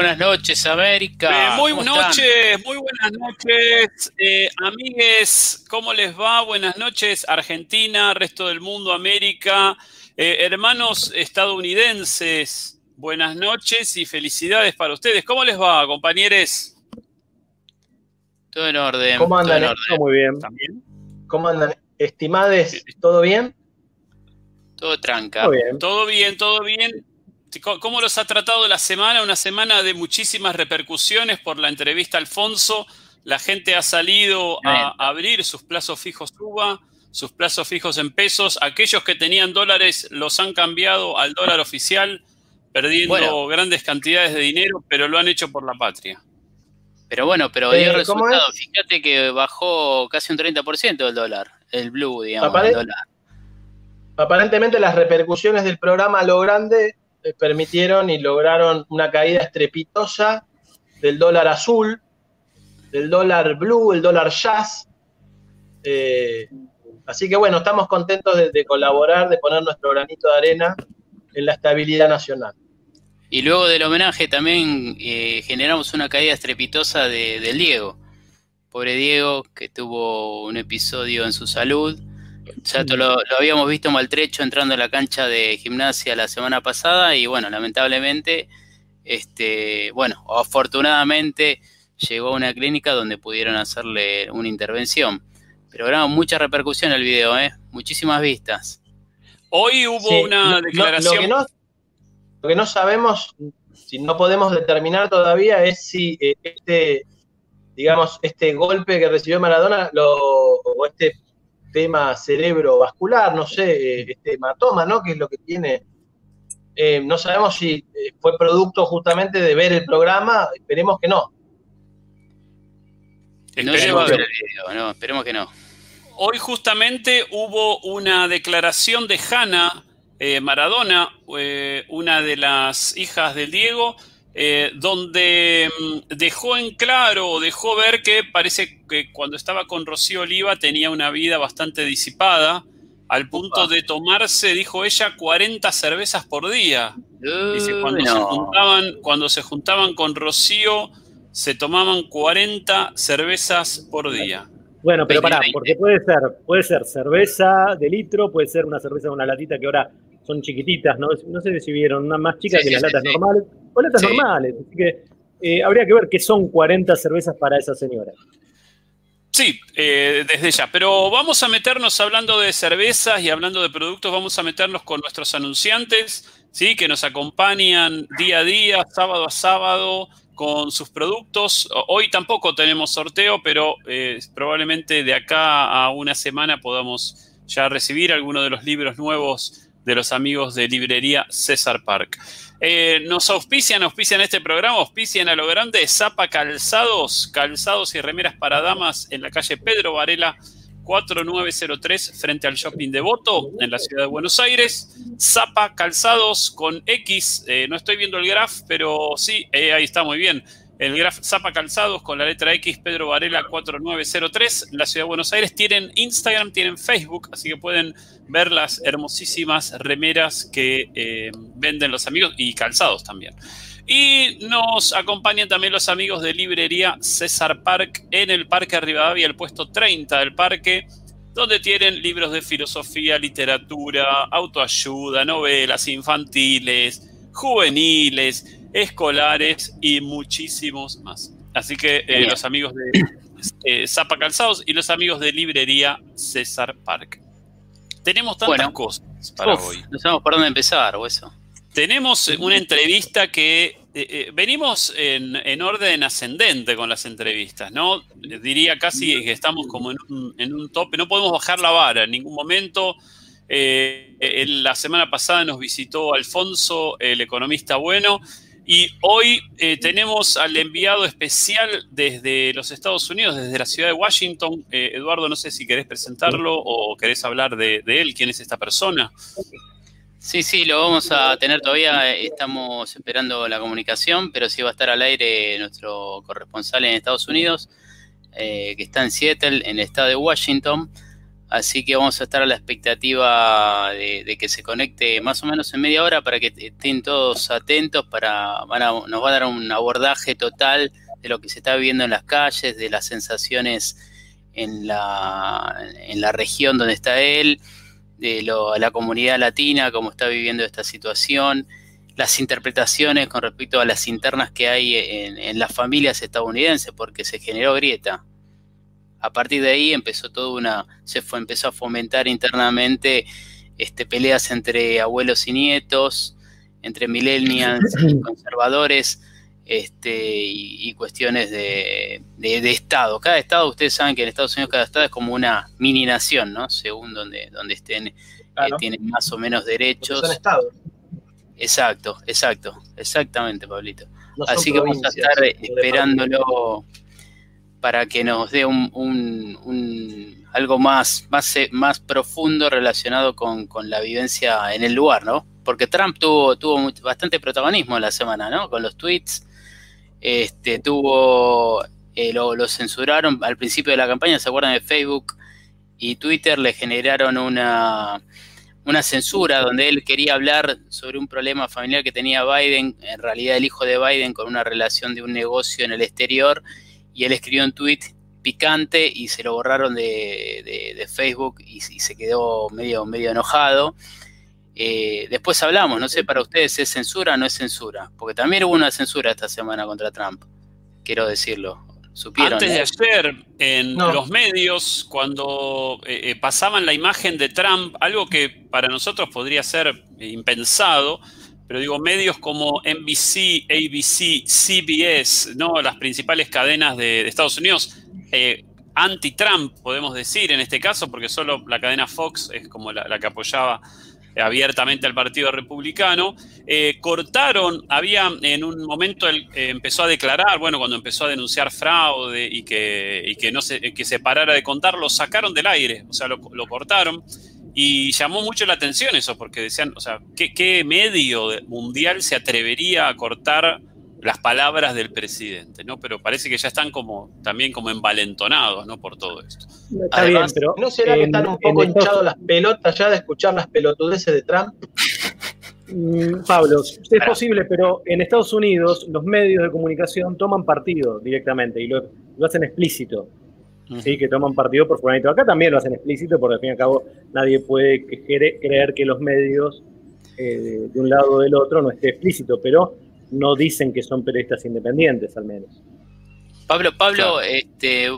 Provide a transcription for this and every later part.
Buenas noches, América. Eh, muy buenas noches, muy buenas noches, eh, amigues. ¿Cómo les va? Buenas noches, Argentina, resto del mundo, América, eh, hermanos estadounidenses. Buenas noches y felicidades para ustedes. ¿Cómo les va, compañeros? Todo en orden. ¿Cómo andan? Todo muy bien. ¿También? ¿Cómo andan? Estimades, ¿todo bien? Todo tranca. Todo bien, todo bien. Todo bien. ¿Cómo los ha tratado la semana? Una semana de muchísimas repercusiones por la entrevista a Alfonso. La gente ha salido a abrir sus plazos fijos UBA, sus plazos fijos en pesos. Aquellos que tenían dólares los han cambiado al dólar oficial, perdiendo grandes cantidades de dinero, pero lo han hecho por la patria. Pero bueno, pero dio eh, resultado. Fíjate que bajó casi un 30% el dólar, el blue, digamos, el dólar. Aparentemente las repercusiones del programa Lo Grande permitieron y lograron una caída estrepitosa del dólar azul, del dólar blue, el dólar jazz. Eh, así que bueno, estamos contentos de, colaborar, de poner nuestro granito de arena en la estabilidad nacional. Y luego del homenaje también eh, generamos una caída estrepitosa de, Diego. Pobre Diego, que tuvo un episodio en su salud ya lo, habíamos visto maltrecho entrando a la cancha de gimnasia la semana pasada y bueno, lamentablemente, este, bueno, afortunadamente llegó a una clínica donde pudieron hacerle una intervención. Pero era mucha repercusión el video, ¿eh? muchísimas vistas. Hoy hubo una declaración. Lo, que no, sabemos, si no podemos determinar todavía, es si eh, este, digamos, este golpe que recibió Maradona lo, o este tema cerebrovascular, no sé, este hematoma, ¿no? Que es lo que tiene. Eh, no sabemos si eh, fue producto justamente de ver el programa, esperemos que no. Esperemos, no, esperemos que no. Hoy justamente hubo una declaración de Hanna eh, Maradona, una de las hijas del Diego, eh, donde mm, dejó en claro, dejó ver que parece que cuando estaba con Rocío Oliva tenía una vida bastante disipada, al punto de tomarse, dijo ella, 40 cervezas por día. Dice, cuando, se juntaban, cuando se juntaban con Rocío, se tomaban 40 cervezas por día. Bueno, pero pará, porque puede ser, puede ser cerveza de litro, puede ser una cerveza de una latita que ahora son chiquititas, ¿no? No sé si vieron, una más chica que las latas normales, o latas normales. Así que eh, habría que ver qué son 40 cervezas para esa señora. Sí, eh, desde ya. Pero vamos a meternos hablando de cervezas y hablando de productos, vamos a meternos con nuestros anunciantes, ¿sí? Que nos acompañan día a día, sábado a sábado, con sus productos. Hoy tampoco tenemos sorteo, pero eh, probablemente de acá a una semana podamos ya recibir algunos de los libros nuevos de los amigos de librería César Park. Eh, nos auspician, auspician este programa, auspician a lo grande Zapa Calzados, calzados y remeras para damas en la calle Pedro Varela 4903 frente al shopping de Voto en la ciudad de Buenos Aires. Zapa Calzados con X, eh, no estoy viendo el graph, pero sí, eh, ahí está muy bien el Graf Zapa Calzados con la letra X, Pedro Varela 4903, la ciudad de Buenos Aires. Tienen Instagram, tienen Facebook, así que pueden ver las hermosísimas remeras que eh, venden los amigos y calzados también. Y nos acompañan también los amigos de librería César Park en el Parque Rivadavia, el puesto 30 del parque, donde tienen libros de filosofía, literatura, autoayuda, novelas infantiles, juveniles escolares y muchísimos más. Así que eh, los amigos de eh, Zapa Calzados y los amigos de librería César Park. Tenemos tantas cosas para hoy. No sabemos por dónde empezar o eso. Tenemos una entrevista que eh, venimos en, orden ascendente con las entrevistas, ¿no? Diría casi que estamos como en un, en un tope, no podemos bajar la vara en ningún momento. la semana pasada nos visitó Alfonso, el economista bueno, y hoy eh, tenemos al enviado especial desde los Estados Unidos, desde la ciudad de Washington. Eh, Eduardo, no sé si querés presentarlo o querés hablar de, él. ¿Quién es esta persona? Sí, sí, lo vamos a tener todavía. Estamos esperando la comunicación, pero sí va a estar al aire nuestro corresponsal en Estados Unidos, eh, que está en Seattle, en el estado de Washington. Así que vamos a estar a la expectativa de, que se conecte más o menos en media hora para que estén todos atentos. Para, nos va a dar un abordaje total de lo que se está viviendo en las calles, de las sensaciones en la, en la región donde está él, de la comunidad latina, cómo está viviendo esta situación, las interpretaciones con respecto a las internas que hay en, en las familias estadounidenses, porque se generó grieta a partir de ahí empezó toda una, se fue, empezó a fomentar internamente este, peleas entre abuelos y nietos, entre millennials y conservadores, este, y, cuestiones de, Estado. Cada Estado, ustedes saben que en Estados Unidos cada Estado es como una mini nación, ¿no? Según donde, donde estén, eh, tienen más o menos derechos. son estados. Exacto, exacto, exactamente, Pablito. Así que vamos a estar esperándolo para que nos dé un, algo más, más, más profundo relacionado con, la vivencia en el lugar, ¿no? Porque Trump tuvo, tuvo bastante protagonismo en la semana, ¿no? Con los tweets. Este, tuvo, eh, lo, censuraron al principio de la campaña, ¿se acuerdan de Facebook? Y Twitter le generaron una, una censura donde él quería hablar sobre un problema familiar que tenía Biden, en realidad el hijo de Biden, con una relación de un negocio en el exterior y él escribió un tweet picante y se lo borraron de, Facebook y, se quedó medio, medio enojado. Eh, después hablamos, no sé, para ustedes es censura o no es censura, porque también hubo una censura esta semana contra Trump, quiero decirlo. ¿Supieron, Antes de ayer, en los medios, cuando eh, eh, pasaban la imagen de Trump, algo que para nosotros podría ser impensado, pero digo, medios como NBC, ABC, CBS, ¿no? las principales cadenas de, Estados Unidos, eh, anti-Trump, podemos decir en este caso, porque solo la cadena Fox es como la, que apoyaba abiertamente al Partido Republicano, eh, cortaron, había en un momento él eh, empezó a declarar, bueno, cuando empezó a denunciar fraude y que, que no se, que se parara de contar, lo sacaron del aire, o sea, lo, lo cortaron. Y llamó mucho la atención eso, porque decían, o sea, ¿qué, medio mundial se atrevería a cortar las palabras del presidente? ¿no? Pero parece que ya están como también como envalentonados ¿no? por todo esto. Está bien, pero ¿no será que están un poco hinchados las pelotas ya de escuchar las pelotudeces de Trump? Mm, Pablo, es posible, pero en Estados Unidos los medios de comunicación toman partido directamente y lo hacen explícito. ¿Sí? que toman partido por fulanito. Acá también lo hacen explícito porque al fin y al cabo nadie puede creer que los medios eh, de un lado o del otro no esté explícito, pero no dicen que son periodistas independientes al menos. Pablo, Pablo, este,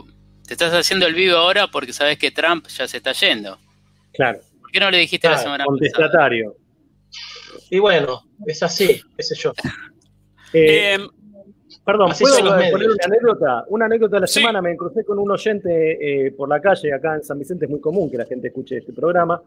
te estás haciendo el vivo ahora porque sabes que Trump ya se está yendo. Claro. ¿Por qué no le dijiste la semana contestatario. Y bueno, es así, qué sé yo. Eh, em, Perdón, ¿puedo poner una anécdota? Una anécdota de la semana, me crucé con un oyente eh, por la calle, acá en San Vicente es muy común que la gente escuche este programa,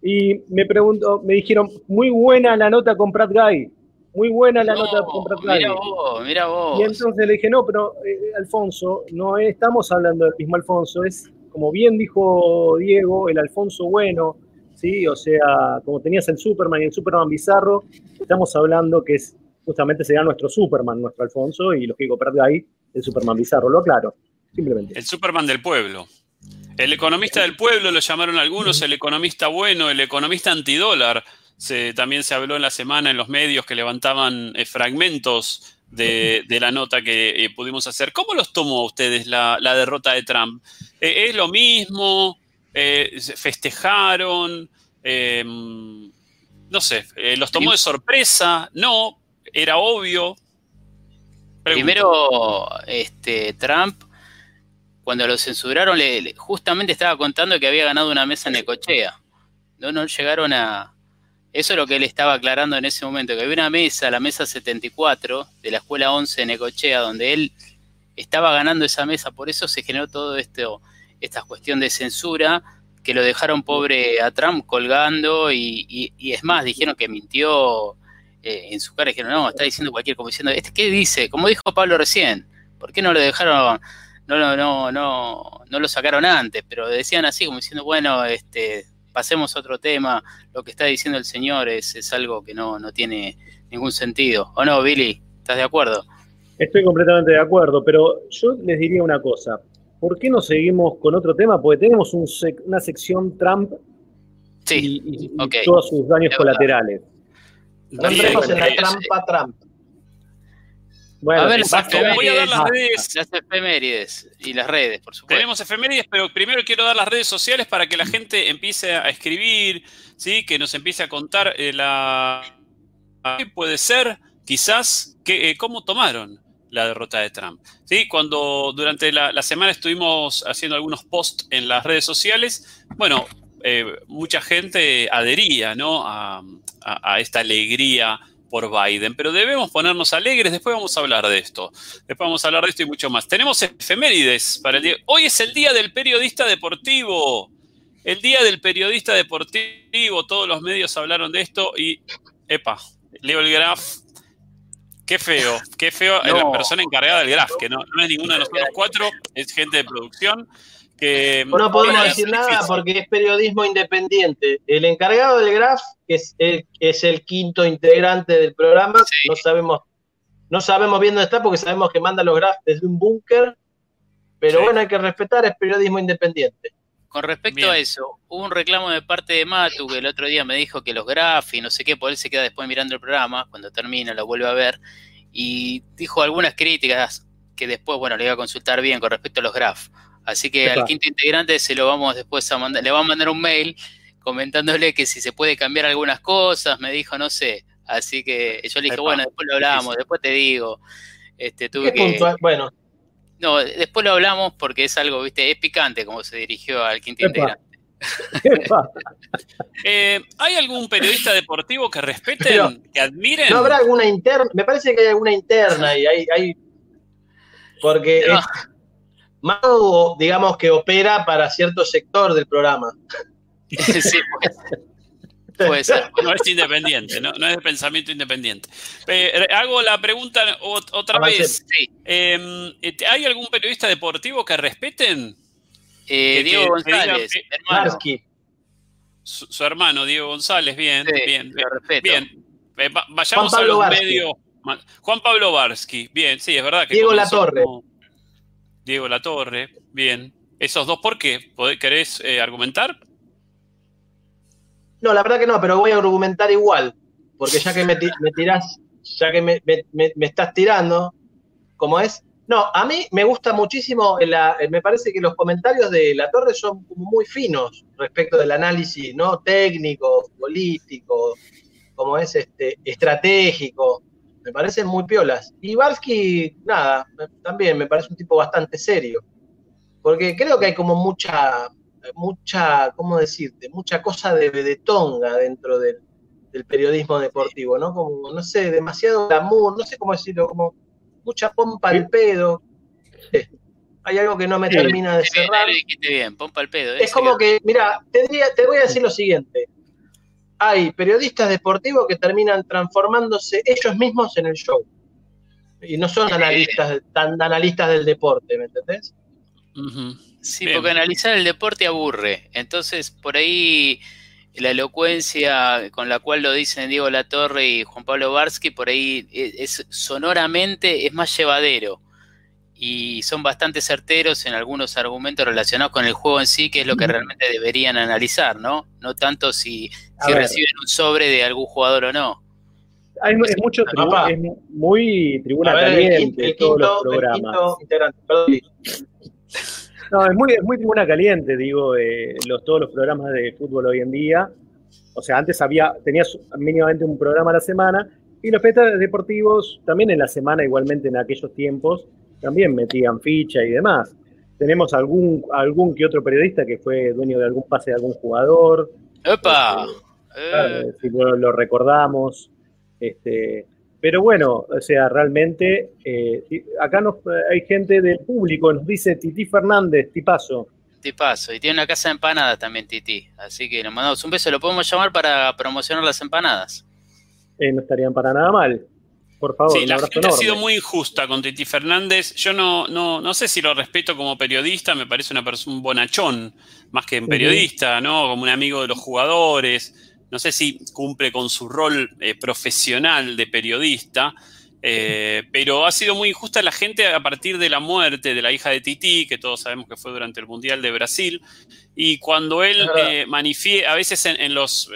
y me preguntó, me dijeron, muy buena la nota con Pratt Guy, muy buena la nota con Pratt Guy. Mira vos, mira vos. Y entonces le dije, no, pero eh, Alfonso, no estamos hablando del mismo Alfonso, es, como bien dijo Diego, el Alfonso bueno, ¿sí? O sea, como tenías el Superman y el Superman bizarro, estamos hablando que es justamente será nuestro Superman, nuestro Alfonso, y lógico, de ahí el Superman bizarro, lo aclaro, simplemente. El Superman del pueblo. El economista del pueblo lo llamaron algunos, el economista bueno, el economista antidólar. Se, también se habló en la semana en los medios que levantaban eh, fragmentos de, la nota que eh, pudimos hacer. ¿Cómo los tomó ustedes la, derrota de Trump? Eh, ¿Es lo mismo? ¿Festejaron? no sé, ¿los tomó de sorpresa? No, era obvio. Primero, este, Trump, cuando lo censuraron, le, justamente estaba contando que había ganado una mesa en Necochea. No, no llegaron a... Eso es lo que él estaba aclarando en ese momento, que había una mesa, la mesa 74 de la escuela 11 de Necochea, donde él estaba ganando esa mesa, por eso se generó todo esto, esta cuestión de censura, que lo dejaron pobre a Trump colgando y es más, dijeron que mintió eh, en su cara dijeron, no, está diciendo cualquier como diciendo, ¿este ¿qué dice? Como dijo Pablo recién, ¿por qué no lo dejaron, no, no, no, no, no lo sacaron antes? Pero decían así, como diciendo, bueno, este, pasemos a otro tema, lo que está diciendo el señor es, es algo que no, no tiene ningún sentido. ¿O no, Billy? ¿Estás de acuerdo? Estoy completamente de acuerdo, pero yo les diría una cosa. ¿por qué no seguimos con otro tema? Porque tenemos una sección Trump y, todos sus daños colaterales. Entremos en la trampa Trump. Bueno, a ver, voy a dar las redes. Las efemérides y las redes, por supuesto. Tenemos efemérides, pero primero quiero dar las redes sociales para que la gente empiece a escribir, ¿sí? que nos empiece a contar eh, la. ¿Qué puede ser? Quizás, que, eh, cómo tomaron la derrota de Trump. ¿Sí? Cuando durante la, semana estuvimos haciendo algunos posts en las redes sociales, bueno, eh, mucha gente adhería ¿no? a, esta alegría por Biden, pero debemos ponernos alegres, después vamos a hablar de esto, después vamos a hablar de esto y mucho más. Tenemos efemérides para el día. Hoy es el día del periodista deportivo, el día del periodista deportivo, todos los medios hablaron de esto y, epa, leo el graph Qué feo, qué feo es la persona encargada del graph, que no, es ninguno de nosotros cuatro, es gente de producción. Que, no podemos decir nada porque es periodismo independiente. El encargado del graph, que es el, es el quinto integrante del programa, no sabemos no sabemos bien dónde está porque sabemos que manda los graphs desde un búnker, pero bueno, hay que respetar, es periodismo independiente. Con respecto a eso, hubo un reclamo de parte de Matu que el otro día me dijo que los graf y no sé qué, por él se queda después mirando el programa, cuando termina lo vuelve a ver, y dijo algunas críticas que después, bueno, le iba a consultar bien con respecto a los graf. Así que al quinto integrante se lo vamos después a mandar, le vamos a mandar un mail comentándole que si se puede cambiar algunas cosas, me dijo, no sé. Así que yo le dije, bueno, después lo hablamos, después te digo. Este, tuve que, bueno, no, después lo hablamos porque es algo, viste, es picante como se dirigió al quinto integrante. Eh, ¿Hay algún periodista deportivo que respeten, que admiren? ¿No habrá alguna interna? Me parece que hay alguna interna y hay, hay porque no. Digamos que opera para cierto sector del programa. sí, pues. Puede ser. No es independiente, no, es de pensamiento independiente. Eh, hago la pregunta otra vez. Em, ¿Hay algún periodista deportivo que respeten? Eh, Diego González, hermano. Su, hermano, Diego González, bien, bien, bien. Eh, vayamos a los medios. Juan Pablo Barsky, bien, sí, es verdad que. Diego Latorre. Diego Latorre, bien. ¿Esos dos por qué? ¿Querés argumentar? No, la verdad que no, pero voy a argumentar igual, porque ya que me, tirás, ya que me, estás tirando, como es. No, a mí me gusta muchísimo, me parece que los comentarios de La Torre son muy finos respecto del análisis no técnico, político, como es este, estratégico, me parecen muy piolas. Y Barsky, nada, también me parece un tipo bastante serio, porque creo que hay como mucha mucha, ¿cómo decirte? Mucha cosa de, de tonga dentro del, periodismo deportivo, ¿no? Como, no sé, demasiado glamour, no sé cómo decirlo, como mucha pompa al pedo. hay algo que no me termina de cerrar. bien, pompa al pedo. Es como que, mira, te, te voy a decir lo siguiente. Hay periodistas deportivos que terminan transformándose ellos mismos en el show. Y no son analistas, tan analistas del deporte, ¿me entendés? Sí, porque analizar el deporte aburre. Entonces, por ahí la elocuencia con la cual lo dicen Diego Latorre y Juan Pablo Barsky, por ahí es, sonoramente es más llevadero. Y son bastante certeros en algunos argumentos relacionados con el juego en sí, que es lo que realmente deberían analizar, ¿no? No tanto si, reciben un sobre de algún jugador o no. Hay, es mucho es muy tribuna caliente todos los programas. No, es muy, es muy tribuna caliente, digo, los, todos los programas de fútbol hoy en día. O sea, antes había, tenías mínimamente un programa a la semana y los periodistas deportivos también en la semana, igualmente en aquellos tiempos, también metían ficha y demás. Tenemos algún, algún que otro periodista que fue dueño de algún pase de algún jugador. ¡Epa! Eh, si lo, lo recordamos. Este, pero bueno, o sea, realmente eh, acá nos, hay gente del público, nos dice Titi Fernández, Tipazo. Tipazo, y tiene una casa de empanadas también Titi, así que nos mandamos un beso, lo podemos llamar para promocionar las empanadas. Eh, no estarían para nada mal. Por favor, sí, la gente ha sido muy injusta con Titi Fernández. Yo no, no, no sé si lo respeto como periodista, me parece una persona, un bonachón, más que un periodista, ¿no? Como un amigo de los jugadores no sé si cumple con su rol eh, profesional de periodista. Eh, pero ha sido muy injusta la gente a partir de la muerte de la hija de Titi, que todos sabemos que fue durante el Mundial de Brasil, y cuando él eh, manifiesta, a veces en, los,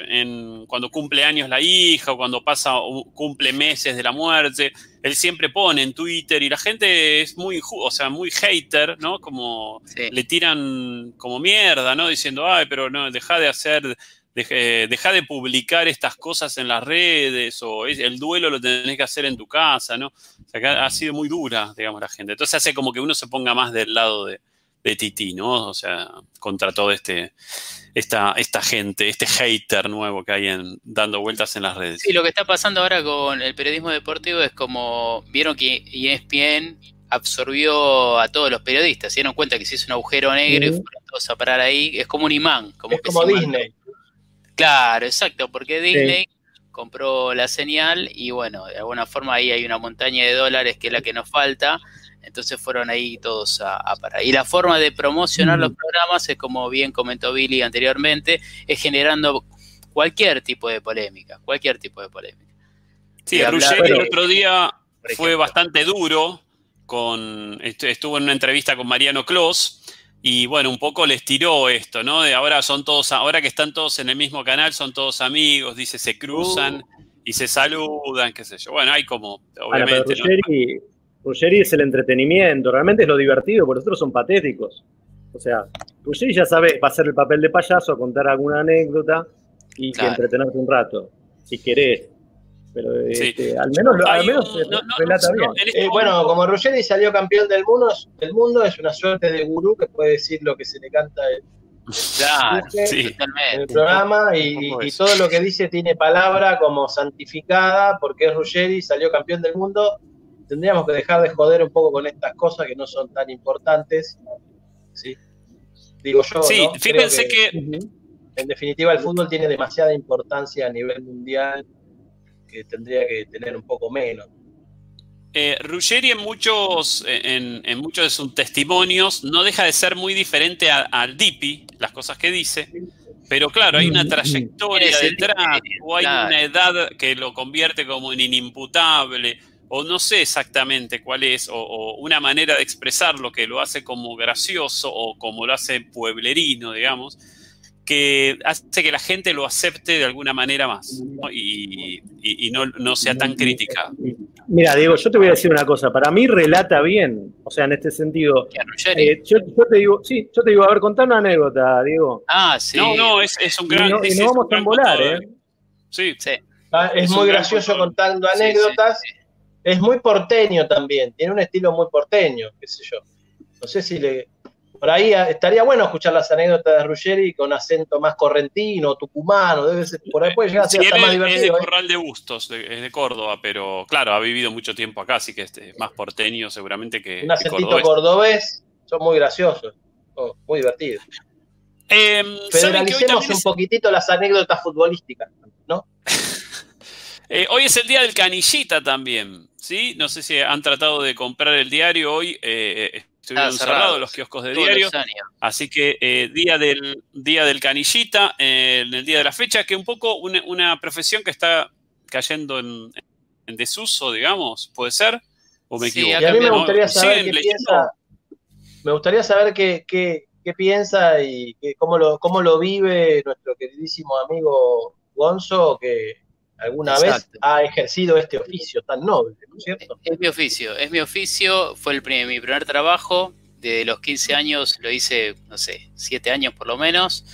cuando cumple años la hija o cuando pasa, cumple meses de la muerte, él siempre pone en Twitter y la gente es muy, o sea, muy hater, ¿no? Como le tiran como mierda, ¿no? Diciendo, ay, pero no, deja de hacer deja de publicar estas cosas en las redes o el duelo lo tenés que hacer en tu casa, ¿no? O sea, ha sido muy dura, digamos, la gente. Entonces hace como que uno se ponga más del lado de, Titi, ¿no? O sea, contra toda este, esta, esta gente, este hater nuevo que hay en, dando vueltas en las redes. Sí, lo que está pasando ahora con el periodismo deportivo es como, vieron que ESPN absorbió a todos los periodistas, se dieron cuenta que se hizo un agujero negro y fueron todos a parar ahí, es como un imán, como es como Disney. Claro, exacto, porque Disney compró la señal y bueno, de alguna forma ahí hay una montaña de dólares que es la que nos falta, entonces fueron ahí todos a, parar. Y la forma de promocionar los programas es como bien comentó Billy anteriormente, es generando cualquier tipo de polémica, cualquier tipo de polémica. Sí, Ruggeri el otro día fue bastante duro con estuvo en una entrevista con Mariano Clos y bueno, un poco les tiró esto, ¿no? De ahora son todos, ahora que están todos en el mismo canal, son todos amigos, dice, se cruzan y se saludan, qué sé yo. Bueno, hay como, obviamente. Ruggeri, es el entretenimiento, realmente es lo divertido, porque otros son patéticos. O sea, Ruggeri ya sabe, va a hacer el papel de payaso, contar alguna anécdota y entretenerte un rato, si querés pero este, al menos, al menos relata bien. Este eh, bueno, como Ruggeri salió campeón del mundo, del mundo, es una suerte de gurú que puede decir lo que se le canta claro, en el programa y, todo lo que dice tiene palabra como santificada porque es Ruggeri, salió campeón del mundo. Tendríamos que dejar de joder un poco con estas cosas que no son tan importantes. ¿sí? Digo yo. Sí, fíjense que, En definitiva, el fútbol tiene demasiada importancia a nivel mundial que tendría que tener un poco menos. Eh, Ruggeri en muchos, en, muchos de sus testimonios no deja de ser muy diferente al Dipi, las cosas que dice, pero claro, hay una trayectoria detrás, o hay una edad que lo convierte como en inimputable, o no sé exactamente cuál es, o, una manera de expresar lo que lo hace como gracioso o como lo hace pueblerino, digamos que hace que la gente lo acepte de alguna manera más y, no, sea tan crítica. Mira, Diego, yo te voy a decir una cosa. Para mí relata bien, o sea, en este sentido. Eh, yo, te digo, sí, yo te digo, a ver, contá una anécdota, Diego. Ah, sí. No, no, es, un gran. Y no, vamos a volar, ¿eh? Sí. sí. Ah, es, muy gracioso contando anécdotas. Es muy porteño también, tiene un estilo muy porteño, qué sé yo. No sé si le, por ahí estaría bueno escuchar las anécdotas de Ruggeri con acento más correntino, tucumano, debe ser, por ahí puede llegar a ser más divertido. Es de ¿eh? Corral de Bustos, es de Córdoba, pero claro, ha vivido mucho tiempo acá, así que este, es más porteño seguramente que. Un acentito cordobés. son muy graciosos, oh, muy divertidos. Eh, Federalicemos un poquitito las anécdotas futbolísticas, ¿no? Eh, hoy es el día del canillita también, ¿sí? No sé si han tratado de comprar el diario hoy. Eh, estuvieron cerrados los kioscos de diario. Así que eh, día, del, día del canillita, eh, en el día de la fecha, que un poco una, profesión que está cayendo en, desuso, digamos, ¿puede ser? ¿O me equivoco? Y a mí me gustaría saber qué piensa, me gustaría saber qué, qué, piensa y cómo, lo, cómo lo vive nuestro queridísimo amigo Gonzo, que alguna vez ha ejercido este oficio tan noble, ¿no es cierto? Es mi oficio, es mi oficio, fue el mi primer trabajo, de los 15 años lo hice, no sé, 7 años por lo menos.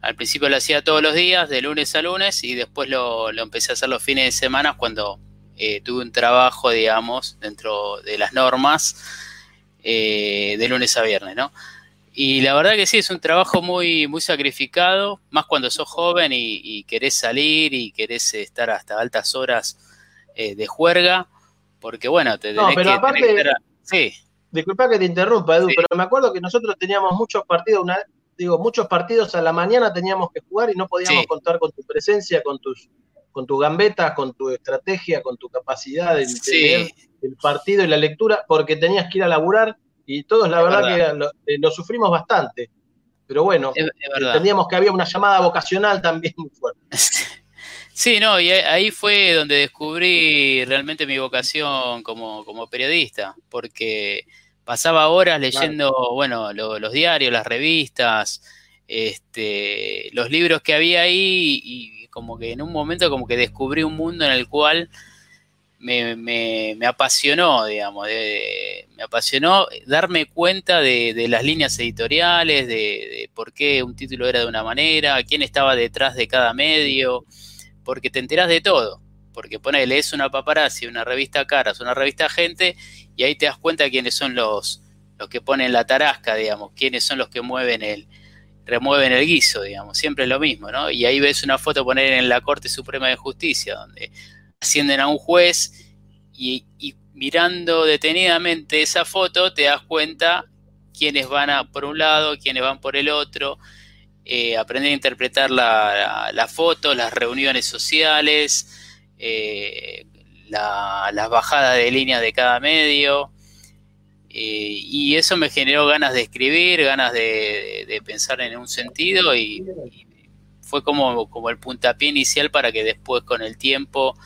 Al principio lo hacía todos los días, de lunes a lunes, y después lo, empecé a hacer los fines de semana cuando eh, tuve un trabajo, digamos, dentro de las normas, eh, de lunes a viernes, ¿no? Y la verdad que sí, es un trabajo muy, muy sacrificado, más cuando sos joven y, querés salir y querés estar hasta altas horas eh, de juerga, porque bueno, te tenés no, pero aparte, Sí. Disculpa que te interrumpa, Edu, pero me acuerdo que nosotros teníamos muchos partidos, una, digo, muchos partidos a la mañana teníamos que jugar y no podíamos contar con tu presencia, con tus con tu gambeta, con tu estrategia, con tu capacidad de entender el partido y la lectura, porque tenías que ir a laburar y todos, la verdad, que eh, lo, sufrimos bastante. Pero bueno, entendíamos que había una llamada vocacional también muy fuerte. Sí, no, y ahí fue donde descubrí realmente mi vocación como, como periodista, porque pasaba horas leyendo, bueno, los diarios, las revistas, este, los libros que había ahí y, como que en un momento como que descubrí un mundo en el cual me, me, apasionó, digamos, me apasionó darme cuenta de, las líneas editoriales, de, de, por qué un título era de una manera, quién estaba detrás de cada medio, porque te enteras de todo, porque ponele, es una paparazzi, una revista Caras, una revista Gente, y ahí te das cuenta quiénes son los, los que ponen la tarasca, digamos, quiénes son los que mueven el, remueven el guiso, digamos, siempre es lo mismo, ¿no? Y ahí ves una foto poner en la Corte Suprema de Justicia, donde ascienden a un juez y, mirando detenidamente esa foto te das cuenta quiénes van a, por un lado, quiénes van por el otro, eh, aprender a interpretar la, la, foto, las reuniones sociales, eh, las bajadas de líneas de cada medio. Eh, y eso me generó ganas de escribir, ganas de, pensar en un sentido y, fue como, como, el puntapié inicial para que después con el tiempo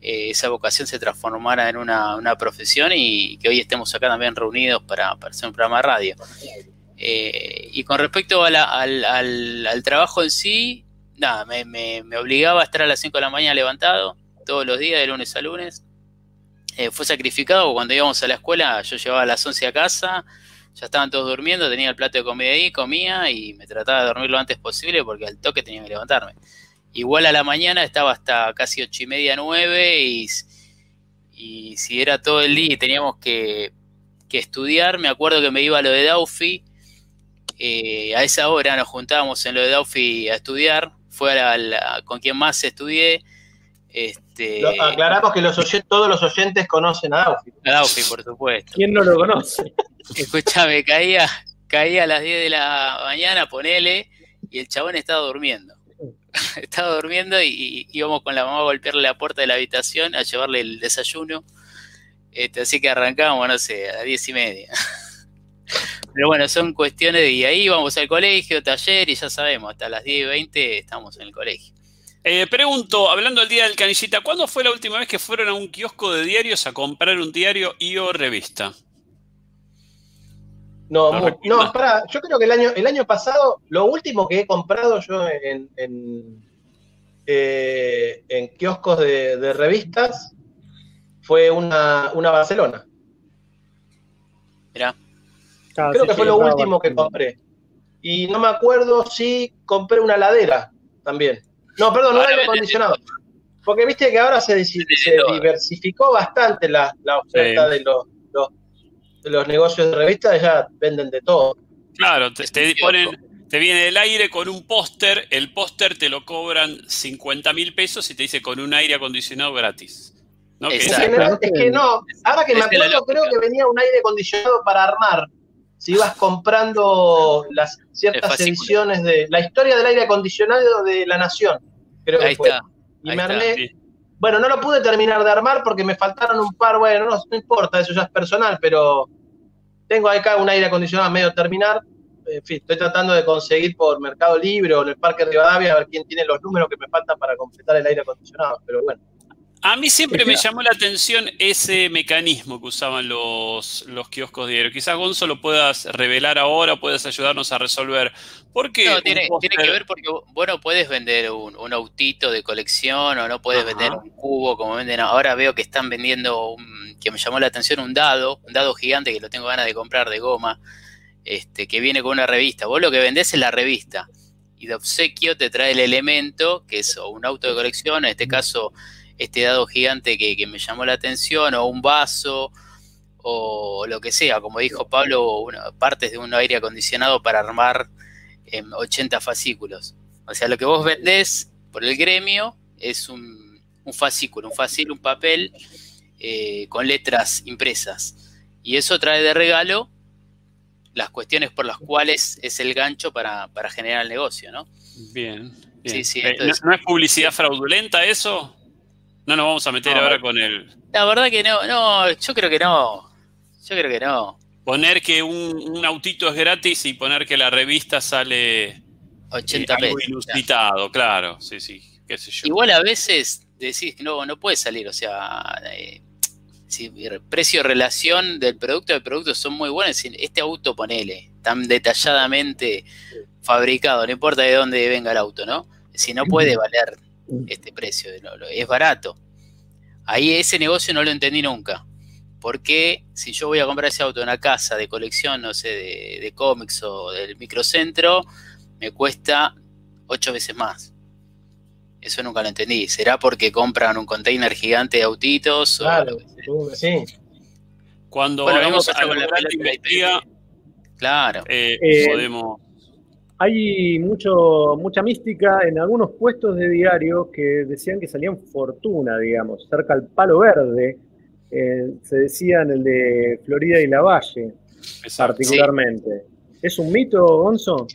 eh, esa vocación se transformara en una, profesión y que hoy estemos acá también reunidos para, hacer un programa de radio. Eh, y con respecto al, al, trabajo en sí, nada, me, me, obligaba a estar a las 5 de la mañana levantado todos los días, de lunes a lunes. Eh, fue sacrificado cuando íbamos a la escuela, yo llevaba a las 11 a casa, ya estaban todos durmiendo, tenía el plato de comida ahí, comía y me trataba de dormir lo antes posible porque al toque tenía que levantarme. Igual a la mañana estaba hasta casi ocho y media, nueve y, y si era todo el día y teníamos que, estudiar, me acuerdo que me iba a lo de Daufi, eh, a esa hora nos juntábamos en lo de Daufi a estudiar, fue con quien más estudié, este, aclaramos que los todos los oyentes conocen a Daufi. A Daufi, por supuesto. ¿Quién no lo conoce? Escúchame, caía, caía a las 10 de la mañana, ponele, y el chabón estaba durmiendo. estaba durmiendo y, íbamos con la mamá a golpearle la puerta de la habitación a llevarle el desayuno. Este, así que arrancábamos, no sé, a 10 y media. Pero bueno, son cuestiones de... Y ahí vamos al colegio, taller, y ya sabemos, hasta las 10 y 20 estamos en el colegio. Eh, pregunto, hablando del día del canillita, ¿cuándo fue la última vez que fueron a un kiosco de diarios a comprar un diario y o revista? No, no, para, yo creo que el año, el año pasado, lo último que he comprado yo en, en, eh, kioscos de, revistas fue una, Barcelona. Mirá. creo que fue lo último que compré. Y no me acuerdo si compré una ladera también. No, perdón, no aire acondicionado. Porque viste que ahora se, diversificó bastante la, oferta de, los, los, negocios de revistas, ya venden de todo. Claro, te, ponen, te viene el aire con un póster, el póster te lo cobran 50 mil pesos y te dice con un aire acondicionado gratis. Es, que, no, ahora que me acuerdo, creo que venía un aire acondicionado para armar. Si ibas comprando las ciertas ediciones de la historia del aire acondicionado de la Nación creo que fue. y me armé. Bueno, no lo pude terminar de armar porque me faltaron un par, bueno, no, importa, eso ya es personal, pero tengo acá un aire acondicionado medio terminar. En fin, estoy tratando de conseguir por Mercado Libre o en el Parque Rivadavia a ver quién tiene los números que me faltan para completar el aire acondicionado, pero bueno. A mí siempre me llamó la atención ese mecanismo que usaban los, los kioscos diarios. Quizás Gonzo lo puedas revelar ahora, puedas ayudarnos a resolver. ¿Por qué? No, tiene, que ver porque bueno, puedes vender un, autito de colección o no puedes vender un cubo como venden ahora. Veo que están vendiendo, que me llamó la atención, un dado, un dado gigante que lo tengo ganas de comprar de goma, este, que viene con una revista. Vos lo que vendés es la revista y de obsequio te trae el elemento, que es un auto de colección, en este caso este dado gigante que, me llamó la atención, o un vaso, o lo que sea, como dijo Pablo, partes de un aire acondicionado para armar 80 fascículos. O sea, lo que vos vendés por el gremio es un, fascículo, un fascículo, un papel eh, con letras impresas. Y eso trae de regalo las cuestiones por las cuales es el gancho para, generar el negocio, ¿no? Bien. Eh, ¿No es publicidad fraudulenta eso? No nos vamos a meter ahora con el. La verdad que no, no, yo creo que no. Yo creo que no. Poner que un, autito es gratis y poner que la revista sale 80 eh, inusitado, claro, sí, sí. qué sé yo. Igual a veces decís que no, no puede salir, o sea, eh, si precio-relación del producto del producto son muy buenos, este auto ponele, tan detalladamente fabricado, no importa de dónde venga el auto, ¿no? Si no puede valer este precio, es barato. Ahí ese negocio no lo entendí nunca. Porque si yo voy a comprar ese auto en una casa de colección, no sé, de, cómics o del microcentro, me cuesta ocho veces más. Eso nunca lo entendí. ¿Será porque compran un container gigante de autitos? Claro, sí. Cuando vamos a la investiga, claro. Eh, eh, podemos hay mucho, mucha mística en algunos puestos de diario que decían que salían fortuna, digamos, cerca al palo verde. Eh, se decía en el de Florida y la Valle, particularmente. ¿Es un mito, Gonzo?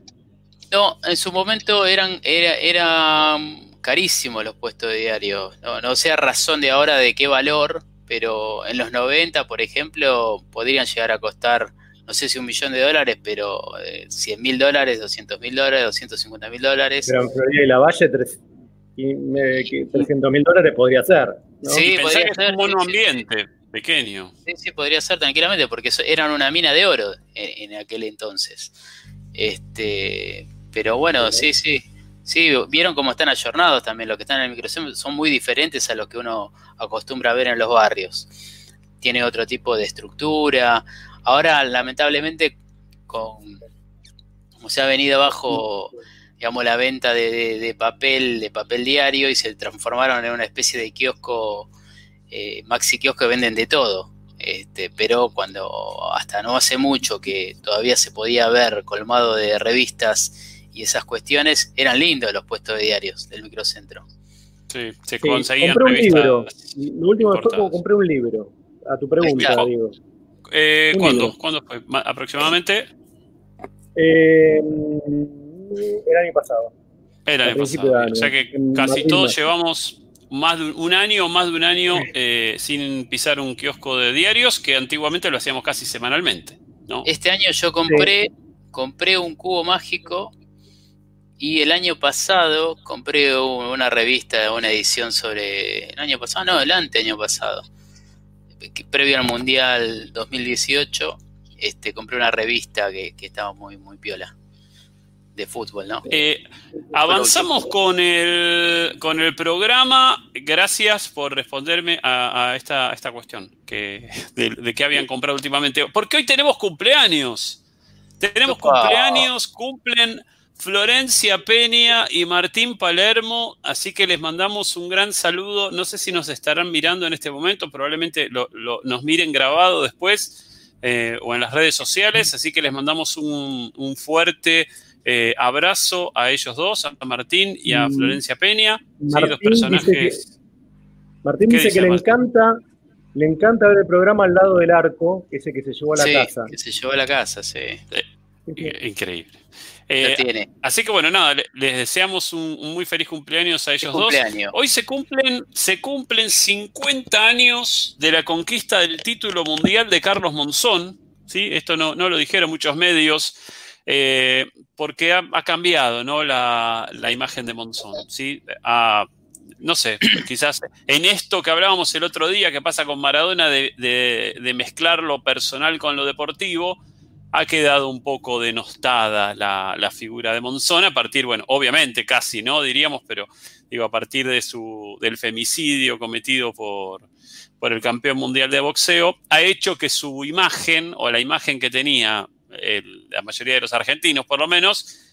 No, en su momento eran, era, carísimos los puestos de diario. No, no sea razón de ahora de qué valor, pero en los 90, por ejemplo, podrían llegar a costar no sé si un millón de dólares, pero 100 eh, mil dólares, 200 mil dólares, 250 mil dólares. Pero en Florida y la Valle, 300 mil dólares podría ser. Sí, podría ser. un buen ambiente pequeño. Sí, sí, podría ser tranquilamente, porque eran una mina de oro en, aquel entonces. Este, pero bueno, sí, sí. Sí, vieron cómo están ayornados también. Los que están en el microcentro son muy diferentes a los que uno acostumbra a ver en los barrios. Tiene otro tipo de estructura, Ahora, lamentablemente, con como se ha venido abajo, digamos, la venta de, papel, de papel diario, y se transformaron en una especie de kiosco, eh, maxi kiosco que venden de todo. Este, pero cuando hasta no hace mucho que todavía se podía ver colmado de revistas y esas cuestiones, eran lindos los puestos de diarios del microcentro. Sí, se conseguían compré un libro. Lo último que fue como compré un libro. A tu pregunta, digo. Eh, ¿Cuándo? ¿Cuándo fue? ¿Aproximadamente? Eh, el año pasado. El año pasado. o sea que casi todos llevamos más de un año o más de un año eh, sin pisar un kiosco de diarios que antiguamente lo hacíamos casi semanalmente. ¿no? Este año yo compré, compré un cubo mágico y el año pasado compré una revista, una edición sobre. El año pasado, no, el ante año pasado previo al Mundial 2018, este, compré una revista que, estaba muy, muy piola de fútbol, ¿no? Eh, avanzamos con el, con el programa. Gracias por responderme a, esta, esta, cuestión que, de, que habían comprado últimamente. Porque hoy tenemos cumpleaños. Tenemos cumpleaños, cumplen Florencia Peña y Martín Palermo, así que les mandamos un gran saludo. No sé si nos estarán mirando en este momento, probablemente nos miren grabado después eh, o en las redes sociales, así que les mandamos un, fuerte eh, abrazo a ellos dos, a Martín y a mm. Florencia Peña, Martín personajes. Dice que, Martín dice, que le encanta, le encanta ver el programa al lado del arco, ese que se llevó a la casa. Que se llevó a la casa, sí. increíble. Eh, así que bueno, nada, les deseamos un, muy feliz cumpleaños a ellos dos. Hoy se cumplen, se cumplen 50 años de la conquista del título mundial de Carlos Monzón. ¿sí? Esto no, lo dijeron muchos medios. Eh, porque ha, cambiado ¿no? la, imagen de Monzón. ¿sí? no sé, quizás en esto que hablábamos el otro día, que pasa con Maradona, de mezclar lo personal con lo deportivo, ha quedado un poco denostada la, figura de Monzón a partir, bueno, obviamente casi, ¿no? Diríamos, pero digo, a partir de su, del femicidio cometido por, por el campeón mundial de boxeo, ha hecho que su imagen, o la imagen que tenía la mayoría de los argentinos por lo menos,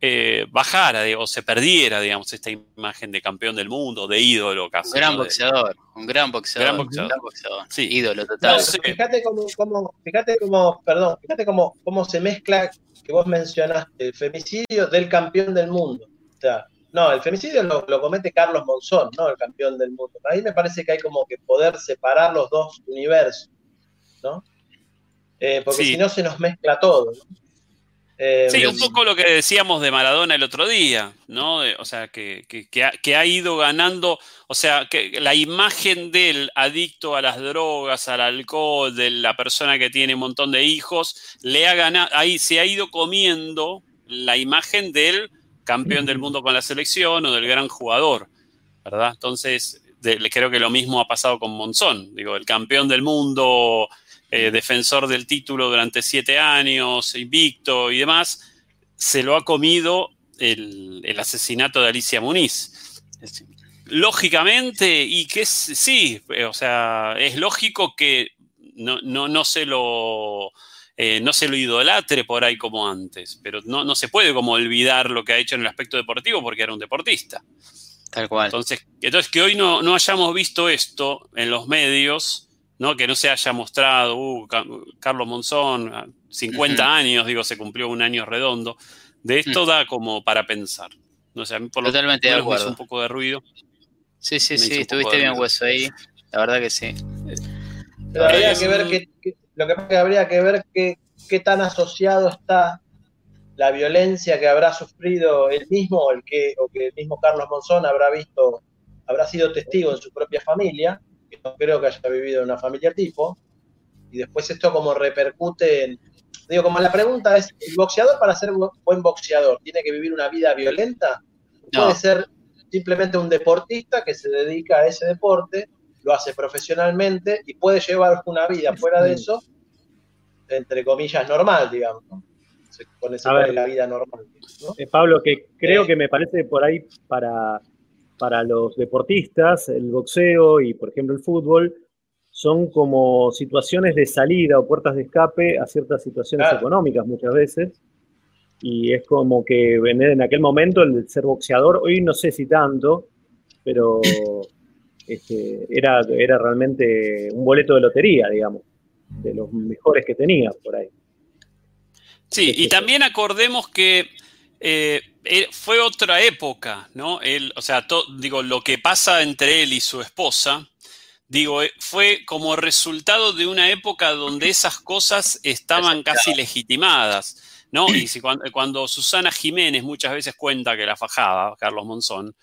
eh, bajara o se perdiera, digamos, esta imagen de campeón del mundo, de ídolo casi. Un gran boxeador, un gran boxeador. Gran boxeador. Sí, ídolo total. fíjate cómo, fíjate cómo, perdón, fíjate cómo, cómo se mezcla que vos mencionaste el femicidio del campeón del mundo. O sea, no, el femicidio lo, comete Carlos Monzón, no el campeón del mundo. Ahí me parece que hay como que poder separar los dos universos, ¿no? Eh, porque si no se nos mezcla todo, ¿no? Eh, sí, un poco lo que decíamos de Maradona el otro día, ¿no? o sea, que, ha, ido ganando, o sea, que la imagen del adicto a las drogas, al alcohol, de la persona que tiene un montón de hijos, le ha ganado, ahí se ha ido comiendo la imagen del campeón del mundo con la selección o del gran jugador. ¿verdad? Entonces, creo que lo mismo ha pasado con Monzón, digo, el campeón del mundo, eh, defensor del título durante siete años, invicto y demás, se lo ha comido el, asesinato de Alicia Muniz. Lógicamente, y que sí, o sea, es lógico que no, no, se lo... Eh, no se lo idolatre por ahí como antes, pero no, no se puede como olvidar lo que ha hecho en el aspecto deportivo porque era un deportista. Tal cual. Entonces, entonces que hoy no, no hayamos visto esto en los medios, ¿no? que no se haya mostrado, uh, Carlos Monzón, 50 años, digo, se cumplió un año redondo, de esto da como para pensar. No sé, por Totalmente lo de un poco de ruido. Sí, sí, sí, estuviste bien hueso ahí, la verdad que sí. Pero habría que ver que, lo que que habría que ver qué tan asociado está la violencia que habrá sufrido él mismo o, el que, o que el mismo Carlos Monzón habrá visto, habrá sido testigo en su propia familia, que creo que haya vivido en una familia tipo, y después esto como repercute en... Digo, como la pregunta es, ¿el boxeador para ser buen boxeador tiene que vivir una vida violenta? Puede ser simplemente un deportista que se dedica a ese deporte, lo hace profesionalmente y puede llevar una vida fuera de eso, entre comillas, normal, digamos con esa la vida normal. Eh, Pablo, que creo eh. que me parece por ahí para, para los deportistas, el boxeo y, por ejemplo, el fútbol, son como situaciones de salida o puertas de escape a ciertas situaciones económicas muchas veces. Y es como que en aquel momento el ser boxeador, hoy no sé si tanto, pero este, era, era realmente un boleto de lotería, digamos, de los mejores que tenía por ahí. Sí, y también acordemos que eh, eh, fue otra época, ¿no? o sea, digo, lo que pasa entre él y su esposa, digo, eh, fue como resultado de una época donde esas cosas estaban casi legitimadas, ¿no? Y cuando, cuando, Susana Jiménez muchas veces cuenta que la fajaba, Carlos Monzón,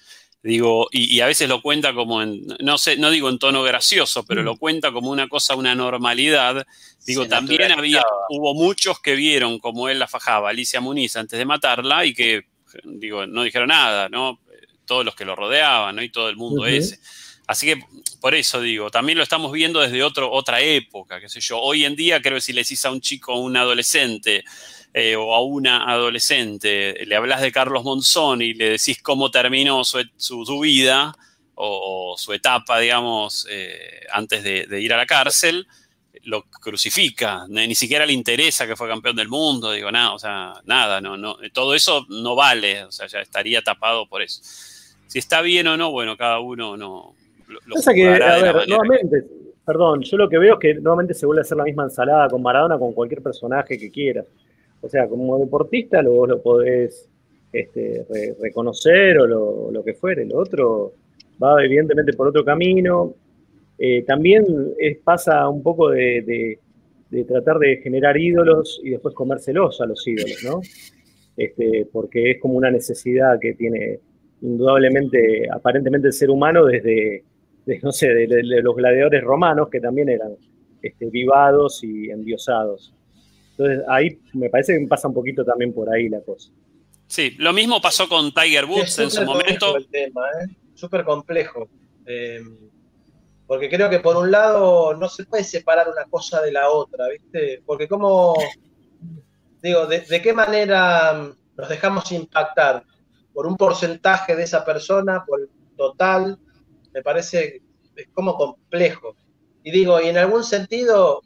Digo, y, a veces lo cuenta como en, no sé, no digo en tono gracioso, pero mm. lo cuenta como una cosa, una normalidad. Digo, también había, hubo muchos que vieron como él la fajaba, Alicia Muniz, antes de matarla, y que, digo, no dijeron nada, ¿no? Todos los que lo rodeaban, ¿no? Y todo el mundo ese. Así que por eso digo, también lo estamos viendo desde otro, otra época, qué sé yo. Hoy en día creo que si le decís a un chico o un adolescente, eh, o a una adolescente, le hablas de Carlos Monzón y le decís cómo terminó su, su, vida o, su etapa, digamos, eh, antes de, ir a la cárcel, lo crucifica, ni siquiera le interesa que fue campeón del mundo, digo, nada, o sea, nada, no, no, todo eso no vale, o sea, ya estaría tapado por eso. Si está bien o no, bueno, cada uno no. Lo, que, a ver, nuevamente, perdón, yo lo que veo es que nuevamente se vuelve a hacer la misma ensalada con Maradona, con cualquier personaje que quiera. O sea, como deportista lo, lo podés este, reconocer o lo, que fuere. Lo otro va evidentemente por otro camino. Eh, también pasa un poco de, tratar de generar ídolos y después comérselos a los ídolos, ¿no? Este, porque es como una necesidad que tiene indudablemente, aparentemente el ser humano desde, no sé, de, los gladiadores romanos que también eran este, vivados y endiosados. Entonces ahí me parece que pasa un poquito también por ahí la cosa. Sí, lo mismo pasó con Tiger Woods en su momento. El tema, ¿eh? Súper complejo. Eh, porque creo que por un lado no se puede separar una cosa de la otra, ¿viste? Porque como, digo, de, qué manera nos dejamos impactar? ¿Por un porcentaje de esa persona? ¿Por el total? Me parece es como complejo. Y digo, y en algún sentido,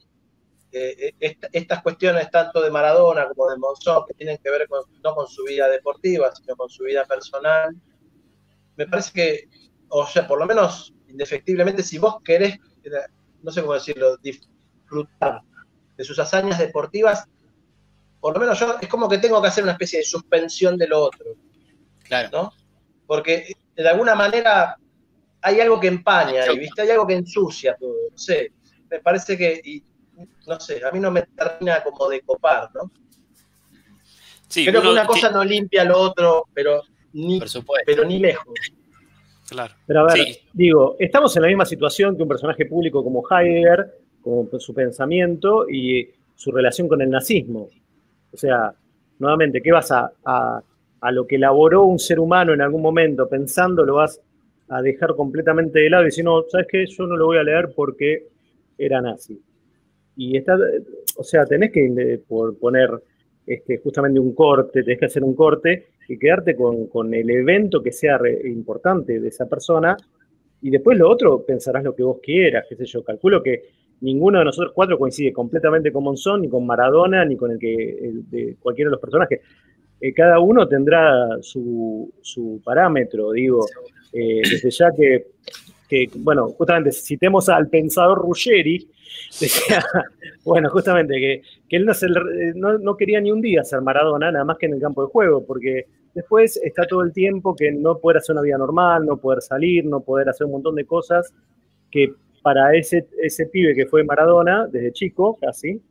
eh, estas cuestiones tanto de Maradona como de Monzón, que tienen que ver no con su vida deportiva, sino con su vida personal, me parece que, o sea, por lo menos indefectiblemente, si vos querés, no sé cómo decirlo, disfrutar de sus hazañas deportivas, por lo menos yo es como que tengo que hacer una especie de suspensión de lo otro. Claro. ¿no? Porque de alguna manera hay algo que empaña y ¿viste? hay algo que ensucia todo. No sé, me parece que, no sé, a mí no me termina como de copar, ¿no? Sí, Creo que una cosa no limpia lo otro, pero ni, pero ni lejos. Claro. Pero a ver, digo, estamos en la misma situación que un personaje público como Heidegger, con su pensamiento y su relación con el nazismo. O sea, nuevamente, ¿qué vas a, a, a, lo que elaboró un ser humano en algún momento pensando, lo vas a dejar completamente de lado y decir, no, ¿sabes qué? Yo no lo voy a leer porque era nazi. Y está, o sea, tenés que eh, poner este, justamente un corte, tenés que hacer un corte y quedarte con, el evento que sea importante de esa persona. Y después lo otro pensarás lo que vos quieras, qué sé yo. Calculo que ninguno de nosotros cuatro coincide completamente con Monzón, ni con Maradona, ni con el que de cualquiera de los personajes. Eh, cada uno tendrá su, su parámetro, digo. Eh, desde ya que, que, bueno, justamente citemos al pensador Ruggeri, decía, bueno, justamente que, él no, no, quería ni un día ser Maradona, nada más que en el campo de juego, porque después está todo el tiempo que no poder hacer una vida normal, no poder salir, no poder hacer un montón de cosas que para ese, ese pibe que fue Maradona, desde chico casi,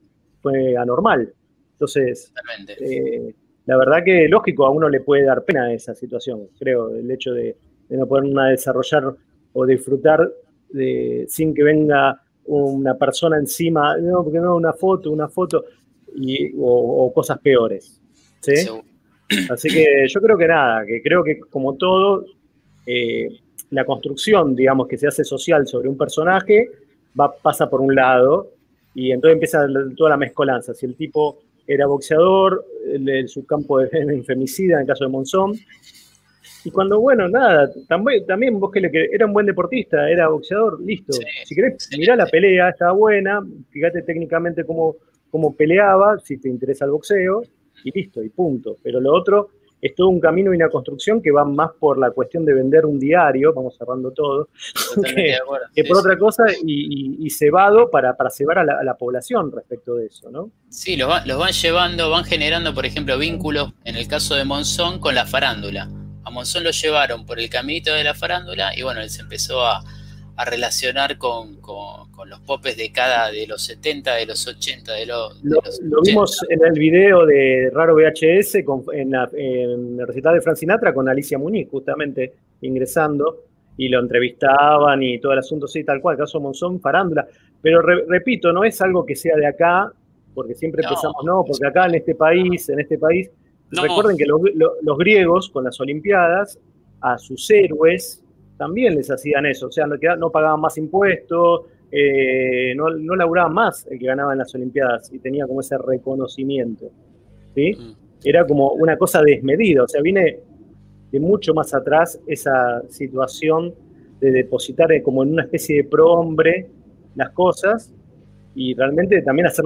fue anormal. Entonces, eh, la verdad que lógico, a uno le puede dar pena esa situación, creo, el hecho de, no poder desarrollar o disfrutar de, sin que venga una persona encima, no, porque no, una foto, una foto, y, o, cosas peores. ¿sí? Así que yo creo que nada, que creo que como todo, eh, la construcción, digamos, que se hace social sobre un personaje, va, pasa por un lado, y entonces empieza toda la mezcolanza. Si el tipo era boxeador, el, su campo de, femicida en el caso de Monzón. Y cuando, bueno, nada, también, también vos que le era un buen deportista, era boxeador, listo. si querés, mirá la pelea, estaba buena, fíjate técnicamente cómo, cómo peleaba, si te interesa el boxeo, y listo, y punto. Pero lo otro es todo un camino y una construcción que va más por la cuestión de vender un diario, vamos cerrando todo, que, por otra cosa y, cebado para, para cebar a la, población respecto de eso, ¿no? Sí, los, los van llevando, van generando, por ejemplo, vínculos, en el caso de Monzón, con la farándula. A Monzón lo llevaron por el caminito de la farándula y bueno, él se empezó a, a relacionar con, los popes de cada, de los 70, de los 80, de, los, lo, lo vimos en el video de Raro VHS en, la, en el recital de Frank Sinatra con Alicia Muñiz, justamente ingresando, y lo entrevistaban y todo el asunto, sí, tal cual, caso Monzón, farándula. Pero repito, no es algo que sea de acá, porque siempre pensamos, no, porque acá en este país, en este país, recuerden que los griegos con las Olimpiadas, a sus héroes, también les hacían eso, o sea, no, pagaban más impuestos, eh, no, no laburaban más el que ganaba en las Olimpiadas y tenía como ese reconocimiento. ¿sí? Mm. Era como una cosa desmedida, o sea, viene de mucho más atrás esa situación de depositar como en una especie de prohombre las cosas y realmente también hacer,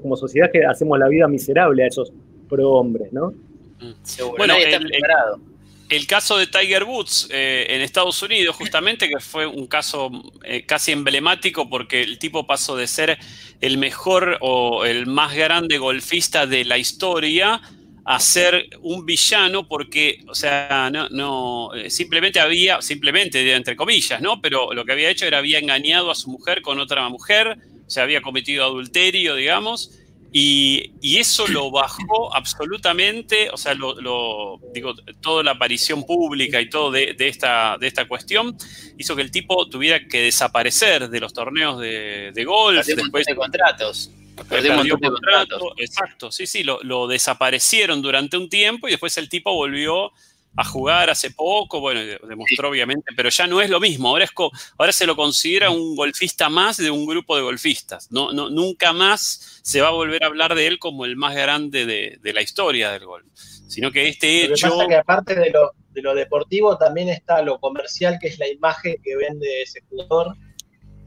como sociedad, que hacemos la vida miserable a esos prohombres, ¿no? Mm. Bueno, está preparado el caso de Tiger Woods eh, en Estados Unidos, justamente, que fue un caso eh, casi emblemático porque el tipo pasó de ser el mejor o el más grande golfista de la historia a ser un villano porque, o sea, no, no eh, simplemente había, simplemente entre comillas, ¿no? Pero lo que había hecho era había engañado a su mujer con otra mujer, o sea, había cometido adulterio, digamos, y, eso lo bajó absolutamente, o sea, lo, digo, toda la aparición pública y todo de, esta, de esta cuestión hizo que el tipo tuviera que desaparecer de los torneos de, golf. después de contratos. Perdió contrato, exacto, sí, sí, lo, lo, desaparecieron durante un tiempo y después el tipo volvió a jugar hace poco, bueno, demostró obviamente, pero ya no es lo mismo. Ahora, es ahora se lo considera un golfista más de un grupo de golfistas. No, no, nunca más se va a volver a hablar de él como el más grande de, la historia del golf. Sino que este hecho. Lo que pasa que aparte de lo, de lo deportivo también está lo comercial, que es la imagen que vende ese jugador.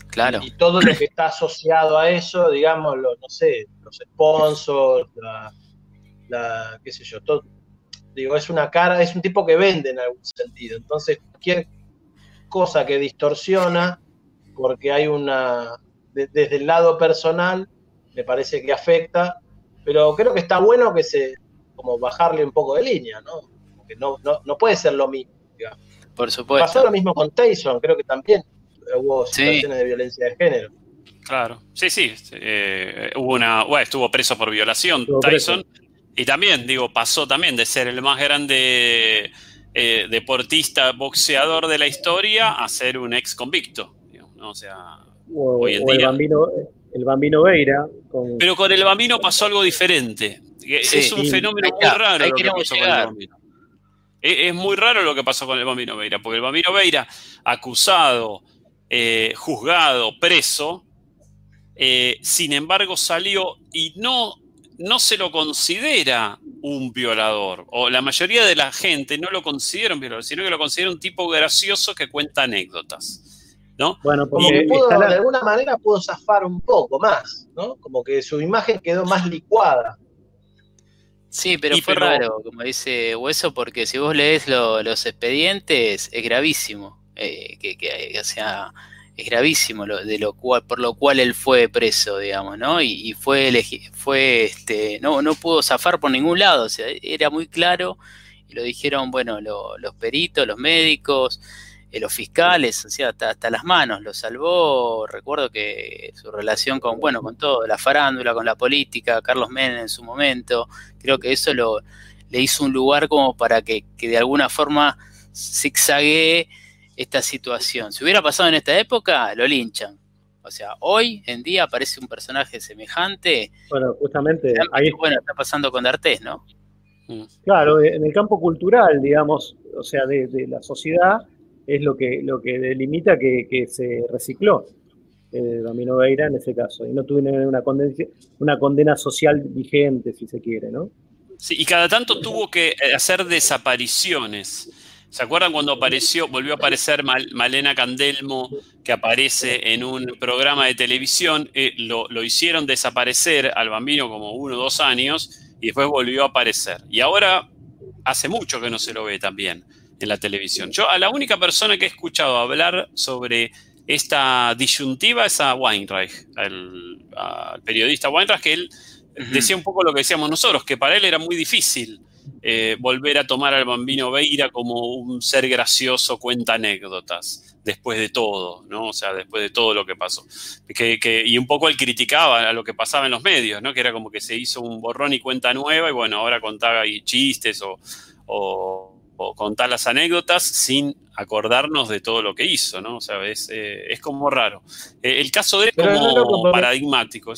Claro. Y todo lo que está asociado a eso, digamos, no sé, los sponsors, la, la qué sé yo, todo, Digo, es una cara, es un tipo que vende en algún sentido. Entonces, cualquier cosa que distorsiona, porque hay una, desde el lado personal, me parece que afecta, pero creo que está bueno que se, como bajarle un poco de línea, ¿no? Porque no, no, puede ser lo mismo. Por supuesto. Pasó lo mismo con Tyson, creo que también hubo situaciones de violencia de género. Claro, sí, sí. Eh, hubo una, bueno, estuvo preso por violación Tyson. Y también, digo, pasó también de ser el más grande eh, deportista, boxeador de la historia a ser un ex convicto. O sea, hoy en día. El bambino, Veira. Pero con el bambino pasó algo diferente. es un fenómeno muy raro lo que pasó con el bambino. Es, muy raro lo que pasó con el Bambino Veira, porque el Bambino Veira, acusado, eh, juzgado, preso, eh, sin embargo salió y no, no se lo considera un violador, o la mayoría de la gente no lo considera un violador, sino que lo considera un tipo gracioso que cuenta anécdotas. ¿No? Bueno, como que de alguna manera pudo zafar un poco más, ¿no? Como que su imagen quedó más licuada. Sí, pero fue raro, como dice Hueso, porque si vos lees los expedientes, es gravísimo. Eh, que, sea, es gravísimo lo, de lo cual, por lo cual él fue preso, digamos, ¿no? Y, fue fue este, no, no pudo zafar por ningún lado, o sea, era muy claro, y lo dijeron, bueno, los peritos, los médicos, eh, los fiscales, o sea, hasta, las manos, lo salvó, recuerdo que su relación con, bueno, con todo, la farándula, con la política, Carlos Menem en su momento, creo que eso lo, le hizo un lugar como para que, de alguna forma zigzaguee esta situación. Si hubiera pasado en esta época, lo linchan. O sea, hoy en día aparece un personaje semejante. Bueno, justamente ahí bueno, está pasando con D'Artés, ¿no? Mm. Claro, en el campo cultural, digamos, o sea, de la sociedad, es lo que, lo que delimita que, se recicló eh, Domino Veira en ese caso, y no tuvo una condena, una condena social vigente, si se quiere, ¿no? Sí, y cada tanto tuvo que eh, hacer desapariciones. ¿Se acuerdan cuando apareció, volvió a aparecer Malena Candelmo, que aparece en un programa de televisión? Eh, lo, lo, hicieron desaparecer al bambino como uno o dos años y después volvió a aparecer. Y ahora hace mucho que no se lo ve también en la televisión. Yo a la única persona que he escuchado hablar sobre esta disyuntiva es a Weinreich, al, periodista Weinreich, que él decía un poco lo que decíamos nosotros, que para él era muy difícil eh, volver a tomar al bambino Beira como un ser gracioso, cuenta anécdotas, después de todo, ¿no? O sea, después de todo lo que pasó. Que, y un poco él criticaba a lo que pasaba en los medios, ¿no? Que era como que se hizo un borrón y cuenta nueva y bueno, ahora contaba ahí chistes o o contar las anécdotas sin acordarnos de todo lo que hizo, ¿no? O sea, es, eh, como raro. Eh, el caso de él es como paradigmático.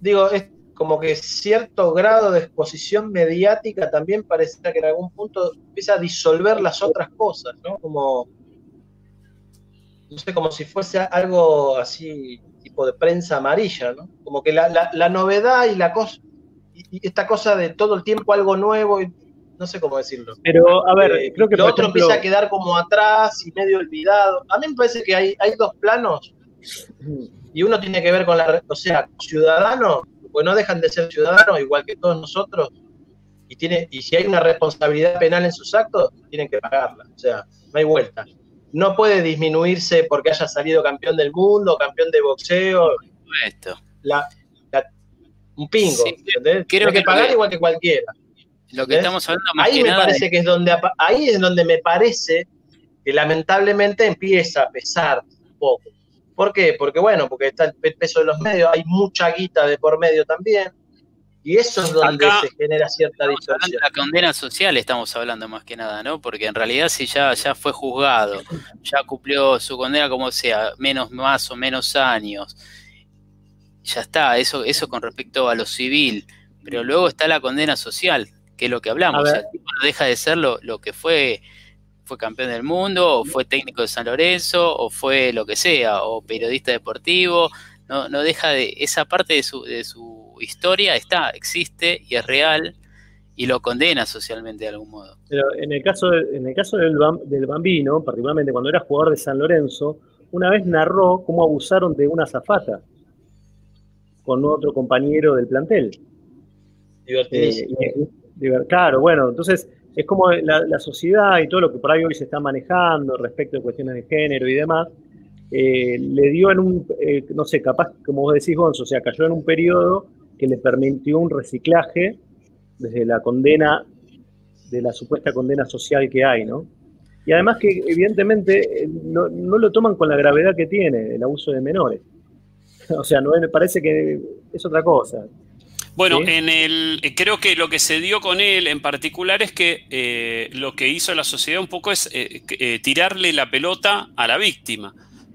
Digo, es como que cierto grado de exposición mediática también parece que en algún punto empieza a disolver las otras cosas, ¿no? Como, no sé, como si fuese algo así, tipo de prensa amarilla, ¿no? Como que la, novedad y la cosa, y esta cosa de todo el tiempo algo nuevo, y no sé cómo decirlo. Pero, a ver, eh, creo que. Lo otro empieza a quedar como atrás y medio olvidado. A mí me parece que hay, hay dos planos y uno tiene que ver con la. O sea, ciudadanos, pues no dejan de ser ciudadanos igual que todos nosotros. Y, tiene, y si hay una responsabilidad penal en sus actos, tienen que pagarla. O sea, no hay vuelta. No puede disminuirse porque haya salido campeón del mundo, campeón de boxeo. Esto. La, un pingo. ¿entendés? Tiene que pagar igual que cualquiera. Lo que estamos hablando más ahí me parece que es donde ahí es donde me parece que lamentablemente empieza a pesar un poco. ¿Por qué? Porque bueno, porque está el peso de los medios, hay mucha guita de por medio también. Y eso es donde se genera cierta distorsión. La condena social estamos hablando más que nada, ¿no? Porque en realidad si ya, ya fue juzgado, ya cumplió su condena como sea, menos más o menos años, ya está, eso, eso con respecto a lo civil. Pero luego está la condena social, que es lo que hablamos. el tipo no deja de ser lo, que fue, fue campeón del mundo, o fue técnico de San Lorenzo, o fue lo que sea, o periodista deportivo. No, no deja de. Esa parte de su, de su historia está, existe y es real y lo condena socialmente de algún modo. Pero en el caso, en el caso del, del Bambino, particularmente cuando era jugador de San Lorenzo, una vez narró cómo abusaron de una zafata con otro compañero del plantel. Divertidísimo. Eh, Claro, bueno, entonces es como la, sociedad y todo lo que por ahí hoy se está manejando respecto de cuestiones de género y demás, eh, le dio en un, eh, no sé, capaz, como vos decís, Gonzo, o sea, cayó en un periodo que le permitió un reciclaje desde la condena, de la supuesta condena social que hay, ¿no? Y además que evidentemente eh, no lo toman con la gravedad que tiene el abuso de menores. O sea, no me parece que es otra cosa. Bueno, en el, eh, creo que lo que se dio con él en particular es que eh, lo que hizo la sociedad un poco es eh, tirarle la pelota a la víctima.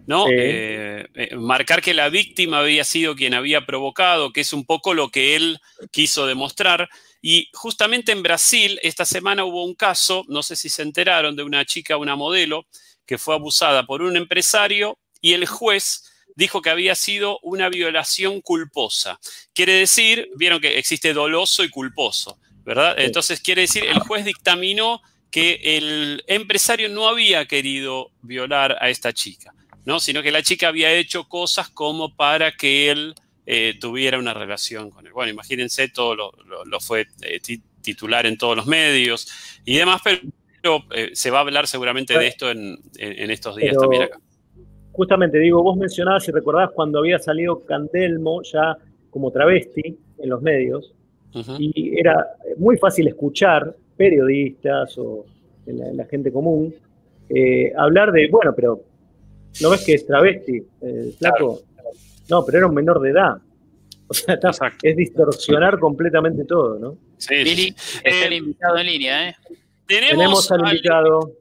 ¿no? Eh, eh, marcar que la víctima había sido quien había provocado, que es un poco lo que él quiso demostrar. Y justamente en Brasil, esta semana hubo un caso, no sé si se enteraron, de una chica, una modelo, que fue abusada por un empresario y el juez dijo que había sido una violación culposa. Quiere decir, vieron que existe doloso y culposo, ¿verdad? Entonces quiere decir, el juez dictaminó que el empresario no había querido violar a esta chica, ¿no? Sino que la chica había hecho cosas como para que él eh, tuviera una relación con él. Bueno, imagínense, todo lo, fue eh, titular en todos los medios y demás, pero eh, se va a hablar seguramente de esto en, estos días también acá. Justamente, digo, vos mencionabas, si recordás, cuando había salido Candelmo ya como travesti en los medios, y era muy fácil escuchar periodistas o la, gente común hablar de, bueno, pero ¿no ves que es travesti? flaco, no, pero era un menor de edad. O sea, es distorsionar completamente todo, ¿no? Sí, Lili, está el invitado en línea, ¿eh? Tenemos, al invitado.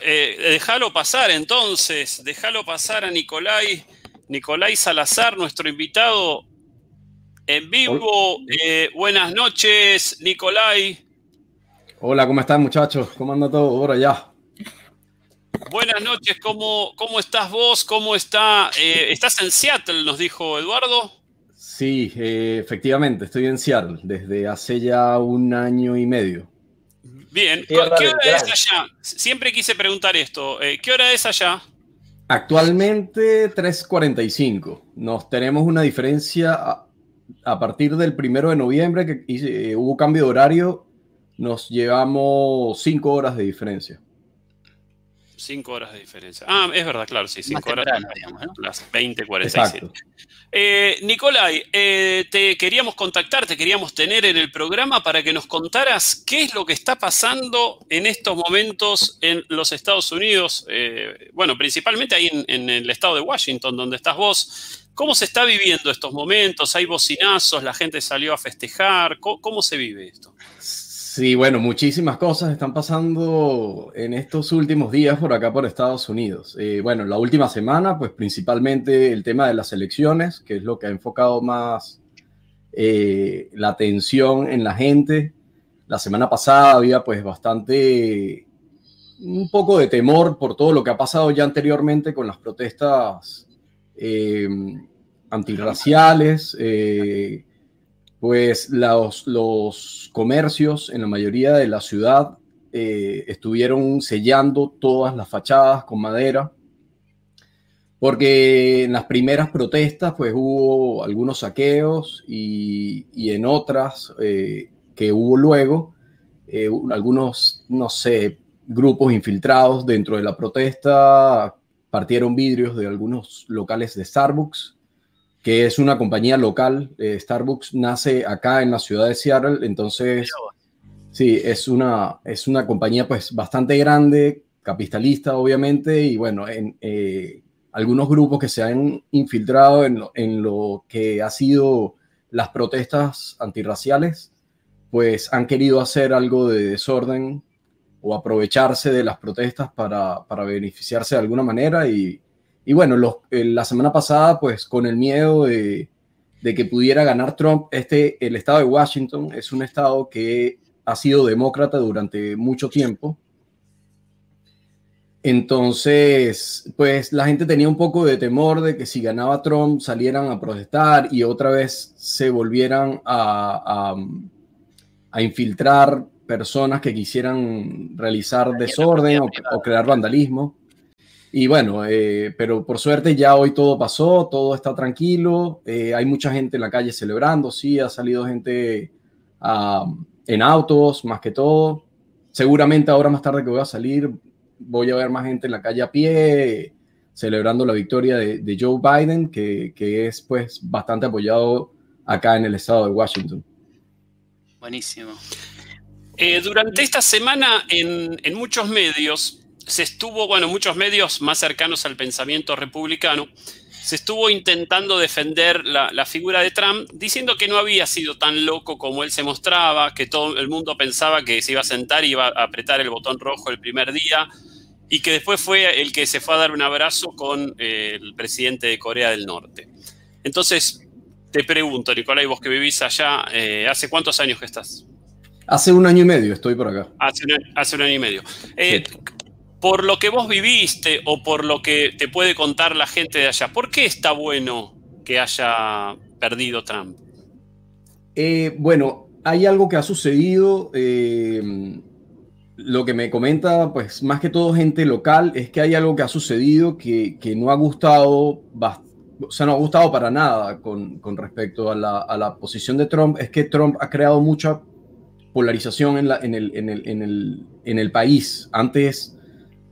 Eh, déjalo pasar entonces, déjalo pasar a Nicolai, Nicolai Salazar, nuestro invitado en vivo. Eh, buenas noches, Nicolai. Hola, ¿cómo están muchachos? ¿Cómo anda todo por allá? Buenas noches, ¿cómo, cómo estás vos? ¿Cómo está? Eh, ¿Estás en Seattle? Nos dijo Eduardo. Sí, efectivamente, estoy en Seattle desde hace ya un año y medio. Bien, ¿qué hora es allá? Siempre quise preguntar esto. Eh, ¿Qué hora es allá? Actualmente 3.45. Nos tenemos una diferencia a, partir del primero de noviembre que hubo cambio de horario. Nos llevamos cinco horas de diferencia. Cinco horas de diferencia. Ah, es verdad, claro, sí, cinco horas. digamos, Las 20.47. Eh, Nicolai, eh, te queríamos contactar, te queríamos tener en el programa para que nos contaras qué es lo que está pasando en estos momentos en los Estados Unidos, eh, bueno, principalmente ahí en, el estado de Washington, donde estás vos. ¿Cómo se está viviendo estos momentos? ¿Hay bocinazos? ¿La gente salió a festejar? cómo se vive esto? Sí, bueno, muchísimas cosas están pasando en estos últimos días por acá, por Estados Unidos. Eh, bueno, la última semana, pues principalmente el tema de las elecciones, que es lo que ha enfocado más eh, la atención en la gente. La semana pasada había pues bastante, un poco de temor por todo lo que ha pasado ya anteriormente con las protestas eh, antirraciales pues los, comercios en la mayoría de la ciudad eh, estuvieron sellando todas las fachadas con madera, porque en las primeras protestas pues hubo algunos saqueos y, en otras eh, que hubo luego, eh, algunos, no sé, grupos infiltrados dentro de la protesta partieron vidrios de algunos locales de Starbucks que es una compañía local. Eh, Starbucks nace acá en la ciudad de Seattle, entonces sí, es una, es una compañía pues bastante grande, capitalista obviamente, y bueno, en, eh, algunos grupos que se han infiltrado en lo, en lo, que ha sido las protestas antirraciales, pues han querido hacer algo de desorden o aprovecharse de las protestas para, para beneficiarse de alguna manera y y bueno, eh, la semana pasada, pues con el miedo de, que pudiera ganar Trump, este, el estado de Washington es un estado que ha sido demócrata durante mucho tiempo. Entonces, pues la gente tenía un poco de temor de que si ganaba Trump salieran a protestar y otra vez se volvieran a, a, infiltrar personas que quisieran realizar desorden o crear vandalismo. Y bueno, eh, pero por suerte ya hoy todo pasó, todo está tranquilo, eh, hay mucha gente en la calle celebrando, sí, ha salido gente en autos más que todo. Seguramente ahora más tarde que voy a salir, voy a ver más gente en la calle a pie, celebrando la victoria de, Joe Biden, que, que, es pues bastante apoyado acá en el estado de Washington. Buenísimo. Eh, durante esta semana en, en muchos medios se estuvo, bueno, muchos medios más cercanos al pensamiento republicano, se estuvo intentando defender la, figura de Trump, diciendo que no había sido tan loco como él se mostraba, que todo el mundo pensaba que se iba a sentar y iba a apretar el botón rojo el primer día, y que después fue el que se fue a dar un abrazo con eh, el presidente de Corea del Norte. Entonces, te pregunto, Nicolai, vos que vivís allá, eh, ¿hace cuántos años que estás? Hace un año y medio estoy por acá. Hace un, año y medio. Eh, por lo que vos viviste o por lo que te puede contar la gente de allá, ¿por qué está bueno que haya perdido Trump? bueno, hay algo que ha sucedido lo que me comenta, pues más que todo gente local, es que hay algo que ha sucedido que, no ha gustado, o sea, no ha gustado para nada con, respecto a la, posición de Trump, es que Trump ha creado mucha polarización en, el, en, el, país. Antes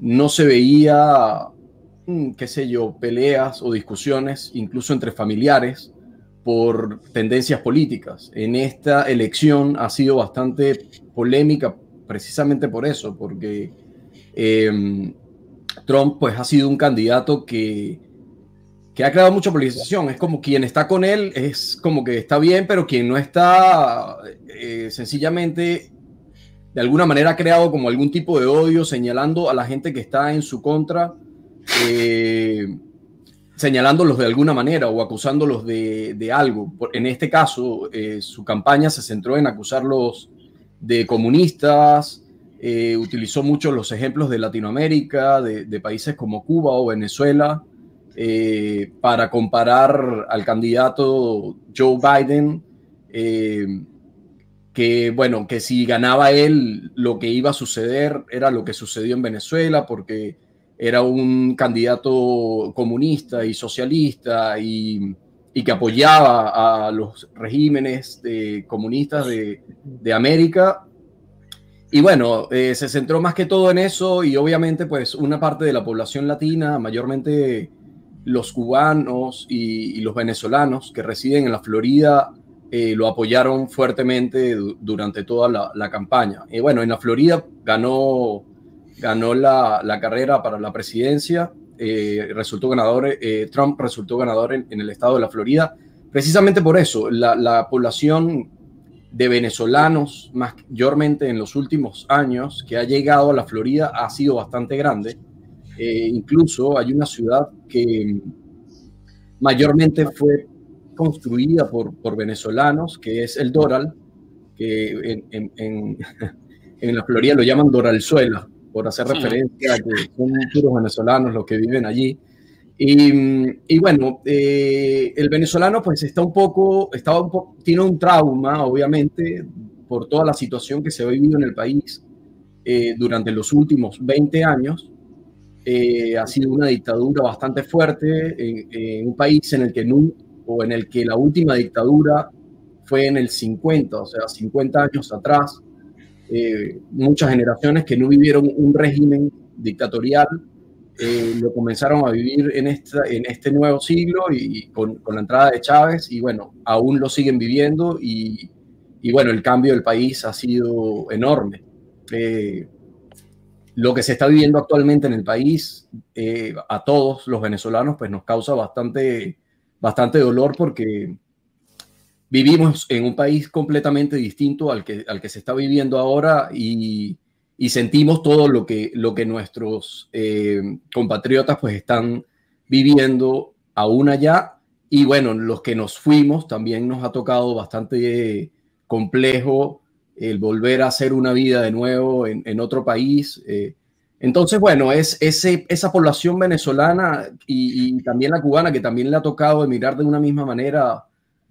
no se veía, mm, qué sé yo, peleas o discusiones, incluso entre familiares, por tendencias políticas. En esta elección ha sido bastante polémica precisamente por eso, porque em, Trump pues ha sido un candidato que, que ha creado mucha polarización. Es como quien está con él es como que está bien, pero quien no está, eh, sencillamente, de alguna manera ha creado como algún tipo de odio señalando a la gente que está en su contra, eh, señalándolos de alguna manera o acusándolos de, de algo. En este caso, eh, su campaña se centró en acusarlos de comunistas, eh, utilizó mucho los ejemplos de Latinoamérica, de, países como Cuba o Venezuela, para comparar al candidato Joe Biden, que bueno, que si ganaba él, lo que iba a suceder era lo que sucedió en Venezuela, porque era un candidato comunista y socialista y y que apoyaba a los regímenes de, comunistas de, de, América. Y bueno, eh, se centró más que todo en eso y obviamente pues una parte de la población latina, mayormente los cubanos y, los venezolanos que residen en la Florida, eh, lo apoyaron fuertemente durante toda la, la, campaña. Y bueno, en la Florida ganó, ganó la, la carrera para la presidencia eh, resultó ganador, eh, Trump resultó ganador en, el estado de la Florida, precisamente por eso, la, población de venezolanos, mayormente en los últimos años, que ha llegado a la Florida ha sido bastante grande. Eh, incluso hay una ciudad que mayormente fue construida por, por venezolanos, que es el Doral, que en, en, en la Florida lo llaman Doralzuela, por hacer referencia a que son puros venezolanos los que viven allí. Y, bueno, eh, el venezolano pues está un poco, estaba un tiene un trauma, obviamente, por toda la situación que se ha vivido en el país eh, durante los últimos 20 años. Eh, ha sido una dictadura bastante fuerte en, un país en el que no, o en el que la última dictadura fue en el 50, o sea, 50 años atrás. Eh, muchas generaciones que no vivieron un régimen dictatorial, eh, lo comenzaron a vivir en, esta, en este nuevo siglo y con, con, la entrada de Chávez y bueno, aún lo siguen viviendo y, y bueno, el cambio del país ha sido enorme. Eh, lo que se está viviendo actualmente en el país a todos los venezolanos pues nos causa bastante, bastante dolor porque vivimos en un país completamente distinto al que, al que se está viviendo ahora y, sentimos todo lo que, lo que nuestros eh, compatriotas pues están viviendo aún allá. Y bueno, los que nos fuimos también nos ha tocado bastante complejo el volver a hacer una vida de nuevo en, otro país. Eh. Entonces, bueno, es ese, esa población venezolana y, también la cubana que también le ha tocado mirar de una misma manera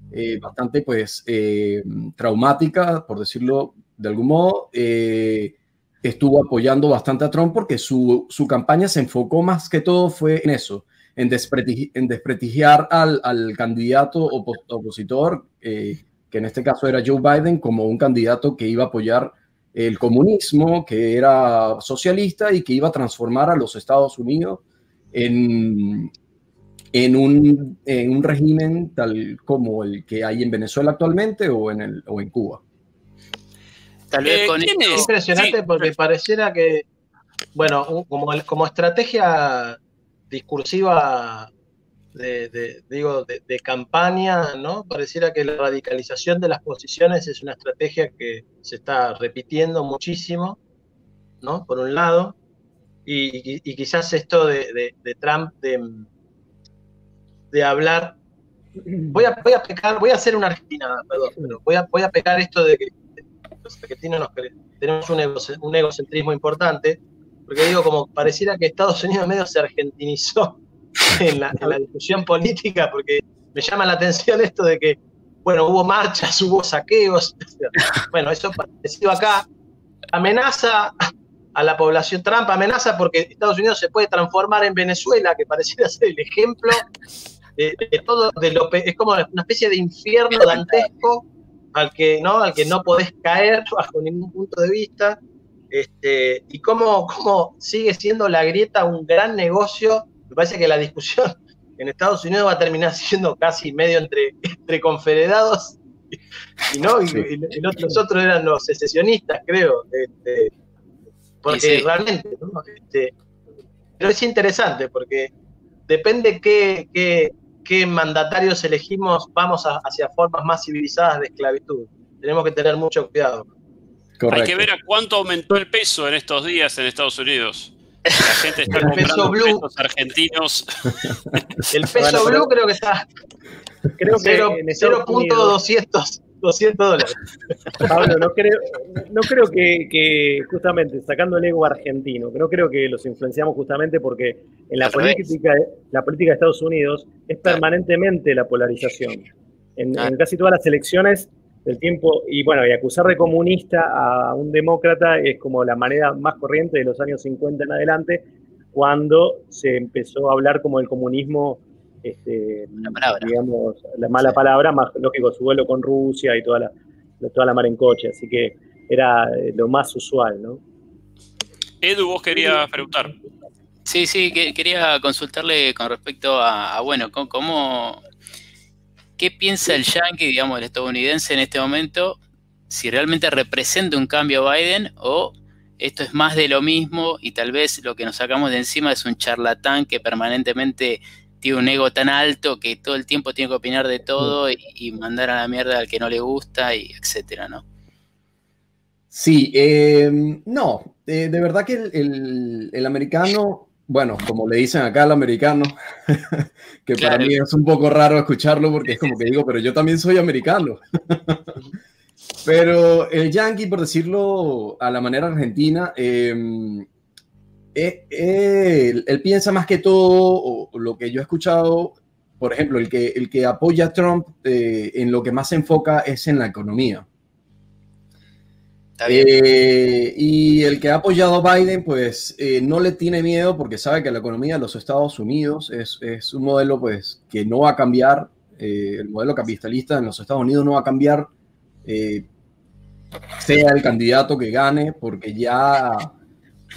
eh, bastante pues eh, traumática, por decirlo de algún modo, eh, estuvo apoyando bastante a Trump porque su, su, campaña se enfocó más que todo fue en eso, en, en desprestigiar al, al candidato opositor, que en este caso era Joe Biden, como un candidato que iba a apoyar el comunismo, que era socialista y que iba a transformar a los Estados Unidos en, en un, en un régimen tal como el que hay en Venezuela actualmente o en, el, o en Cuba. Tal vez eh, es impresionante porque pareciera que, bueno, como, como estrategia discursiva de, digo, de, campaña, ¿no? Pareciera que la radicalización de las posiciones es una estrategia que se está repitiendo muchísimo, ¿no? Por un lado. y, quizás esto de, Trump de, hablar. Voy a, voy a pecar, voy a hacer una argentina, perdón, voy a, voy a pecar esto de que los argentinos tenemos un, egocentrismo importante, porque digo, como pareciera que Estados Unidos medio se argentinizó en la, en discusión política, porque me llama la atención esto de que, bueno, hubo marchas, hubo saqueos, bueno, eso parecido acá, amenaza a la población Trump, amenaza porque Estados Unidos se puede transformar en Venezuela, que pareciera ser el ejemplo de, todo, de lo, es como una especie de infierno dantesco al que no, al que no podés caer bajo ningún punto de vista, este, y cómo, cómo sigue siendo la grieta un gran negocio, me parece que la discusión en Estados Unidos va a terminar siendo casi medio entre, entre confederados y, no, y, los otros eran los secesionistas, creo. Este, porque realmente, este, pero es interesante porque depende qué, qué, mandatarios elegimos, vamos hacia formas más civilizadas de esclavitud. Tenemos que tener mucho cuidado. Hay que ver a cuánto aumentó el peso en estos días en Estados Unidos. La gente está el peso blue. pesos argentinos. El peso blue creo que está creo que 0.200 200 dólares. Pablo, no creo, no creo que, justamente sacando el ego argentino, no creo que los influenciamos justamente porque en la política, la política de Estados Unidos es permanentemente la polarización. En, en, casi todas las elecciones del tiempo, y bueno, y acusar de comunista a un demócrata es como la manera más corriente de los años 50 en adelante, cuando se empezó a hablar como el comunismo este, la digamos, la mala palabra, más lógico su vuelo con Rusia y toda la, toda la mar en coche, así que era eh, lo más usual, ¿no? Edu, vos querías preguntar. Sí, sí, quería consultarle con respecto a, bueno, cómo, qué piensa el yankee, digamos, el estadounidense en este momento, si realmente representa un cambio a Biden o esto es más de lo mismo y tal vez lo que nos sacamos de encima es un charlatán que permanentemente tiene un ego tan alto que todo el tiempo tiene que opinar de todo y, mandar a la mierda al que no le gusta, y etcétera, ¿no? Sí, em, no, eh, de verdad que el, americano, bueno, como le dicen acá al americano, que para mí es un poco raro escucharlo porque es como que digo, pero yo también soy americano. pero el yankee, por decirlo a la manera argentina, eh, eh, él, piensa más que todo, o, lo que yo he escuchado, por ejemplo, el que, el que apoya a Trump eh, en lo que más se enfoca es en la economía. Eh, y el que ha apoyado a Biden, pues no le tiene miedo porque sabe que la economía de los Estados Unidos es, es un modelo pues, que no va a cambiar. el modelo capitalista en los Estados Unidos no va a cambiar, sea el candidato que gane, porque ya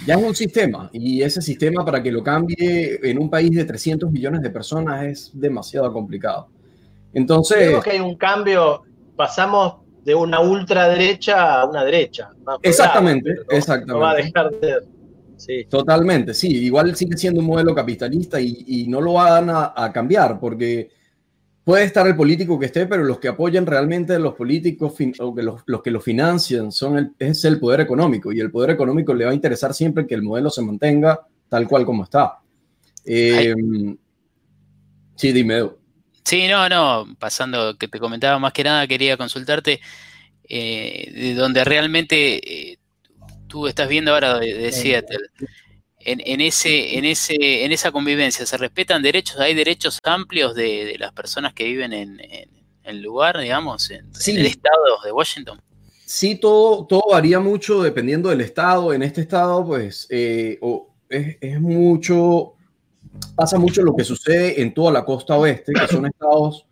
ya es un sistema y ese sistema para que lo cambie en un país de 300 millones de personas es demasiado complicado. Entonces... Creo que hay un cambio, pasamos de una ultraderecha a una derecha. Exactamente, exactamente. No va a dejar de... Sí. Totalmente, sí, igual sigue siendo un modelo capitalista y, no lo van a, a cambiar porque puede estar el político que esté, pero los que apoyan realmente los políticos o que los, que lo financian son el, es el poder económico y el poder económico le va a interesar siempre que el modelo se mantenga tal cual como está. Em, sí, dime. Sí, no, no, pasando que te comentaba más que nada, quería consultarte eh, de donde realmente eh, tú estás viendo ahora de Seattle en, ese, en, ese, en esa convivencia se respetan derechos, hay derechos amplios de, las personas que viven en, el lugar, digamos, en, el estado de Washington. Sí, todo, todo varía mucho dependiendo del estado. En este estado, pues, eh, es, mucho, pasa mucho lo que sucede en toda la costa oeste, que son estados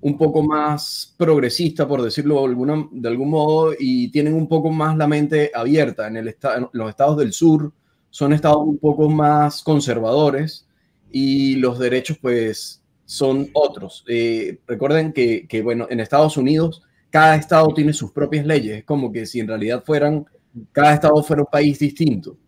un poco más progresistas, por decirlo de, algún modo, y tienen un poco más la mente abierta. En, el en los estados del sur, son estados un poco más conservadores y los derechos pues son otros. Eh, recuerden que, bueno, en Estados Unidos cada estado tiene sus propias leyes, es como que si en realidad fueran, cada estado fuera un país distinto.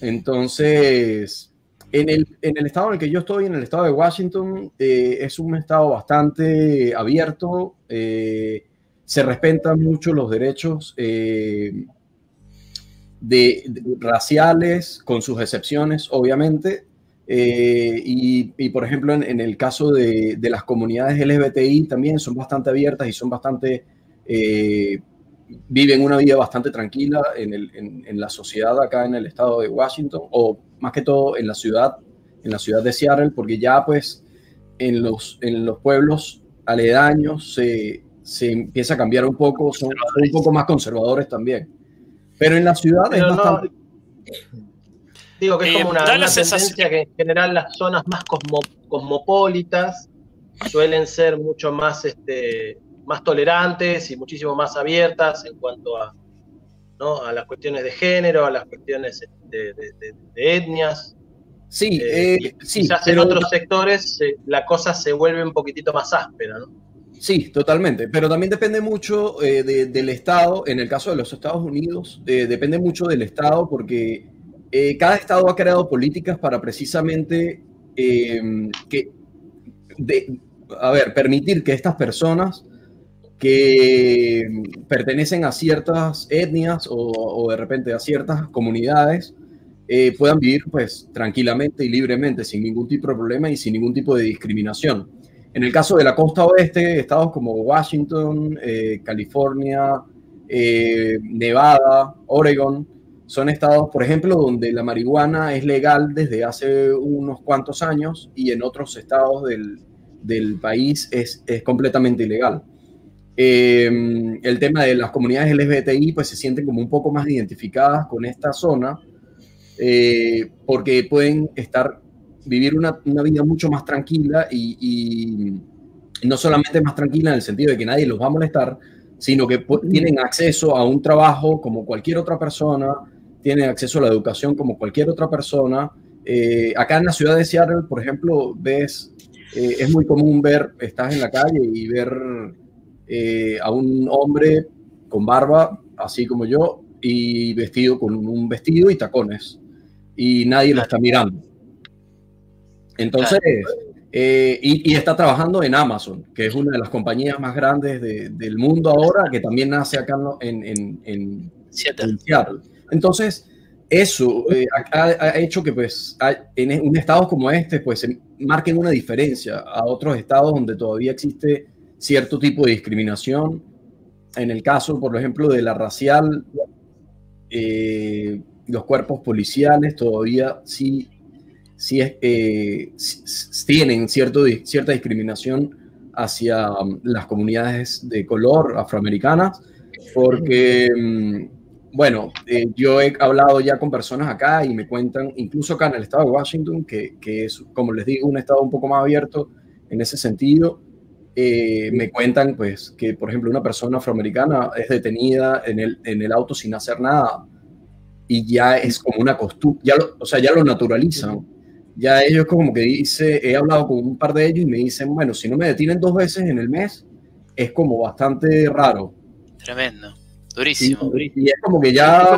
Entonces, en el, estado en el que yo estoy, en el estado de Washington, eh, es un estado bastante abierto, eh, se respetan mucho los derechos de, raciales, con sus excepciones, obviamente. Eh, y, por ejemplo, en, el caso de, las comunidades LGBTI también son bastante abiertas y son bastante, eh, viven una vida bastante tranquila en, la sociedad acá en el estado de Washington, más que todo en la ciudad, en la ciudad de Seattle, porque ya pues en los, en los pueblos aledaños se, se empieza a cambiar un poco, son, un poco más conservadores también. Pero en la ciudad es bastante... digo que es como una, tendencia que en general las zonas más cosmopolitas suelen ser mucho más, este, más tolerantes y muchísimo más abiertas en cuanto a, ¿no? a las cuestiones de género, a las cuestiones este, de, etnias. Sí, eh, eh, sí quizás en otros sectores la cosa se vuelve un poquitito más áspera, ¿no? Sí, totalmente, pero también depende mucho eh, del Estado. En el caso de los Estados Unidos, eh, depende mucho del Estado porque eh, cada Estado ha creado políticas para precisamente que, a ver, permitir que estas personas que pertenecen a ciertas etnias o, de repente a ciertas comunidades puedan vivir pues tranquilamente y libremente sin ningún tipo de problema y sin ningún tipo de discriminación. En el caso de la costa oeste, estados como Washington, eh, California, eh, Nevada, Oregon, son estados, por ejemplo, donde la marihuana es legal desde hace unos cuantos años y en otros estados del, país es, completamente ilegal. Eh, el tema de las comunidades LGBTI pues se sienten como un poco más identificadas con esta zona porque pueden estar vivir una, vida mucho más tranquila y, no solamente más tranquila en el sentido de que nadie los va a molestar, sino que tienen acceso a un trabajo como cualquier otra persona, tienen acceso a la educación como cualquier otra persona. Eh, acá en la ciudad de Seattle, por ejemplo, ves, eh, es muy común ver, estás en la calle y ver eh, a un hombre con barba, así como yo, y vestido con un vestido y tacones, y nadie lo está mirando. Entonces, eh, y, está trabajando en Amazon, que es una de las compañías más grandes del mundo ahora, que también nace acá en, en, en, Seattle. Entonces, eso eh, ha, hecho que pues en un estado como este pues se marquen una diferencia a otros estados donde todavía existe cierto tipo de discriminación. En el caso, por ejemplo, de la racial, eh, los cuerpos policiales todavía sí es, eh, tienen cierto, cierta discriminación hacia um, las comunidades de color afroamericanas, porque, mm, bueno, eh, yo he hablado ya con personas acá y me cuentan, incluso acá en el estado de Washington, que, que es, como les digo, un estado un poco más abierto en ese sentido, eh, me cuentan pues que, por ejemplo, una persona afroamericana es detenida en el, en el auto sin hacer nada y ya es como una costumbre, ya o sea, ya lo naturalizan. Ya ellos como que dice, he hablado con un par de ellos y me dicen, bueno, si no me detienen dos veces en el mes, es como bastante raro. Tremendo, durísimo. Y, es como que ya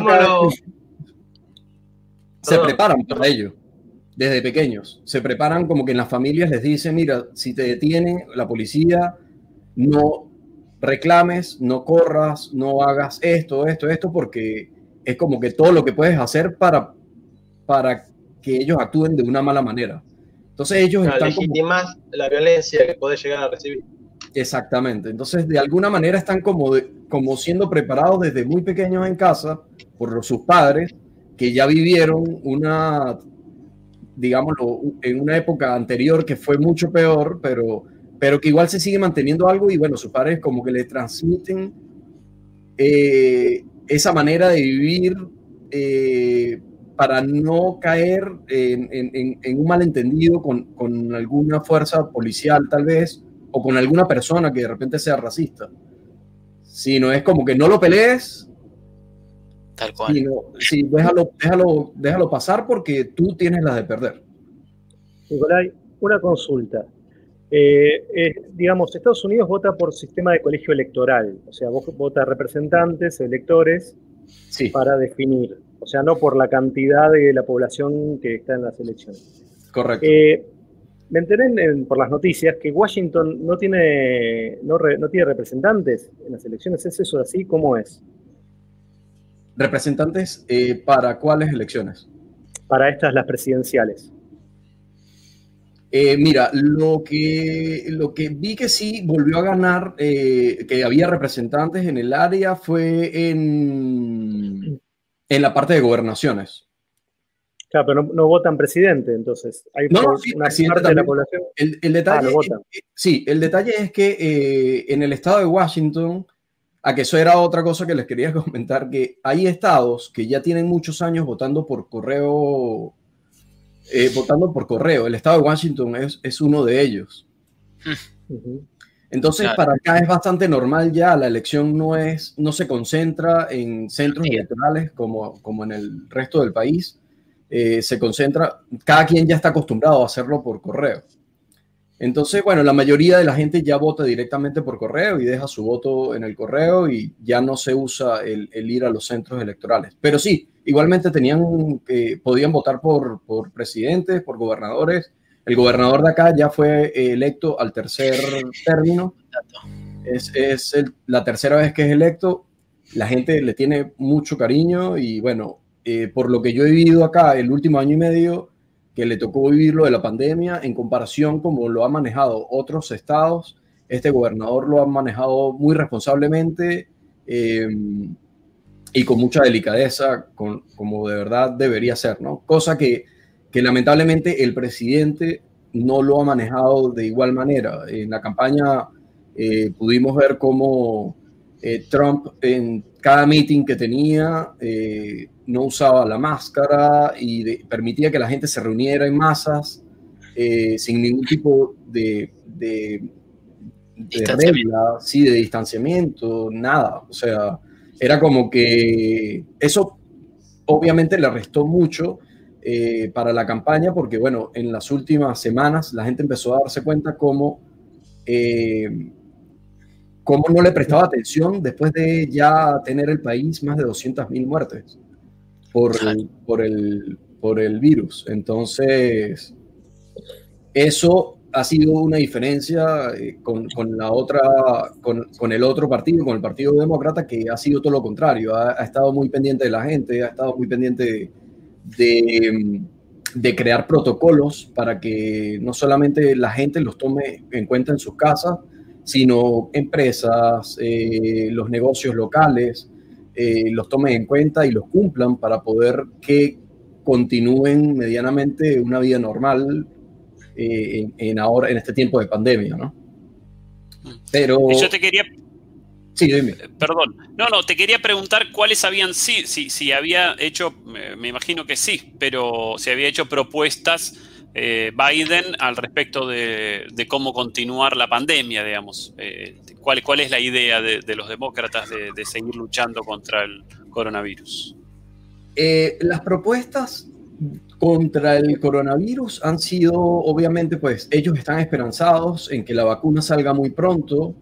se preparan para ello, desde pequeños. Se preparan como que en las familias les dicen, mira, si te detiene la policía, no reclames, no corras, no hagas esto, esto, esto, porque es como que todo lo que puedes hacer para, para que ellos actúen de una mala manera. Entonces ellos están... Legitimas la violencia que puede llegar a recibir. Exactamente. Entonces, de alguna manera están como, como siendo preparados desde muy pequeños en casa por sus padres que ya vivieron una, digámoslo, en una época anterior que fue mucho peor, pero, pero que igual se sigue manteniendo algo y bueno, sus padres como que le transmiten eh, esa manera de vivir eh, para no caer en, un malentendido con, alguna fuerza policial tal vez, o con alguna persona que de repente sea racista. Sino es como que no lo pelees. Tal cual. sí, déjalo, déjalo, déjalo pasar porque tú tienes las de perder. Nicolai, una consulta. Eh, digamos, Estados Unidos vota por sistema de colegio electoral, o sea, vos votas representantes, electores, para definir o sea, no por la cantidad de la población que está en las elecciones. Correcto. Eh, me enteré por las noticias que Washington no tiene, no, tiene representantes en las elecciones. ¿Es eso así? ¿Cómo es? Representantes eh, para cuáles elecciones? Para estas, las presidenciales. Eh, mira, lo que, lo que vi que sí volvió a ganar, eh, que había representantes en el área, fue en, en la parte de gobernaciones. Claro, pero no, votan presidente, entonces. Hay no, una parte de la población. El, el detalle, ah, sí, el detalle es que eh, en el estado de Washington, a que eso era otra cosa que les quería comentar, que hay estados que ya tienen muchos años votando por correo eh, votando por correo. El estado de Washington es, es uno de ellos. Entonces, para acá es bastante normal ya, la elección no, es, no se concentra en centros electorales como, como en el resto del país. Eh, se concentra, cada quien ya está acostumbrado a hacerlo por correo. Entonces, bueno, la mayoría de la gente ya vota directamente por correo y deja su voto en el correo y ya no se usa el, ir a los centros electorales. Pero sí, igualmente tenían, eh, podían votar por, por presidentes, por gobernadores. El gobernador de acá ya fue electo al tercer término. Es, es la tercera vez que es electo. La gente le tiene mucho cariño y bueno, eh, por lo que yo he vivido acá el último año y medio, que le tocó vivir lo de la pandemia, en comparación como lo han manejado otros estados, este gobernador lo ha manejado muy responsablemente. Eh, y con mucha delicadeza, con, como de verdad debería ser, ¿no? Cosa que, que lamentablemente el presidente no lo ha manejado de igual manera. En la campaña eh, pudimos ver cómo eh, Trump en cada meeting que tenía eh, no usaba la máscara y permitía que la gente se reuniera en masas sin ningún tipo de, de, de regla, sí, de distanciamiento, nada. O sea, era como que eso obviamente le restó mucho eh, para la campaña porque, bueno, en las últimas semanas la gente empezó a darse cuenta cómo, eh, cómo no le prestaba atención después de ya tener el país más de 200.000 muertes por, por, el, por el virus. Entonces, eso ha sido una diferencia eh, con, con, la otra, con, con, el otro partido, con el Partido Demócrata, que ha sido todo lo contrario. Ha, estado muy pendiente de la gente, ha estado muy pendiente de, de, crear protocolos para que no solamente la gente los tome en cuenta en sus casas, sino empresas, eh, los negocios locales, eh, los tomen en cuenta y los cumplan para poder que continúen medianamente una vida normal eh, en, ahora, en este tiempo de pandemia, ¿no? Pero... Yo te quería... Sí, dime. Eh, perdón. No, no, te quería preguntar cuáles habían, sí, sí, si había hecho, me imagino que sí, pero si había hecho propuestas eh, Biden al respecto de, cómo continuar la pandemia, digamos. ¿cuál, ¿Cuál es la idea de, los demócratas de, seguir luchando contra el coronavirus? las propuestas contra el coronavirus han sido, obviamente, pues ellos están esperanzados en que la vacuna salga muy pronto.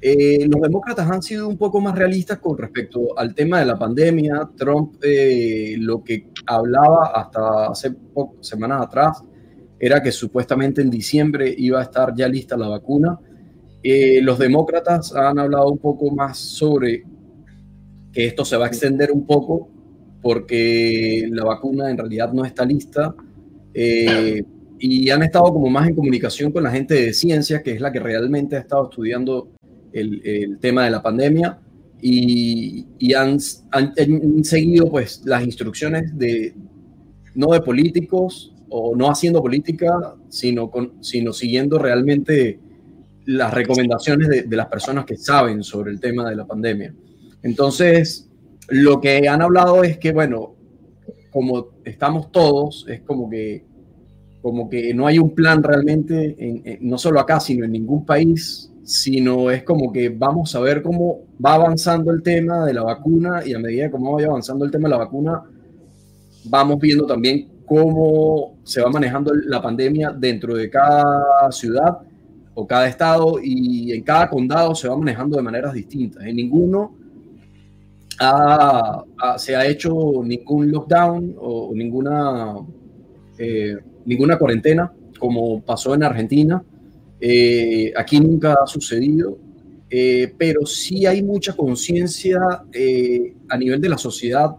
Eh, los demócratas han sido un poco más realistas con respecto al tema de la pandemia. Trump eh, lo que hablaba hasta hace semanas atrás era que supuestamente en diciembre iba a estar ya lista la vacuna. Eh, los demócratas han hablado un poco más sobre que esto se va a extender un poco porque la vacuna en realidad no está lista. Eh, y han estado como más en comunicación con la gente de ciencia, que es la que realmente ha estado estudiando el, tema de la pandemia, y, y han, han, seguido pues las instrucciones de, no de políticos o no haciendo política, sino, sino siguiendo realmente las recomendaciones de, las personas que saben sobre el tema de la pandemia. Entonces, lo que han hablado es que, bueno, como estamos todos, es como que, como que no hay un plan realmente, en, no solo acá, sino en ningún país, sino es como que vamos a ver cómo va avanzando el tema de la vacuna y a medida que vaya avanzando el tema de la vacuna, vamos viendo también cómo se va manejando la pandemia dentro de cada ciudad o cada estado y en cada condado se va manejando de maneras distintas. En ninguno se ha hecho ningún lockdown o ninguna, eh, ninguna cuarentena como pasó en Argentina. Eh, aquí nunca ha sucedido. eh, pero sí hay mucha conciencia eh, a nivel de la sociedad.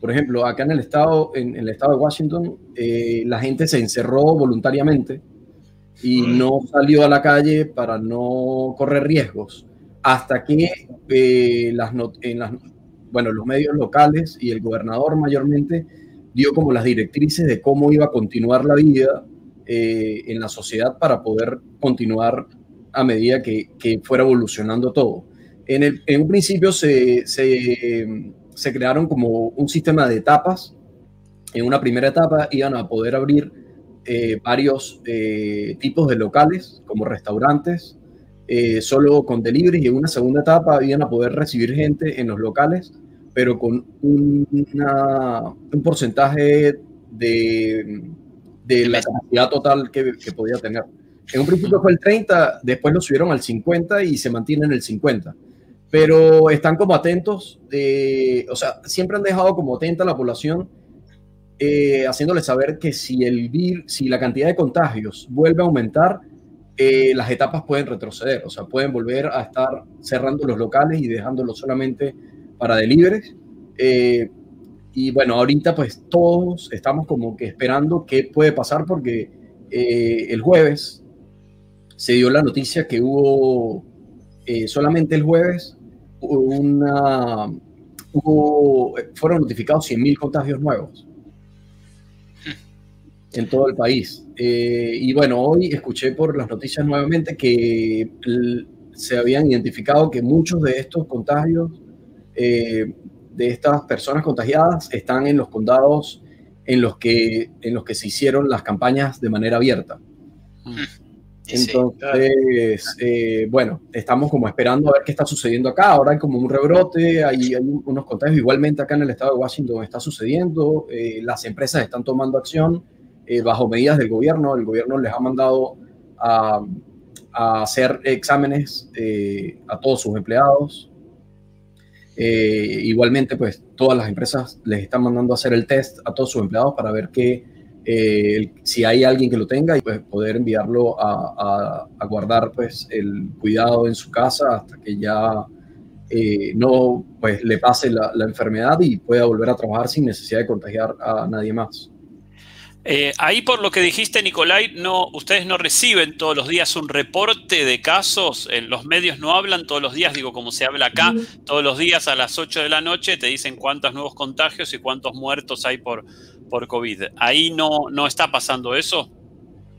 Por ejemplo, acá en el estado, en, el estado de Washington, eh, la gente se encerró voluntariamente y no salió a la calle para no correr riesgos hasta que las, en las, bueno, los medios locales y el gobernador mayormente dio como las directrices de cómo iba a continuar la vida en la sociedad para poder continuar a medida que, fuera evolucionando todo. En, el, en un principio se, se, crearon como un sistema de etapas. En una primera etapa iban a poder abrir eh, varios eh, tipos de locales, como restaurantes, eh, solo con delivery, y en una segunda etapa iban a poder recibir gente en los locales, pero con un, un porcentaje de, de la capacidad total que, que podía tener. En un principio fue el 30, después lo subieron al 50 y se mantiene en el 50. Pero están como atentos, de, o sea, siempre han dejado como atenta a la población, eh, haciéndole saber que si, el vir, si la cantidad de contagios vuelve a aumentar, eh, las etapas pueden retroceder, o sea, pueden volver a estar cerrando los locales y dejándolos solamente para deliveries. Eh, y bueno, ahorita pues todos estamos como que esperando qué puede pasar porque el jueves se dio la noticia que hubo eh, solamente el jueves una, fueron notificados 100.000 contagios nuevos en todo el país. Eh, y bueno, hoy escuché por las noticias nuevamente que se habían identificado que muchos de estos contagios, eh, de estas personas contagiadas, están en los condados en los que, en los que se hicieron las campañas de manera abierta. Mm. Entonces, eh, bueno, estamos como esperando a ver qué está sucediendo acá. Ahora hay como un rebrote, hay, unos contagios igualmente acá en el estado de Washington está sucediendo. Eh, las empresas están tomando acción eh, bajo medidas del gobierno. El gobierno les ha mandado a, hacer exámenes a todos sus empleados. igualmente, pues todas las empresas les están mandando a hacer el test a todos sus empleados para ver qué eh, si hay alguien que lo tenga y pues poder enviarlo a, guardar pues el cuidado en su casa hasta que ya eh, no pues le pase la, enfermedad y pueda volver a trabajar sin necesidad de contagiar a nadie más. Eh, ahí por lo que dijiste, Nicolai, no, ustedes no reciben todos los días un reporte de casos, en los medios no hablan todos los días, digo como se habla acá, todos los días a las 8 de la noche te dicen cuántos nuevos contagios y cuántos muertos hay por, por COVID. ¿Ahí no, no está pasando eso?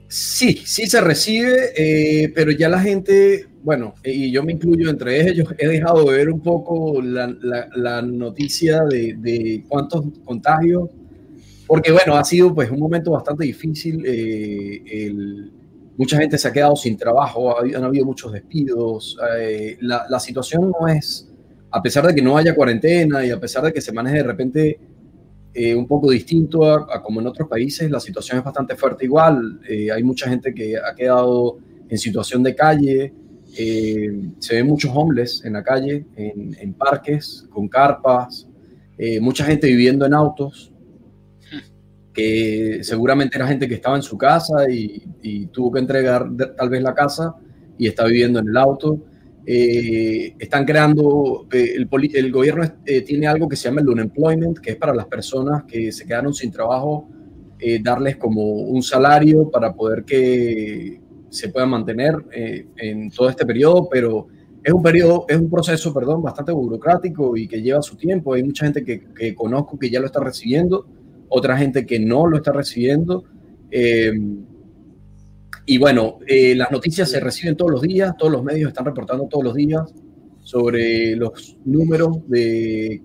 Sí, sí se recibe, eh, pero ya la gente, bueno, y yo me incluyo entre ellos, he dejado de ver un poco la, noticia de, cuántos contagios, porque bueno, ha sido pues un momento bastante difícil. Eh, mucha gente se ha quedado sin trabajo, han habido muchos despidos. Eh, la, la situación no es, a pesar de que no haya cuarentena y a pesar de que se maneje de repente eh, un poco distinto a, como en otros países, la situación es bastante fuerte igual. Eh, hay mucha gente que ha quedado en situación de calle. Eh, se ven muchos homeless en la calle, en, parques, con carpas. mucha gente viviendo en autos, que seguramente era gente que estaba en su casa y tuvo que entregar tal vez la casa y está viviendo en el auto. Eh, están creando, eh, el, el, gobierno eh, tiene algo que se llama el unemployment, que es para las personas que se quedaron sin trabajo, darles como un salario para poder que se puedan mantener en todo este periodo, pero es un periodo, es un proceso, perdón, bastante burocrático y que lleva su tiempo. Hay mucha gente que, que conozco que ya lo está recibiendo, otra gente que no lo está recibiendo. Y bueno, eh, las noticias se reciben todos los días, todos los medios están reportando todos los días sobre los números de,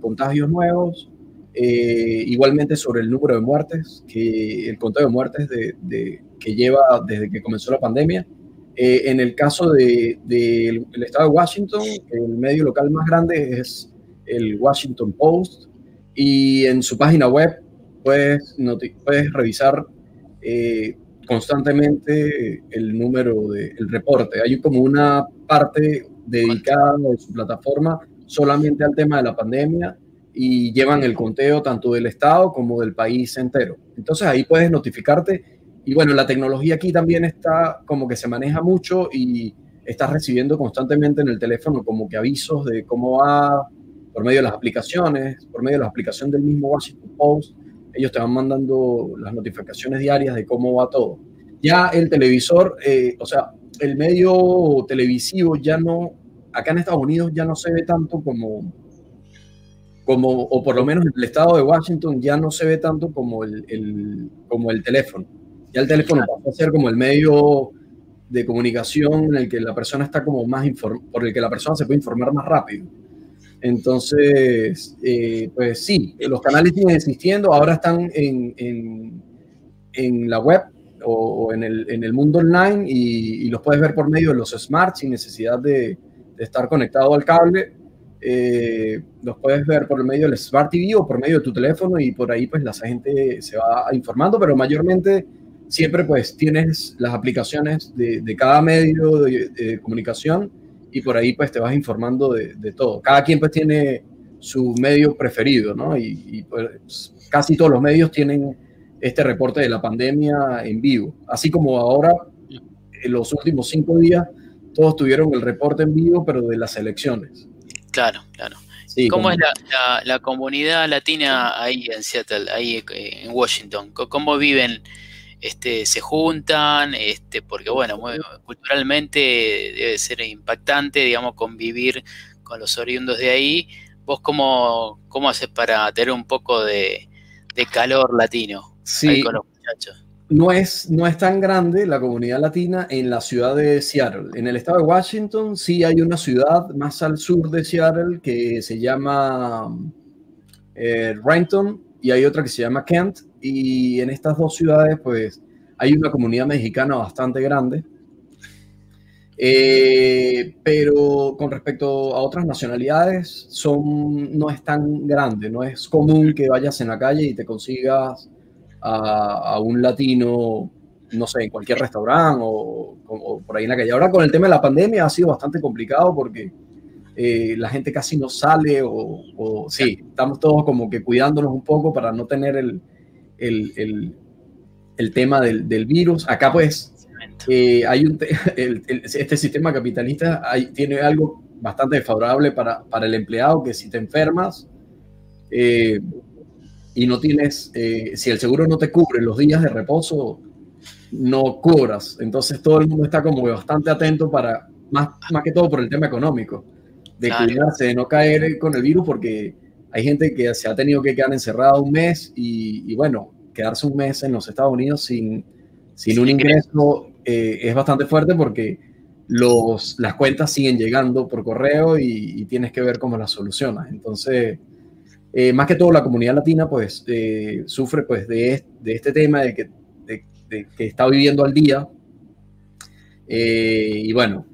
contagios nuevos, eh, igualmente sobre el número de muertes, que el conteo de muertes de, que lleva desde que comenzó la pandemia. Eh, en el caso del de, estado de Washington, el medio local más grande es el Washington Post y en su página web puedes, puedes revisar constantemente el número del reporte. Hay como una parte dedicada de su plataforma solamente al tema de la pandemia y llevan el conteo tanto del Estado como del país entero. Entonces ahí puedes notificarte y bueno, la tecnología aquí también está como que se maneja mucho y estás recibiendo constantemente en el teléfono como que avisos de cómo va por medio de las aplicaciones, por medio de la aplicación del mismo Washington Post. Ellos te van mandando las notificaciones diarias de cómo va todo. Ya el televisor, eh, o sea, el medio televisivo ya no, acá en Estados Unidos ya no se ve tanto como, como o por lo menos en el estado de Washington ya no se ve tanto como el, como el teléfono. Ya el teléfono pasa a ser como el medio de comunicación en el que la persona está como más por el que la persona se puede informar más rápido. Entonces, eh, pues sí, los canales siguen existiendo, ahora están en, en, en la web o, en, el, en, el, mundo online y, los puedes ver por medio de los smarts sin necesidad de, estar conectado al cable. Eh, los puedes ver por medio del Smart TV o por medio de tu teléfono y por ahí pues la gente se va informando, pero mayormente siempre pues tienes las aplicaciones de, de cada medio de comunicación y por ahí pues te vas informando de, de, todo. Cada quien pues tiene su medio preferido, ¿no? Y, pues casi todos los medios tienen este reporte de la pandemia en vivo. Así como ahora, en los últimos cinco días, todos tuvieron el reporte en vivo, pero de las elecciones. Claro, claro. ¿Cómo es la, la, comunidad latina ahí en Seattle, ahí eh, en Washington? ¿Cómo viven este, se juntan, este, porque bueno, culturalmente debe ser impactante, digamos, convivir con los oriundos de ahí. ¿Vos cómo, cómo haces para tener un poco de, calor latino sí, con los muchachos? No es, no es tan grande la comunidad latina en la ciudad de Seattle. En el estado de Washington sí hay una ciudad más al sur de Seattle que se llama eh, Renton y hay otra que se llama Kent y en estas dos ciudades pues hay una comunidad mexicana bastante grande. Eh, pero con respecto a otras nacionalidades, son, no es tan grande, no es común que vayas en la calle y te consigas a, un latino, no sé, en cualquier restaurante o, por ahí en la calle. Ahora con el tema de la pandemia ha sido bastante complicado porque eh, la gente casi no sale o, o, sí, estamos todos como que cuidándonos un poco para no tener el, el, el, tema del, del, virus. Acá pues eh, hay un este sistema capitalista hay, tiene algo bastante favorable para, para, el empleado, que si te enfermas eh, y no tienes, eh, si el seguro no te cubre los días de reposo, no cobras. Entonces todo el mundo está como bastante atento para, más, más que todo por el tema económico, de cuidarse, de no caer con el virus, porque hay gente que se ha tenido que quedar encerrada un mes y, bueno, quedarse un mes en los Estados Unidos sin, sin un ingreso eh, es bastante fuerte porque los, las cuentas siguen llegando por correo y, tienes que ver cómo las solucionas. Entonces, eh, más que todo la comunidad latina pues eh, sufre pues de, de, este tema de que, de, que, está viviendo al día. y bueno,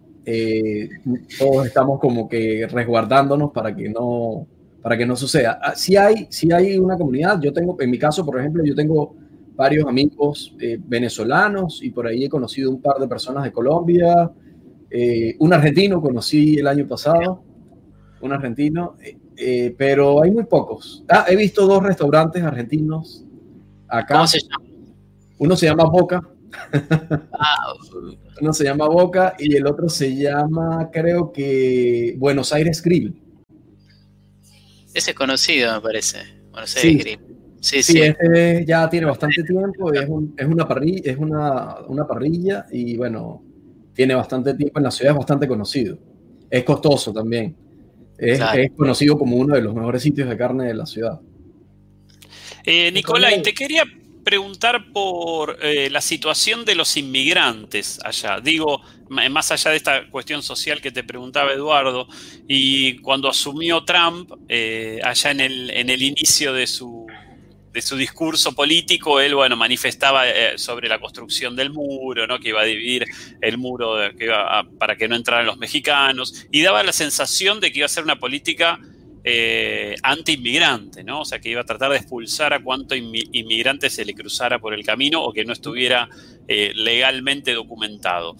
todos estamos como que resguardándonos para que no para que no suceda. Ah, si hay, si hay una comunidad, yo tengo, en mi caso, por ejemplo, yo tengo varios amigos eh, venezolanos y por ahí he conocido un par de personas de Colombia, eh, un argentino conocí el año pasado, un argentino, eh, pero hay muy pocos. Ah, he visto dos restaurantes argentinos acá. ¿Cómo se llama? Uno se llama Boca. Ah, Uno se llama Boca y el otro se llama, creo que Buenos Aires Grill. Ese es conocido, me parece. Bueno, sí. Sí, sí, Este ya tiene bastante tiempo, es, es, una, parrilla, es una, una, parrilla y bueno, tiene bastante tiempo en la ciudad, es bastante conocido. Es costoso también. Es, es conocido como uno de los mejores sitios de carne de la ciudad. Eh, Nicolai, te quería preguntar por eh, la situación de los inmigrantes allá. Digo, más allá de esta cuestión social que te preguntaba Eduardo, y cuando asumió Trump, eh, allá en el, en el inicio de su, de su discurso político, él, bueno, manifestaba eh, sobre la construcción del muro, ¿no? Que iba a dividir el muro que iba para que no entraran los mexicanos, y daba la sensación de que iba a ser una política eh, anti-inmigrante, ¿no? O sea, que iba a tratar de expulsar a cuanto inmigrante se le cruzara por el camino o que no estuviera eh, legalmente documentado.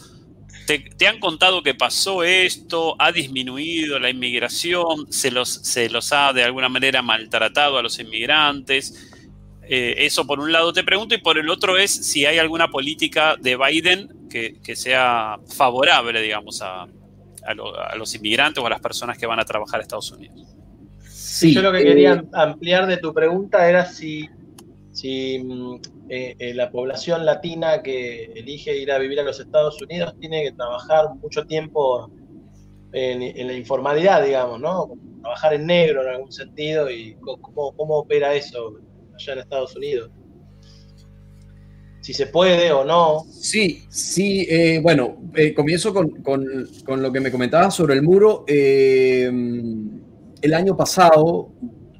¿Te, han contado que pasó esto? ¿Ha disminuido la inmigración? ¿Se los, ha de alguna manera maltratado a los inmigrantes? Eh, eso por un lado te pregunto y por el otro es si hay alguna política de Biden que, sea favorable, digamos, a, los inmigrantes o a las personas que van a trabajar a Estados Unidos. Sí, Yo lo que quería eh, ampliar de tu pregunta era si, si mm, eh, eh, la población latina que elige ir a vivir a los Estados Unidos tiene que trabajar mucho tiempo en, la informalidad, digamos, ¿no? Trabajar en negro en algún sentido y cómo, cómo opera eso allá en Estados Unidos si se puede o no. Sí, sí, eh, bueno, comienzo con, lo que me comentabas sobre el muro. Eh, el año pasado,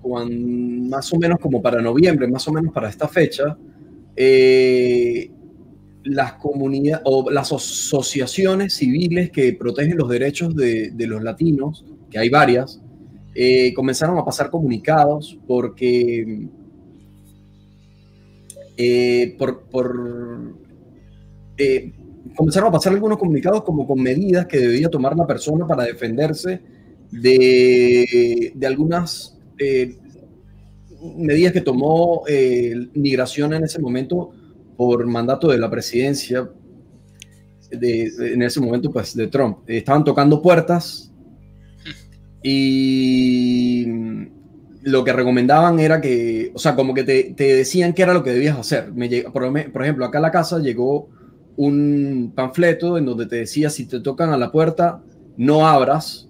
más o menos como para noviembre, más o menos para esta fecha, las comunidades o las asociaciones civiles que protegen los derechos de, los latinos, que hay varias, comenzaron a pasar comunicados porque eh, por, eh, comenzaron a pasar algunos comunicados como con medidas que debía tomar la persona para defenderse de, algunas eh, medidas que tomó migración en ese momento por mandato de la presidencia, en ese momento pues de Trump. Estaban tocando puertas y lo que recomendaban era que, o sea, como que te, decían qué era lo que debías hacer. Me por, por, ejemplo, acá a la casa llegó un panfleto en donde te decía, si te tocan a la puerta, no abras,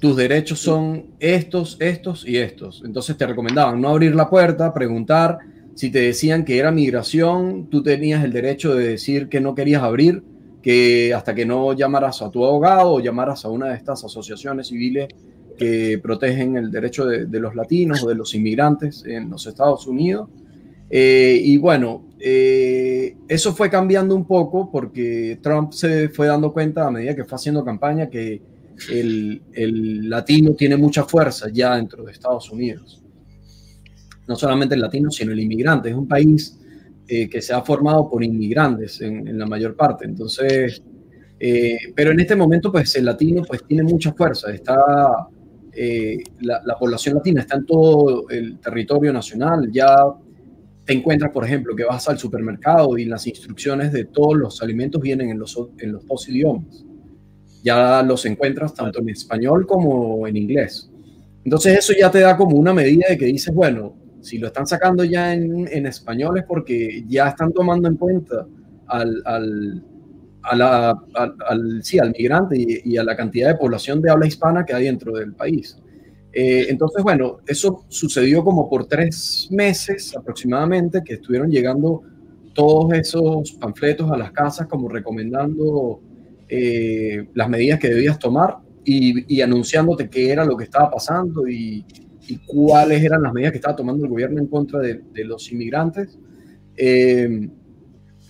tus derechos son estos, estos y estos. Entonces te recomendaban no abrir la puerta, preguntar, si te decían que era migración, tú tenías el derecho de decir que no querías abrir, que hasta que no llamaras a tu abogado o llamaras a una de estas asociaciones civiles que protegen el derecho de, los latinos o de los inmigrantes en los Estados Unidos. Eh, y bueno, eh, eso fue cambiando un poco porque Trump se fue dando cuenta a medida que fue haciendo campaña que el, latino tiene mucha fuerza ya dentro de Estados Unidos. No solamente el latino, sino el inmigrante. Es un país eh, que se ha formado por inmigrantes en, la mayor parte. Entonces, pero en este momento, pues el latino pues tiene mucha fuerza, está eh, la, población latina está en todo el territorio nacional. Ya te encuentras, por ejemplo, que vas al supermercado y las instrucciones de todos los alimentos vienen en los, en los dos idiomas. Ya los encuentras tanto en español como en inglés. Entonces eso ya te da como una medida de que dices, bueno, si lo están sacando ya en, en español es porque ya están tomando en cuenta al, al al, sí, al migrante y, a la cantidad de población de habla hispana que hay dentro del país. Eh, entonces, bueno, eso sucedió como por tres meses aproximadamente, que estuvieron llegando todos esos panfletos a las casas como recomendando eh, las medidas que debías tomar y, anunciándote qué era lo que estaba pasando y, cuáles eran las medidas que estaba tomando el gobierno en contra de, los inmigrantes. Eh,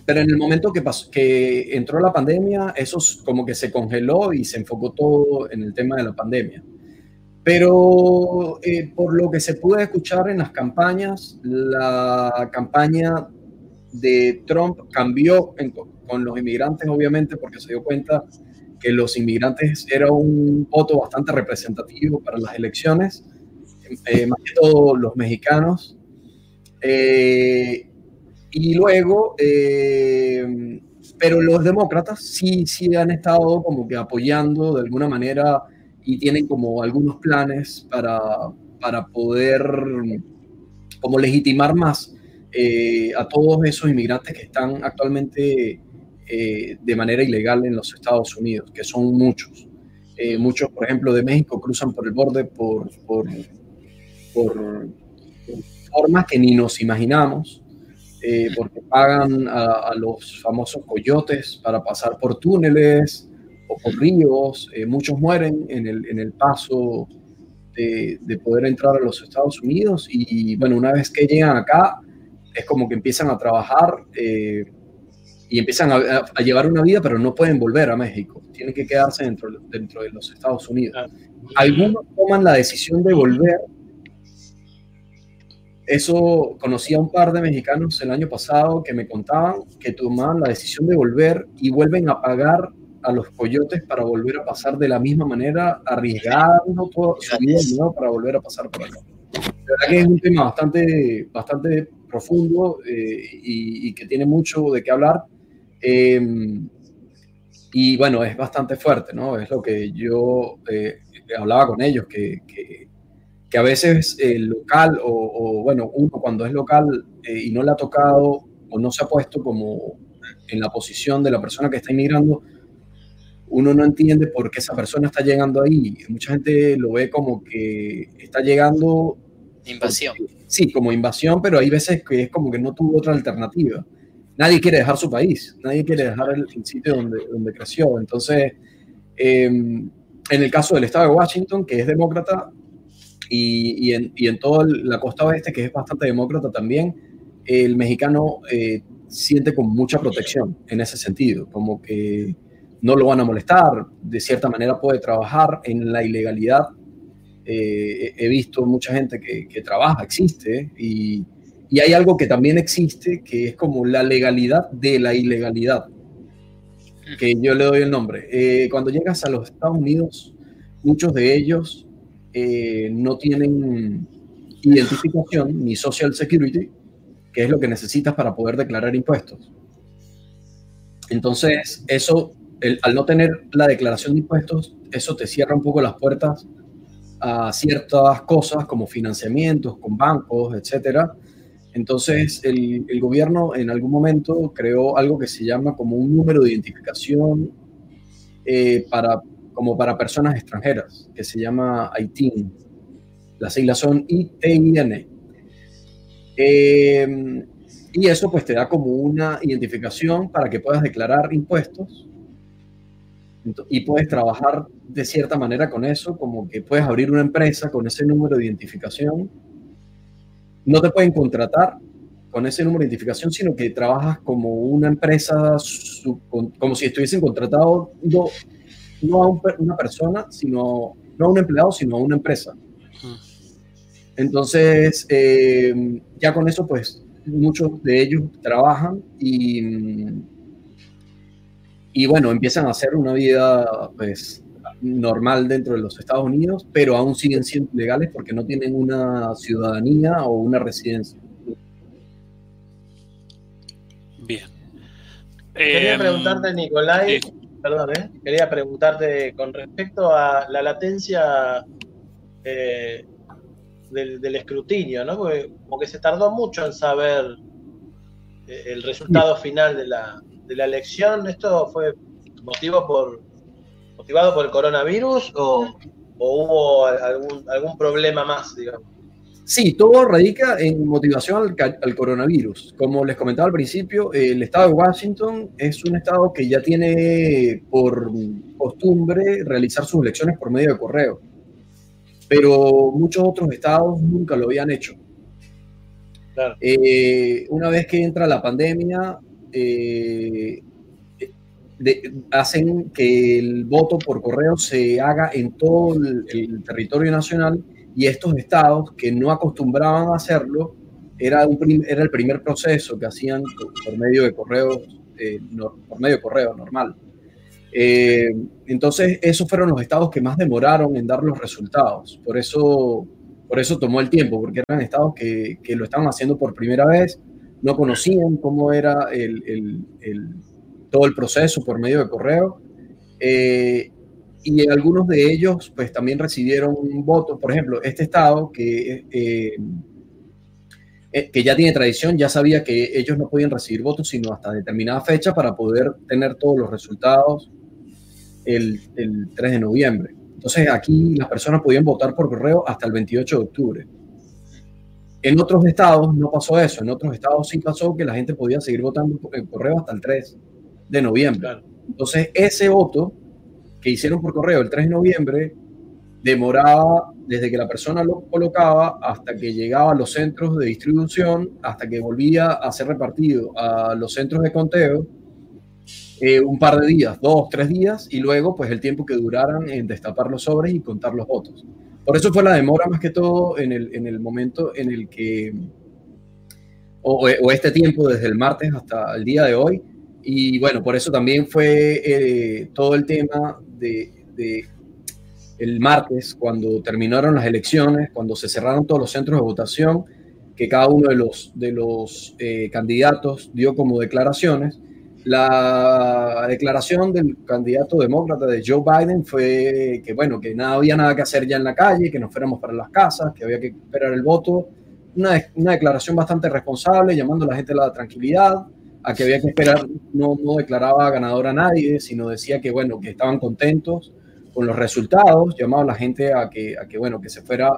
pero en el momento que, pasó, que entró la pandemia, eso como que se congeló y se enfocó todo en el tema de la pandemia. Pero eh, por lo que se pudo escuchar en las campañas, la campaña de Trump cambió con los inmigrantes, obviamente, porque se dio cuenta que los inmigrantes era un voto bastante representativo para las elecciones, eh, más que todo los mexicanos. Eh, y luego, eh, pero los demócratas sí, sí han estado como que apoyando de alguna manera y tienen como algunos planes para, para poder como legitimar más eh, a todos esos inmigrantes que están actualmente eh, de manera ilegal en los Estados Unidos, que son muchos. muchos, por ejemplo, de México cruzan por el borde por, por, por formas que ni nos imaginamos. Eh, porque pagan a, los famosos coyotes para pasar por túneles o por ríos. Eh, muchos mueren en el, en el paso de, de, poder entrar a los Estados Unidos y bueno, una vez que llegan acá, es como que empiezan a trabajar eh, y empiezan a, a, llevar una vida, pero no pueden volver a México, tienen que quedarse dentro, dentro de los Estados Unidos. Algunos toman la decisión de volver eso conocí a un par de mexicanos el año pasado que me contaban que tomaban la decisión de volver y vuelven a pagar a los coyotes para volver a pasar de la misma manera, arriesgando toda su vida para volver a pasar por acá. La verdad que es un tema bastante, bastante profundo eh, y, que tiene mucho de qué hablar. Eh, Y bueno, es bastante fuerte, ¿no? Es lo que yo eh, hablaba con ellos, que, que, a veces el local, o, bueno, uno cuando es local eh, y no le ha tocado o no se ha puesto como en la posición de la persona que está inmigrando, uno no entiende por qué esa persona está llegando ahí. Mucha gente lo ve como que está llegando... Invasión. sí, como invasión, pero hay veces que es como que no tuvo otra alternativa. Nadie quiere dejar su país, nadie quiere dejar el, sitio donde, donde creció. Entonces, em, en el caso del estado de Washington, que es demócrata, y, y, en, y en, toda la costa oeste, que es bastante demócrata también, el mexicano eh, siente como mucha protección en ese sentido, como que no lo van a molestar, de cierta manera puede trabajar en la ilegalidad. Eh, he visto mucha gente que, que trabaja, existe, y, y, hay algo que también existe, que es como la legalidad de la ilegalidad, que yo le doy el nombre. Eh, cuando llegas a los Estados Unidos, muchos de ellos eh, no tienen identificación ni Social Security, que es lo que necesitas para poder declarar impuestos. Entonces, eso al no tener la declaración de impuestos, eso te cierra un poco las puertas a ciertas cosas como financiamientos con bancos, etcétera. Entonces, el, gobierno en algún momento creó algo que se llama como un número de identificación eh, para, como para personas extranjeras, que se llama ITIN. Las siglas son ITIN. Eh, y eso pues te da como una identificación para que puedas declarar impuestos y puedes trabajar de cierta manera con eso, como que puedes abrir una empresa con ese número de identificación. No te pueden contratar con ese número de identificación, sino que trabajas como una empresa, como si estuviesen contratado no, no a una persona, sino no a un empleado, sino a una empresa. Entonces, eh, ya con eso, pues muchos de ellos trabajan y y bueno, empiezan a hacer una vida pues normal dentro de los Estados Unidos, pero aún siguen siendo legales porque no tienen una ciudadanía o una residencia. Bien. Quería em, preguntarte, Nicolai, perdón, ¿eh? quería preguntarte con respecto a la latencia eh, del, escrutinio, ¿no? Porque como que se tardó mucho en saber eh, el resultado final de la, de la elección, ¿esto fue motivo por, motivado por el coronavirus o, hubo algún, algún problema más, digamos? Sí, todo radica en motivación al, coronavirus. Como les comentaba al principio, el estado de Washington es un estado que ya tiene por costumbre realizar sus elecciones por medio de correo, pero muchos otros estados nunca lo habían hecho. Eh, una vez que entra la pandemia, eh, hacen que el voto por correo se haga en todo el, territorio nacional y estos estados que no acostumbraban a hacerlo, era, era el primer proceso que hacían por medio de correo, eh, por medio correo normal. Eh, entonces, esos fueron los estados que más demoraron en dar los resultados. Por eso, por eso tomó el tiempo, porque eran estados que, que lo estaban haciendo por primera vez no conocían cómo era el, todo el proceso por medio de correo. Eh, y algunos de ellos pues también recibieron votos. Por ejemplo, este estado que, eh, eh, que ya tiene tradición, ya sabía que ellos no podían recibir votos sino hasta determinada fecha para poder tener todos los resultados el, el 3 de noviembre. Entonces aquí las personas podían votar por correo hasta el 28 de octubre. En otros estados no pasó eso, en otros estados sí pasó que la gente podía seguir votando por correo hasta el 3 de noviembre. Entonces, ese voto que hicieron por correo el 3 de noviembre demoraba desde que la persona lo colocaba hasta que llegaba a los centros de distribución, hasta que volvía a ser repartido a los centros de conteo, eh, un par de días, dos, tres días, y luego pues el tiempo que duraran en destapar los sobres y contar los votos. Por eso fue la demora más que todo en el, en el momento en el que, o, este tiempo desde el martes hasta el día de hoy. Y bueno, por eso también fue eh, todo el tema de, el martes, cuando terminaron las elecciones, cuando se cerraron todos los centros de votación, que cada uno de los, de los eh, candidatos dio como declaraciones. La declaración del candidato demócrata de Joe Biden fue que, bueno, que no había nada que hacer ya en la calle, que nos fuéramos para las casas, que había que esperar el voto. Una, una declaración bastante responsable, llamando a la gente a la tranquilidad, a que había que esperar, no, no declaraba ganador a nadie, sino decía que, bueno, que estaban contentos con los resultados, llamaba a la gente a que, a que bueno, que se fuera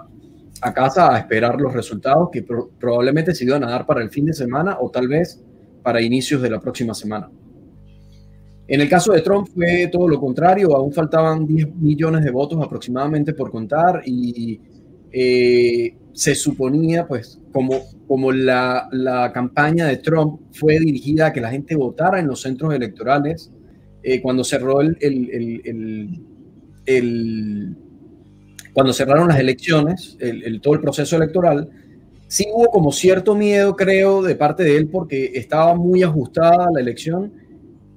a casa a esperar los resultados que probablemente se iban a dar para el fin de semana o tal vez para inicios de la próxima semana. En el caso de Trump fue todo lo contrario, aún faltaban 10 millones de votos aproximadamente por contar y eh, se suponía, pues, como, como la, la, campaña de Trump fue dirigida a que la gente votara en los centros electorales, eh, cuando cerró el, el, el, cuando cerraron las elecciones, el, todo el proceso electoral, sí hubo como cierto miedo, creo, de parte de él porque estaba muy ajustada la elección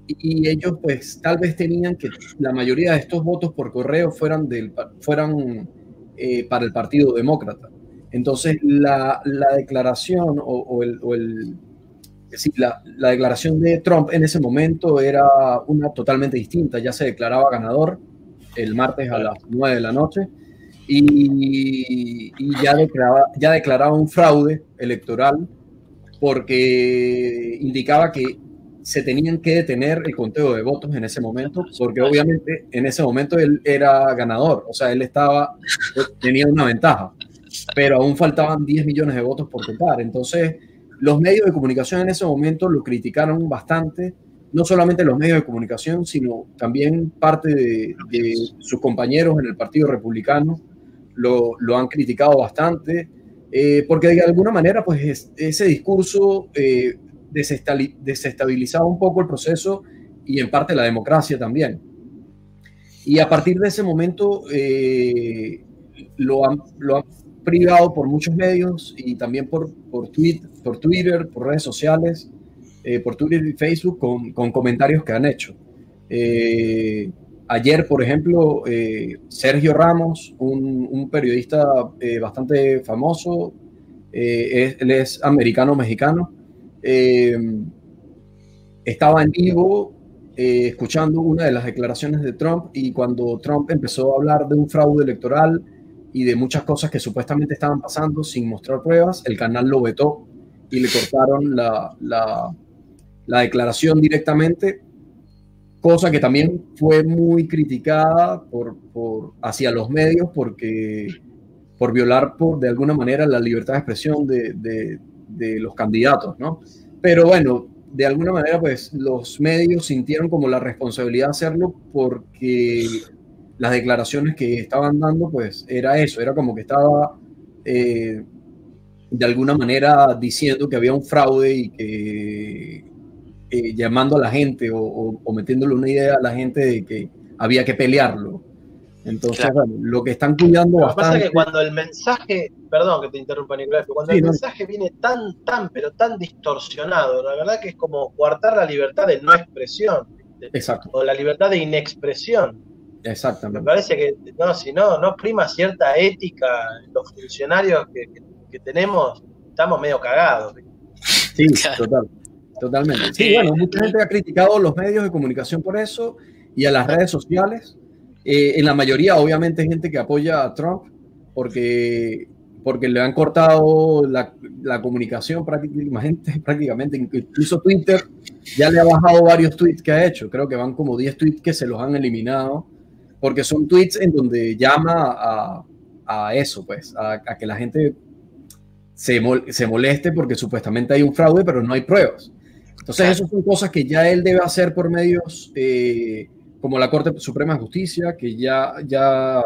y ellos pues tal vez tenían que la mayoría de estos votos por correo fueran, del, fueran eh, para el Partido Demócrata. Entonces la, la declaración o, el, o el la, la, declaración de Trump en ese momento era una totalmente distinta, ya se declaraba ganador el martes a las 9 de la noche y, ya, declaraba, ya declaraba un fraude electoral porque indicaba que se tenían que detener el conteo de votos en ese momento, porque obviamente en ese momento él era ganador, o sea, él estaba, tenía una ventaja, pero aún faltaban 10 millones de votos por contar. Entonces, los medios de comunicación en ese momento lo criticaron bastante, no solamente los medios de comunicación, sino también parte de, sus compañeros en el Partido Republicano, lo, han criticado bastante, eh, porque de alguna manera, pues ese discurso eh, desestabilizaba un poco el proceso y en parte la democracia también. Y a partir de ese momento eh, lo, han, lo han privado por muchos medios y también por, por, tweet, por Twitter, por redes sociales, por Twitter y Facebook con, con, comentarios que han hecho. Ayer, por ejemplo, eh, Sergio Ramos, un, periodista eh, bastante famoso, eh, él es americano-mexicano, estaba en vivo escuchando una de las declaraciones de Trump y cuando Trump empezó a hablar de un fraude electoral y de muchas cosas que supuestamente estaban pasando sin mostrar pruebas, el canal lo vetó y le cortaron la, la declaración directamente cosa que también fue muy criticada por, por, hacia los medios porque por violar por, de alguna manera la libertad de expresión de, de, los candidatos, ¿no? Pero bueno, de alguna manera pues los medios sintieron como la responsabilidad de hacerlo porque las declaraciones que estaban dando pues era eso, era como que estaba eh, de alguna manera diciendo que había un fraude y que eh, llamando a la gente o, metiéndole una idea a la gente de que había que pelearlo. Entonces, lo que están cuidando lo bastante... Lo que pasa es que cuando el mensaje, perdón que te interrumpa Nicolás, pero cuando el mensaje viene tan, tan, pero tan distorsionado, la verdad que es como coartar la libertad de no expresión. Exacto. O la libertad de inexpresión. Exactamente. Me parece que, no, si no, no prima cierta ética los funcionarios que, que tenemos, estamos medio cagados. Sí, total. Totalmente. Sí, bueno, mucha gente ha criticado los medios de comunicación por eso y a las redes sociales. Eh, en la mayoría, obviamente, gente que apoya a Trump porque, porque le han cortado la, la comunicación prácticamente, prácticamente. Incluso Twitter ya le ha bajado varios tweets que ha hecho. Creo que van como 10 tweets que se los han eliminado porque son tweets en donde llama a, a eso, pues, a, a, que la gente se, se moleste porque supuestamente hay un fraude, pero no hay pruebas. Entonces, esas son cosas que ya él debe hacer por medios eh, como la Corte Suprema de Justicia, que ya, ya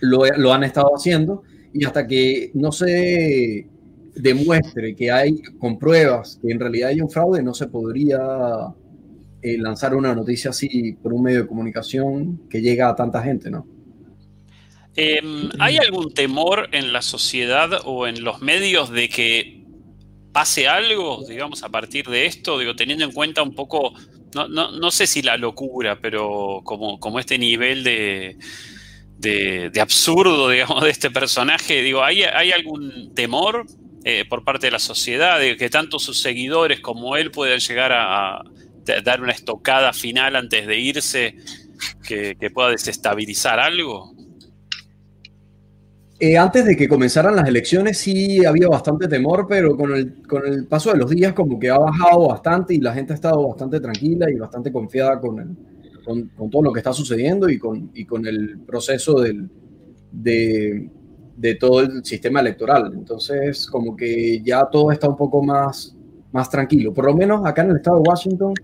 lo, lo, han estado haciendo, y hasta que no se demuestre que hay con pruebas que en realidad hay un fraude, no se podría eh, lanzar una noticia así por un medio de comunicación que llega a tanta gente, ¿no? Em, ¿Hay algún temor en la sociedad o en los medios de que pase algo, digamos, a partir de esto, digo, teniendo en cuenta un poco, no, no, no sé si la locura, pero como, como este nivel de, de, absurdo, digamos, de este personaje, digo, ¿hay, hay algún temor eh, por parte de la sociedad de que tanto sus seguidores como él puedan llegar a, dar una estocada final antes de irse que, pueda desestabilizar algo? Eh, antes de que comenzaran las elecciones sí había bastante temor, pero con el, con el paso de los días como que ha bajado bastante y la gente ha estado bastante tranquila y bastante confiada con, con, todo lo que está sucediendo y con, y con el proceso del, de, de todo el sistema electoral. Entonces, como que ya todo está un poco más, más tranquilo. Por lo menos acá en el estado de Washington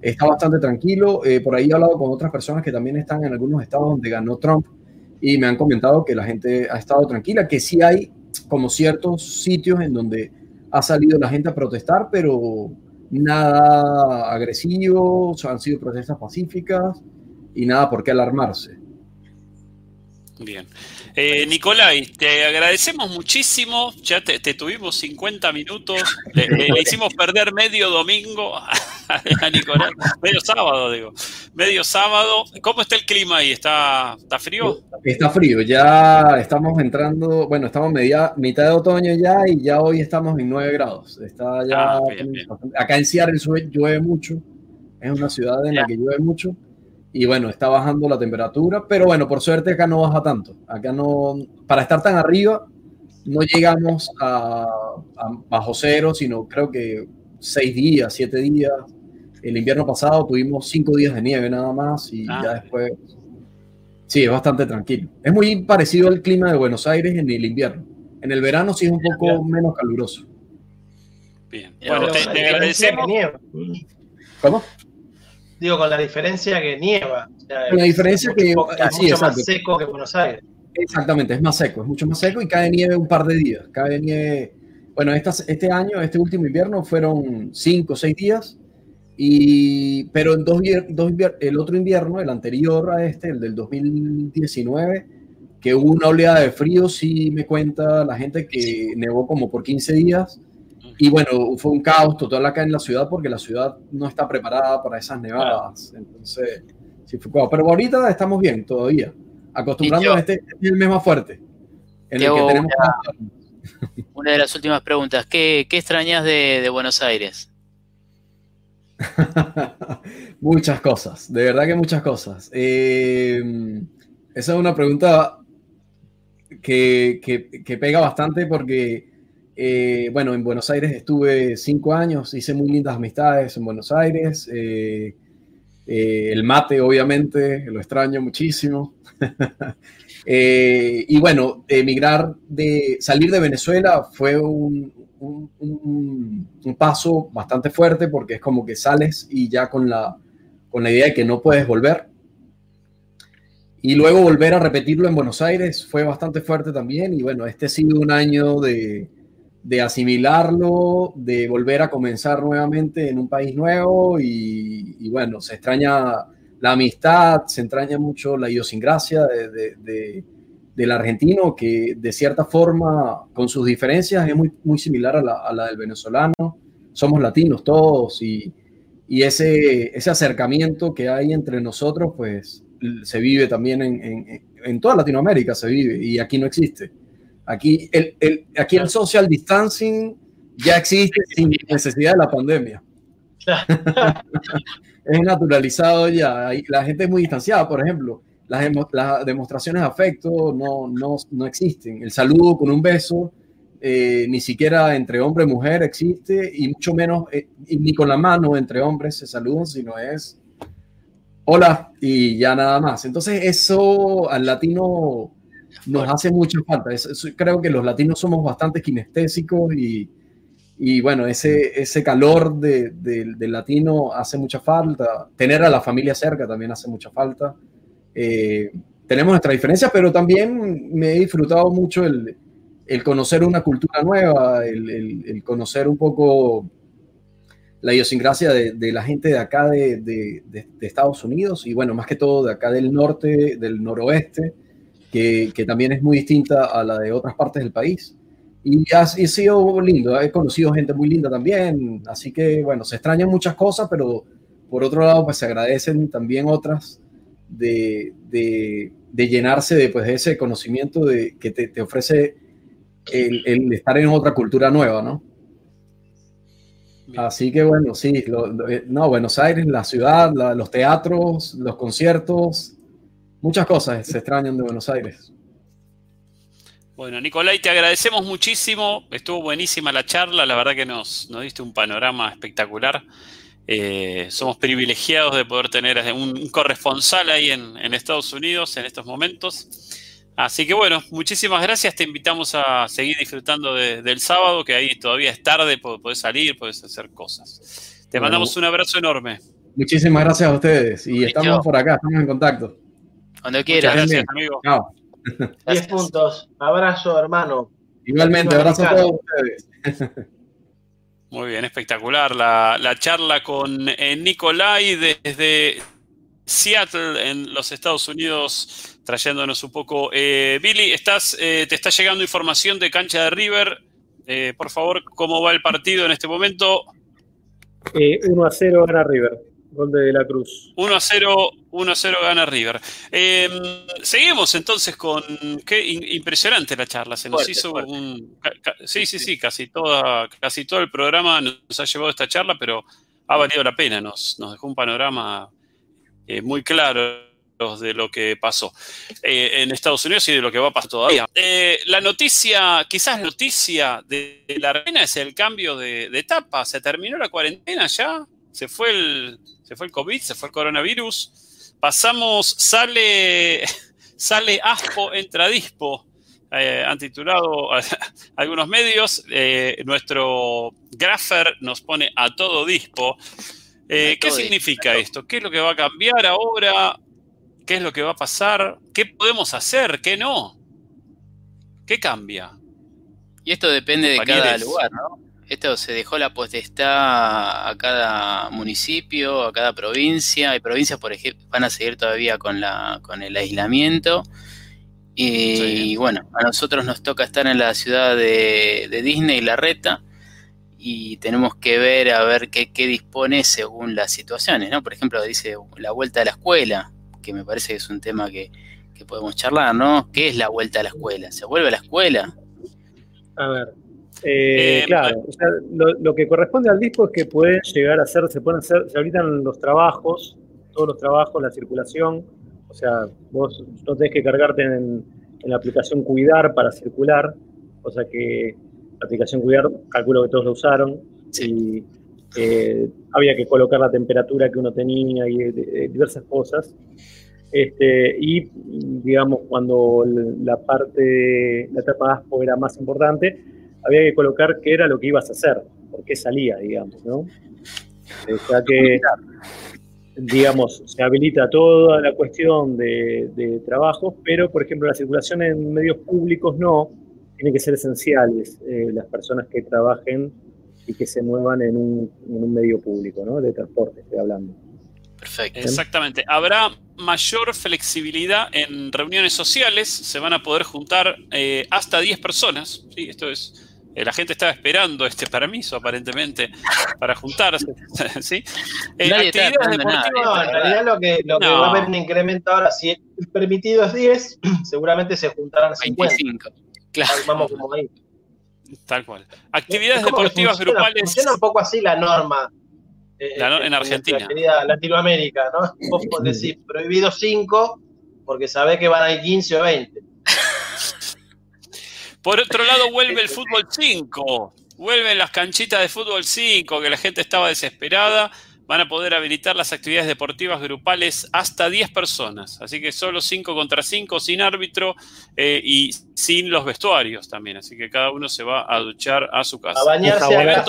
está bastante tranquilo. Eh, por ahí he hablado con otras personas que también están en algunos estados donde ganó Trump y me han comentado que la gente ha estado tranquila, que sí hay como ciertos sitios en donde ha salido la gente a protestar, pero nada agresivo, han sido protestas pacíficas y nada por qué alarmarse. Bien. Eh, Nicolai, te agradecemos muchísimo. Ya te, tuvimos 50 minutos. Le, hicimos perder medio domingo a, Nicolai. Medio sábado, digo. Medio sábado. ¿Cómo está el clima ahí? ¿Está, está frío? Está frío. Ya estamos entrando. Bueno, estamos media, mitad de otoño ya y ya hoy estamos en 9 grados. Está ya. Ah, acá en Seattle llueve mucho. Es una ciudad en la que llueve mucho y bueno, está bajando la temperatura, pero bueno, por suerte acá no baja tanto. Acá no, para estar tan arriba, no llegamos a, bajo cero, sino creo que seis días, siete días. El invierno pasado tuvimos cinco días de nieve nada más y ah. ya después. Sí, es bastante tranquilo. Es muy parecido al clima de Buenos Aires en el invierno. En el verano sí es un poco menos caluroso. Bien. Bueno, te, te agradecemos. ¿Cómo? Digo, con la diferencia que nieva. la diferencia que es mucho más seco que Buenos Aires. Exactamente, es más seco, es mucho más seco y cae nieve un par de días. Cae nieve, bueno, este año, este último invierno fueron cinco o seis días, y, pero en dos, dos, el otro invierno, el anterior a este, el del 2019, que hubo una oleada de frío, sí me cuenta la gente que nevó como por 15 días y bueno, fue un caos total acá en la ciudad porque la ciudad no está preparada para esas nevadas. Entonces, sí fue caos. Pero ahorita estamos bien todavía, acostumbrándonos a este, este el mes más fuerte. En el que tenemos una, de las últimas preguntas, ¿qué, qué extrañas de, de Buenos Aires? muchas cosas, de verdad que muchas cosas. Eh, esa es una pregunta que, que, pega bastante porque eh, bueno, en Buenos Aires estuve cinco años, hice muy lindas amistades en Buenos Aires. Eh, el mate, obviamente, lo extraño muchísimo. y bueno, emigrar de salir de Venezuela fue un, un, paso bastante fuerte porque es como que sales y ya con la, con la idea de que no puedes volver. Y luego volver a repetirlo en Buenos Aires fue bastante fuerte también. Y bueno, este ha sido un año de, de asimilarlo, de volver a comenzar nuevamente en un país nuevo y, bueno, se extraña la amistad, se extraña mucho la idiosincrasia de, del argentino, que de cierta forma, con sus diferencias, es muy, muy similar a la, del venezolano. Somos latinos todos y, ese, ese acercamiento que hay entre nosotros, pues se vive también en, en toda Latinoamérica, se vive y aquí no existe. Aquí el, el, aquí el social distancing ya existe sin necesidad de la pandemia. es naturalizado ya. La gente es muy distanciada, por ejemplo. Las, las demostraciones de afecto no, no, no, existen. El saludo con un beso, eh, ni siquiera entre hombre y mujer existe, y mucho menos, eh, ni con la mano entre hombres se saludan, sino es hola y ya nada más. Entonces eso al latino nos hace mucha falta. creo que los latinos somos bastante kinestésicos y, y bueno, ese, ese calor de, del latino hace mucha falta. Tener a la familia cerca también hace mucha falta. Eh, tenemos nuestras diferencias, pero también me he disfrutado mucho el, el conocer una cultura nueva, el, el, conocer un poco la idiosincrasia de, de la gente de acá de, de, Estados Unidos y bueno, más que todo de acá del norte, del noroeste que, también es muy distinta a la de otras partes del país. Y ha, sido lindo, he conocido gente muy linda también, así que bueno, se extrañan muchas cosas, pero por otro lado, pues se agradecen también otras de, de, llenarse de, pues, ese conocimiento de, que te, te ofrece el, el, estar en otra cultura nueva, ¿no? Así que bueno, sí, eh, no, Buenos Aires, la ciudad, los teatros, los conciertos, muchas cosas se extrañan de Buenos Aires. Bueno, Nicolai, te agradecemos muchísimo, estuvo buenísima la charla, la verdad que nos, nos diste un panorama espectacular. Eh, somos privilegiados de poder tener un, corresponsal ahí en, Estados Unidos en estos momentos. Así que bueno, muchísimas gracias. Te invitamos a seguir disfrutando del sábado, que ahí todavía es tarde, puedes salir, puedes hacer cosas. Te mandamos un abrazo enorme. Muchísimas gracias a ustedes y estamos por acá, estamos en contacto. Cuando quieras. Gracias, amigo. Chao. 10 puntos. Abrazo, hermano. Igualmente, abrazo a todos ustedes. Muy bien, espectacular la, charla con eh, Nicolai desde Seattle, en los Estados Unidos, trayéndonos un poco. Eh, Billy, estás, eh, te está llegando información de cancha de River. por favor, ¿cómo va el partido en este momento? 1 a 0 gana River. Gol de, la Cruz. 1 a 0, 1 a 0 gana River. Em, seguimos entonces con. Qué impresionante la charla. Se nos hizo un. sí, sí, sí, casi, toda, casi todo el programa nos ha llevado esta charla, pero ha valido la pena. Nos, nos dejó un panorama eh, muy claro de lo que pasó eh, en Estados Unidos y de lo que va a pasar todavía. Eh, la noticia, quizás la noticia de la arena es el cambio de etapa. ¿Se terminó la cuarentena ya? Se fue el, se fue el COVID, se fue el coronavirus. Pasamos, sale, sale Aspo, entra Dispo. Eh, han titulado algunos medios. Eh, nuestro Graffer nos pone a todo Dispo. Eh, ¿Qué significa esto? ¿Qué es lo que va a cambiar ahora? ¿Qué es lo que va a pasar? ¿Qué podemos hacer? ¿Qué no? ¿Qué cambia? Y esto depende de cada lugar, ¿no? Esto se dejó la potestad a cada municipio, a cada provincia. Hay provincias, por ejemplo, van a seguir todavía con, la, con el aislamiento. Y, bueno, a nosotros nos toca estar en la ciudad de, Disney, La Reta, y tenemos que ver a ver qué, dispone según las situaciones, ¿no? Por ejemplo, dice la vuelta a la escuela, que me parece que es un tema que, que podemos charlar, ¿no? ¿Qué es la vuelta a la escuela? ¿Se vuelve a la escuela? A ver, eh, eh, claro, lo, que corresponde al disco es que pueden llegar a ser, se pueden hacer, se habilitan los trabajos, todos los trabajos, la circulación, o sea, vos no tenés que cargarte en, la aplicación Cuidar para circular, o sea que la aplicación Cuidar, calculo que todos lo usaron, y eh, había que colocar la temperatura que uno tenía y diversas cosas. Este, y digamos, cuando la parte, la etapa ASPO era más importante, había que colocar qué era lo que ibas a hacer, por qué salía, digamos, ¿no? O sea que, digamos, se habilita toda la cuestión de, de trabajos, pero, por ejemplo, la circulación en medios públicos no, tiene que ser esenciales eh, las personas que trabajen y que se muevan en un, en un medio público, ¿no? De transporte, estoy hablando. Perfecto. Exactamente. Habrá mayor flexibilidad en reuniones sociales, se van a poder juntar eh, hasta 10 personas. ¿sí? Esto es la gente estaba esperando este permiso, aparentemente, para juntarse. ¿sí? Eh, actividades deportivas. No, en realidad lo que, lo que va a haber un incremento ahora, si el permitido es 10, seguramente se juntarán 50. Claro. Vamos como ahí. Tal cual. Actividades deportivas grupales. Funciona un poco así la norma. Eh, en Argentina. En Latinoamérica, ¿no? Vos podés decir prohibido 5 porque sabés que van a ir 15 o 20. Por otro lado, vuelve el fútbol 5. Vuelven las canchitas de fútbol 5, que la gente estaba desesperada. Van a poder habilitar las actividades deportivas grupales hasta 10 personas. Así que solo 5 contra 5, sin árbitro eh, y sin los vestuarios también. Así que cada uno se va a duchar a su casa. A bañarse a,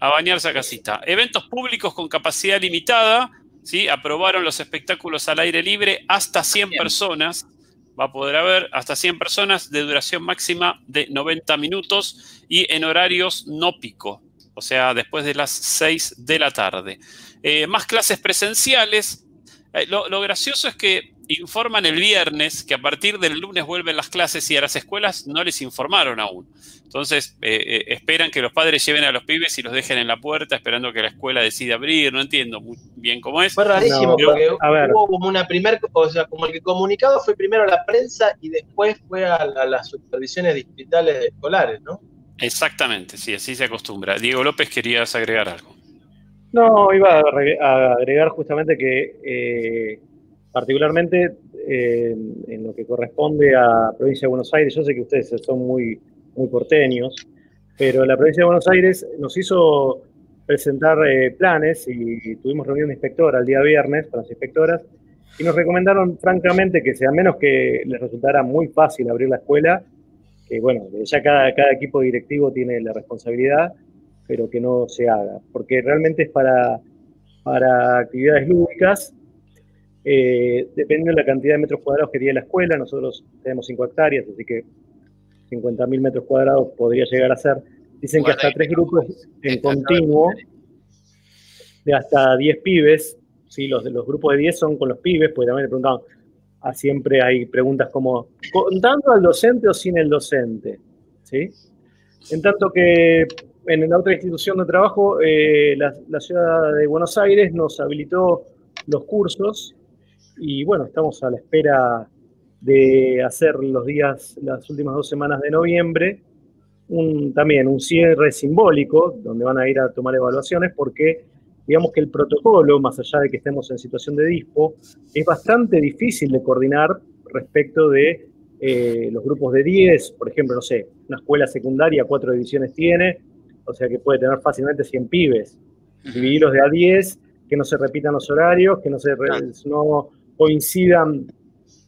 a bañarse a casita. Eventos públicos con capacidad limitada. ¿sí? Aprobaron los espectáculos al aire libre hasta 100 personas va a poder haber hasta 100 personas de duración máxima de 90 minutos y en horarios no pico, o sea, después de las 6 de la tarde. Eh, más clases presenciales. Eh, lo, gracioso es que informan el viernes que a partir del lunes vuelven las clases y a las escuelas no les informaron aún. Entonces, eh, eh, esperan que los padres lleven a los pibes y los dejen en la puerta esperando que la escuela decida abrir. No entiendo muy bien cómo es. Fue rarísimo, porque hubo como una primer, o sea, como el comunicado fue primero a la prensa y después fue a, las supervisiones distritales escolares, ¿no? Exactamente, sí, así se acostumbra. Diego López, querías agregar algo. No, iba a agregar justamente que eh, particularmente eh, en lo que corresponde a provincia de Buenos Aires, yo sé que ustedes son muy, muy porteños, pero la provincia de Buenos Aires nos hizo presentar eh, planes y tuvimos reunión de inspectora el día viernes con las inspectoras y nos recomendaron francamente que sea menos que les resultara muy fácil abrir la escuela, que bueno, ya cada, cada equipo directivo tiene la responsabilidad, pero que no se haga, porque realmente es para, para actividades lúdicas, eh, dependiendo de la cantidad de metros cuadrados que tiene la escuela, nosotros tenemos 5 hectáreas, así que 50.000 metros cuadrados podría llegar a ser. Dicen que hasta tres grupos en continuo, de hasta 10 pibes, ¿sí? los, los grupos de 10 son con los pibes, porque también le preguntaban, ah, siempre hay preguntas como, ¿contando al docente o sin el docente? ¿Sí? En tanto que en la otra institución de trabajo, eh, la, ciudad de Buenos Aires nos habilitó los cursos y bueno, estamos a la espera de hacer los días, las últimas dos semanas de noviembre, un, también un cierre simbólico, donde van a ir a tomar evaluaciones, porque digamos que el protocolo, más allá de que estemos en situación de dispo, es bastante difícil de coordinar respecto de eh, los grupos de 10, por ejemplo, no sé, una escuela secundaria, cuatro divisiones tiene, o sea que puede tener fácilmente 100 pibes. Dividirlos de a 10, que no se repitan los horarios, que no, se no coincidan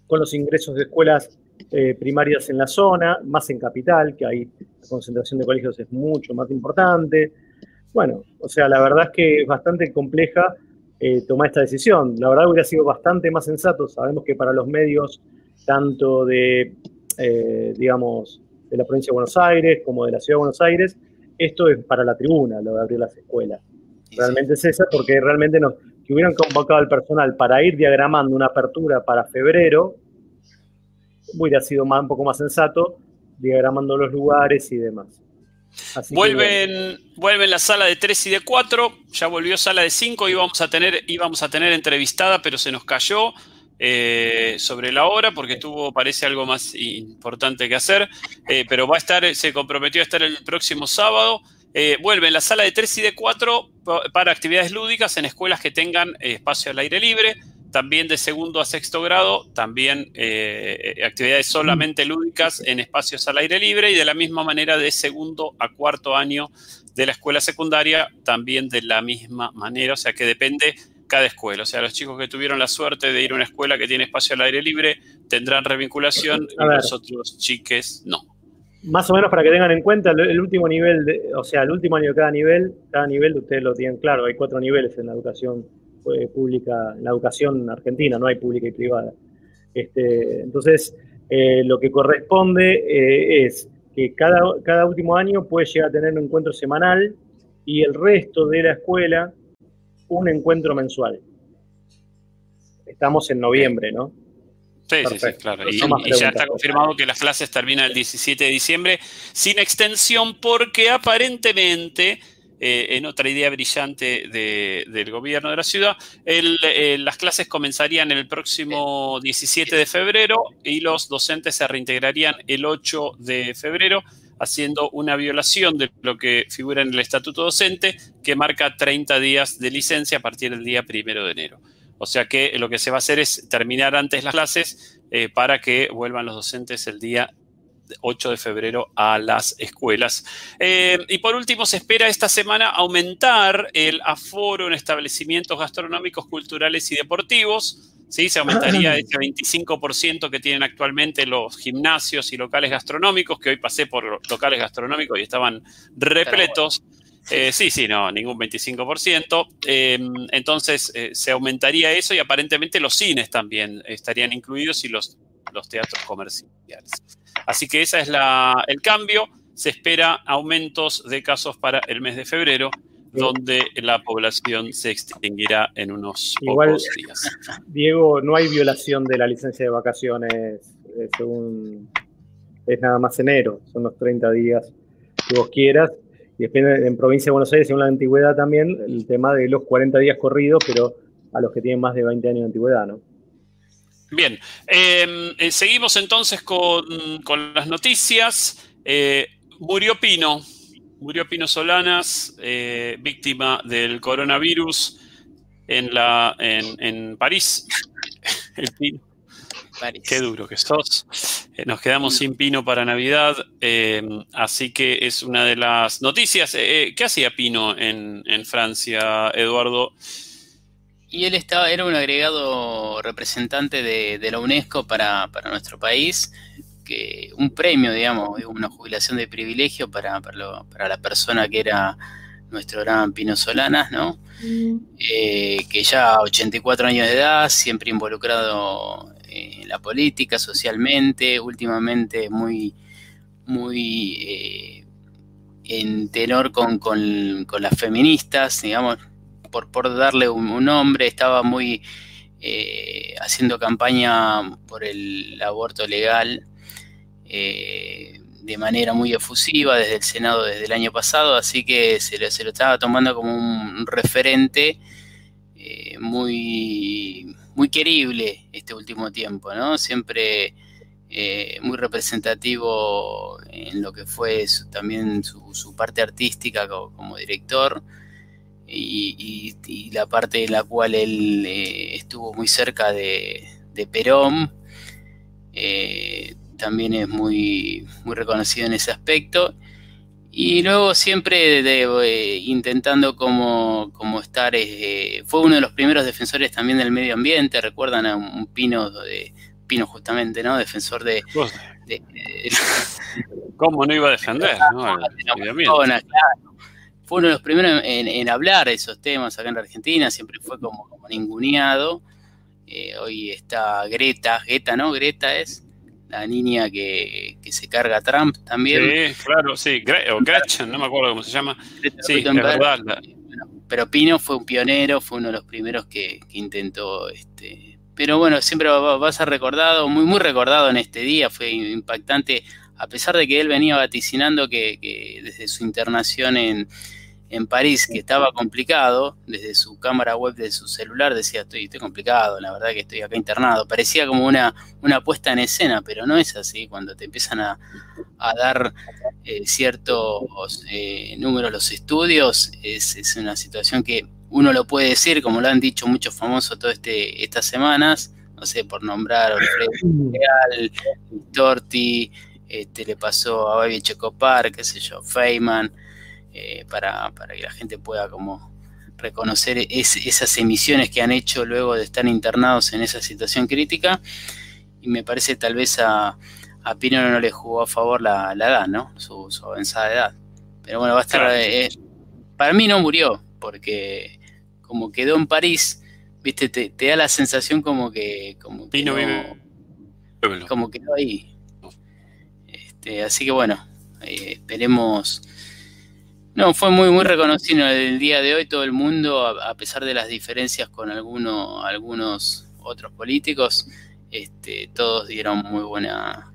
con los ingresos de escuelas eh, primarias en la zona, más en capital, que ahí la concentración de colegios es mucho más importante. Bueno, o sea, la verdad es que es bastante compleja eh, tomar esta decisión. La verdad hubiera sido bastante más sensato. Sabemos que para los medios, tanto de, eh, digamos, de la provincia de Buenos Aires como de la ciudad de Buenos Aires, esto es para la tribuna, lo de abrir las escuelas. Realmente es esa, porque realmente nos, que hubieran convocado al personal para ir diagramando una apertura para febrero, hubiera sido más, un poco más sensato, diagramando los lugares y demás. vuelven, vuelven la sala de 3 y de 4, ya volvió sala de 5, íbamos a tener, íbamos a tener entrevistada, pero se nos cayó eh, sobre la hora porque tuvo, parece algo más importante que hacer, eh, pero va a estar, se comprometió a estar el próximo sábado. Eh, vuelve en la sala de 3 y de 4 para actividades lúdicas en escuelas que tengan espacio al aire libre. También de segundo a sexto grado, también actividades solamente lúdicas en espacios al aire libre y de la misma manera de segundo a cuarto año de la escuela secundaria, también de la misma manera, o sea que depende cada escuela. O sea, los chicos que tuvieron la suerte de ir a una escuela que tiene espacio al aire libre tendrán revinculación y los otros chiques no más o menos para que tengan en cuenta el, último nivel, de, o sea, el último año de cada nivel, cada nivel ustedes lo tienen claro, hay cuatro niveles en la educación eh, pública, en la educación argentina, no hay pública y privada. Este, entonces, eh, lo que corresponde eh, es que cada, cada último año puede llegar a tener un encuentro semanal y el resto de la escuela un encuentro mensual. Estamos en noviembre, ¿no? Sí, sí, sí, claro. Y, ya está confirmado que las clases terminan el 17 de diciembre sin extensión porque aparentemente, eh, en otra idea brillante del gobierno de la ciudad, eh, las clases comenzarían el próximo 17 de febrero y los docentes se reintegrarían el 8 de febrero haciendo una violación de lo que figura en el estatuto docente que marca 30 días de licencia a partir del día primero de enero. O sea que lo que se va a hacer es terminar antes las clases eh, para que vuelvan los docentes el día 8 de febrero a las escuelas. Eh, y por último, se espera esta semana aumentar el aforo en establecimientos gastronómicos, culturales y deportivos. ¿Sí? Se aumentaría ese 25% que tienen actualmente los gimnasios y locales gastronómicos, que hoy pasé por locales gastronómicos y estaban repletos. Eh, sí, sí, no, ningún 25%. Em, entonces eh, se aumentaría eso y aparentemente los cines también estarían incluidos y los, los teatros comerciales. Así que ese es la, el cambio. Se espera aumentos de casos para el mes de febrero, donde la población se extinguirá en unos pocos días. Diego, no hay violación de la licencia de vacaciones eh, según es nada más enero, son los 30 días que vos quieras y después en provincia de Buenos Aires, según la antigüedad también, el tema de los 40 días corridos, pero a los que tienen más de 20 años de antigüedad, ¿no? Bien, em, eh, seguimos entonces con, las noticias. Eh, murió Pino, murió Pino Solanas, eh, víctima del coronavirus en, la, en, París. El Pino. Qué duro que sos. Eh, nos quedamos sin Pino para Navidad, eh, así que es una de las noticias. ¿Qué hacía Pino en, Francia, Eduardo? Y él estaba, era un agregado representante de, la UNESCO para, para nuestro país que un premio, digamos, una jubilación de privilegio para, para, la persona que era nuestro gran Pino Solanas, ¿no? Mm. Eh, que ya a 84 años de edad, siempre involucrado en la política, socialmente, últimamente muy, muy eh, en tenor con, las feministas, digamos, por, por darle un, nombre, estaba muy eh, haciendo campaña por el aborto legal eh, de manera muy efusiva desde el Senado desde el año pasado, así que se lo, estaba tomando como un referente eh, muy, muy querible este último tiempo, ¿no? Siempre eh, muy representativo en lo que fue también su, parte artística como, director. Y, la parte en la cual él estuvo muy cerca de Perón, también es muy, muy reconocido en ese aspecto. Y luego siempre eh, intentando como, estar, eh, fue uno de los primeros defensores también del medio ambiente, recuerdan a un, Pino, de, Pino justamente, ¿no? Defensor de... ¿Cómo no iba a defender? Fue uno de los primeros en, hablar de esos temas acá en Argentina, siempre fue como, como ninguneado. Eh, hoy está Greta, Greta, ¿no? Greta es la niña que, se carga a Trump también. Sí, claro, sí, o Gretchen, no me acuerdo cómo se llama. Sí, es verdad. Pero Pino fue un pionero, fue uno de los primeros que, intentó este. Pero bueno, siempre va, a ser recordado, muy, muy recordado en este día, fue impactante, a pesar de que él venía vaticinando que desde su internación en, en París que estaba complicado, desde su cámara web de su celular decía, estoy, estoy complicado, la verdad que estoy acá internado. Parecía como una, una puesta en escena, pero no es así. Cuando te empiezan a, dar eh, ciertos eh, números los estudios, es, una situación que uno lo puede decir, como lo han dicho muchos famosos todas este, estas semanas, no sé, por nombrar a Real, Torti, este, le pasó a Babi Checopar, qué sé yo, Feynman, eh, para, que la gente pueda como reconocer esas emisiones que han hecho luego de estar internados en esa situación crítica. Y me parece tal vez a, a Pino no le jugó a favor la, edad, ¿no? Su, avanzada edad. Pero bueno, va a estar... Eh, para mí no murió, porque como quedó en París, viste, te, da la sensación como que... Como Pino vive... Como quedó ahí. Este, así que bueno, eh, esperemos no, fue muy, muy reconocido el día de hoy todo el mundo, a, pesar de las diferencias con alguno, algunos otros políticos, este, todos dieron muy buenas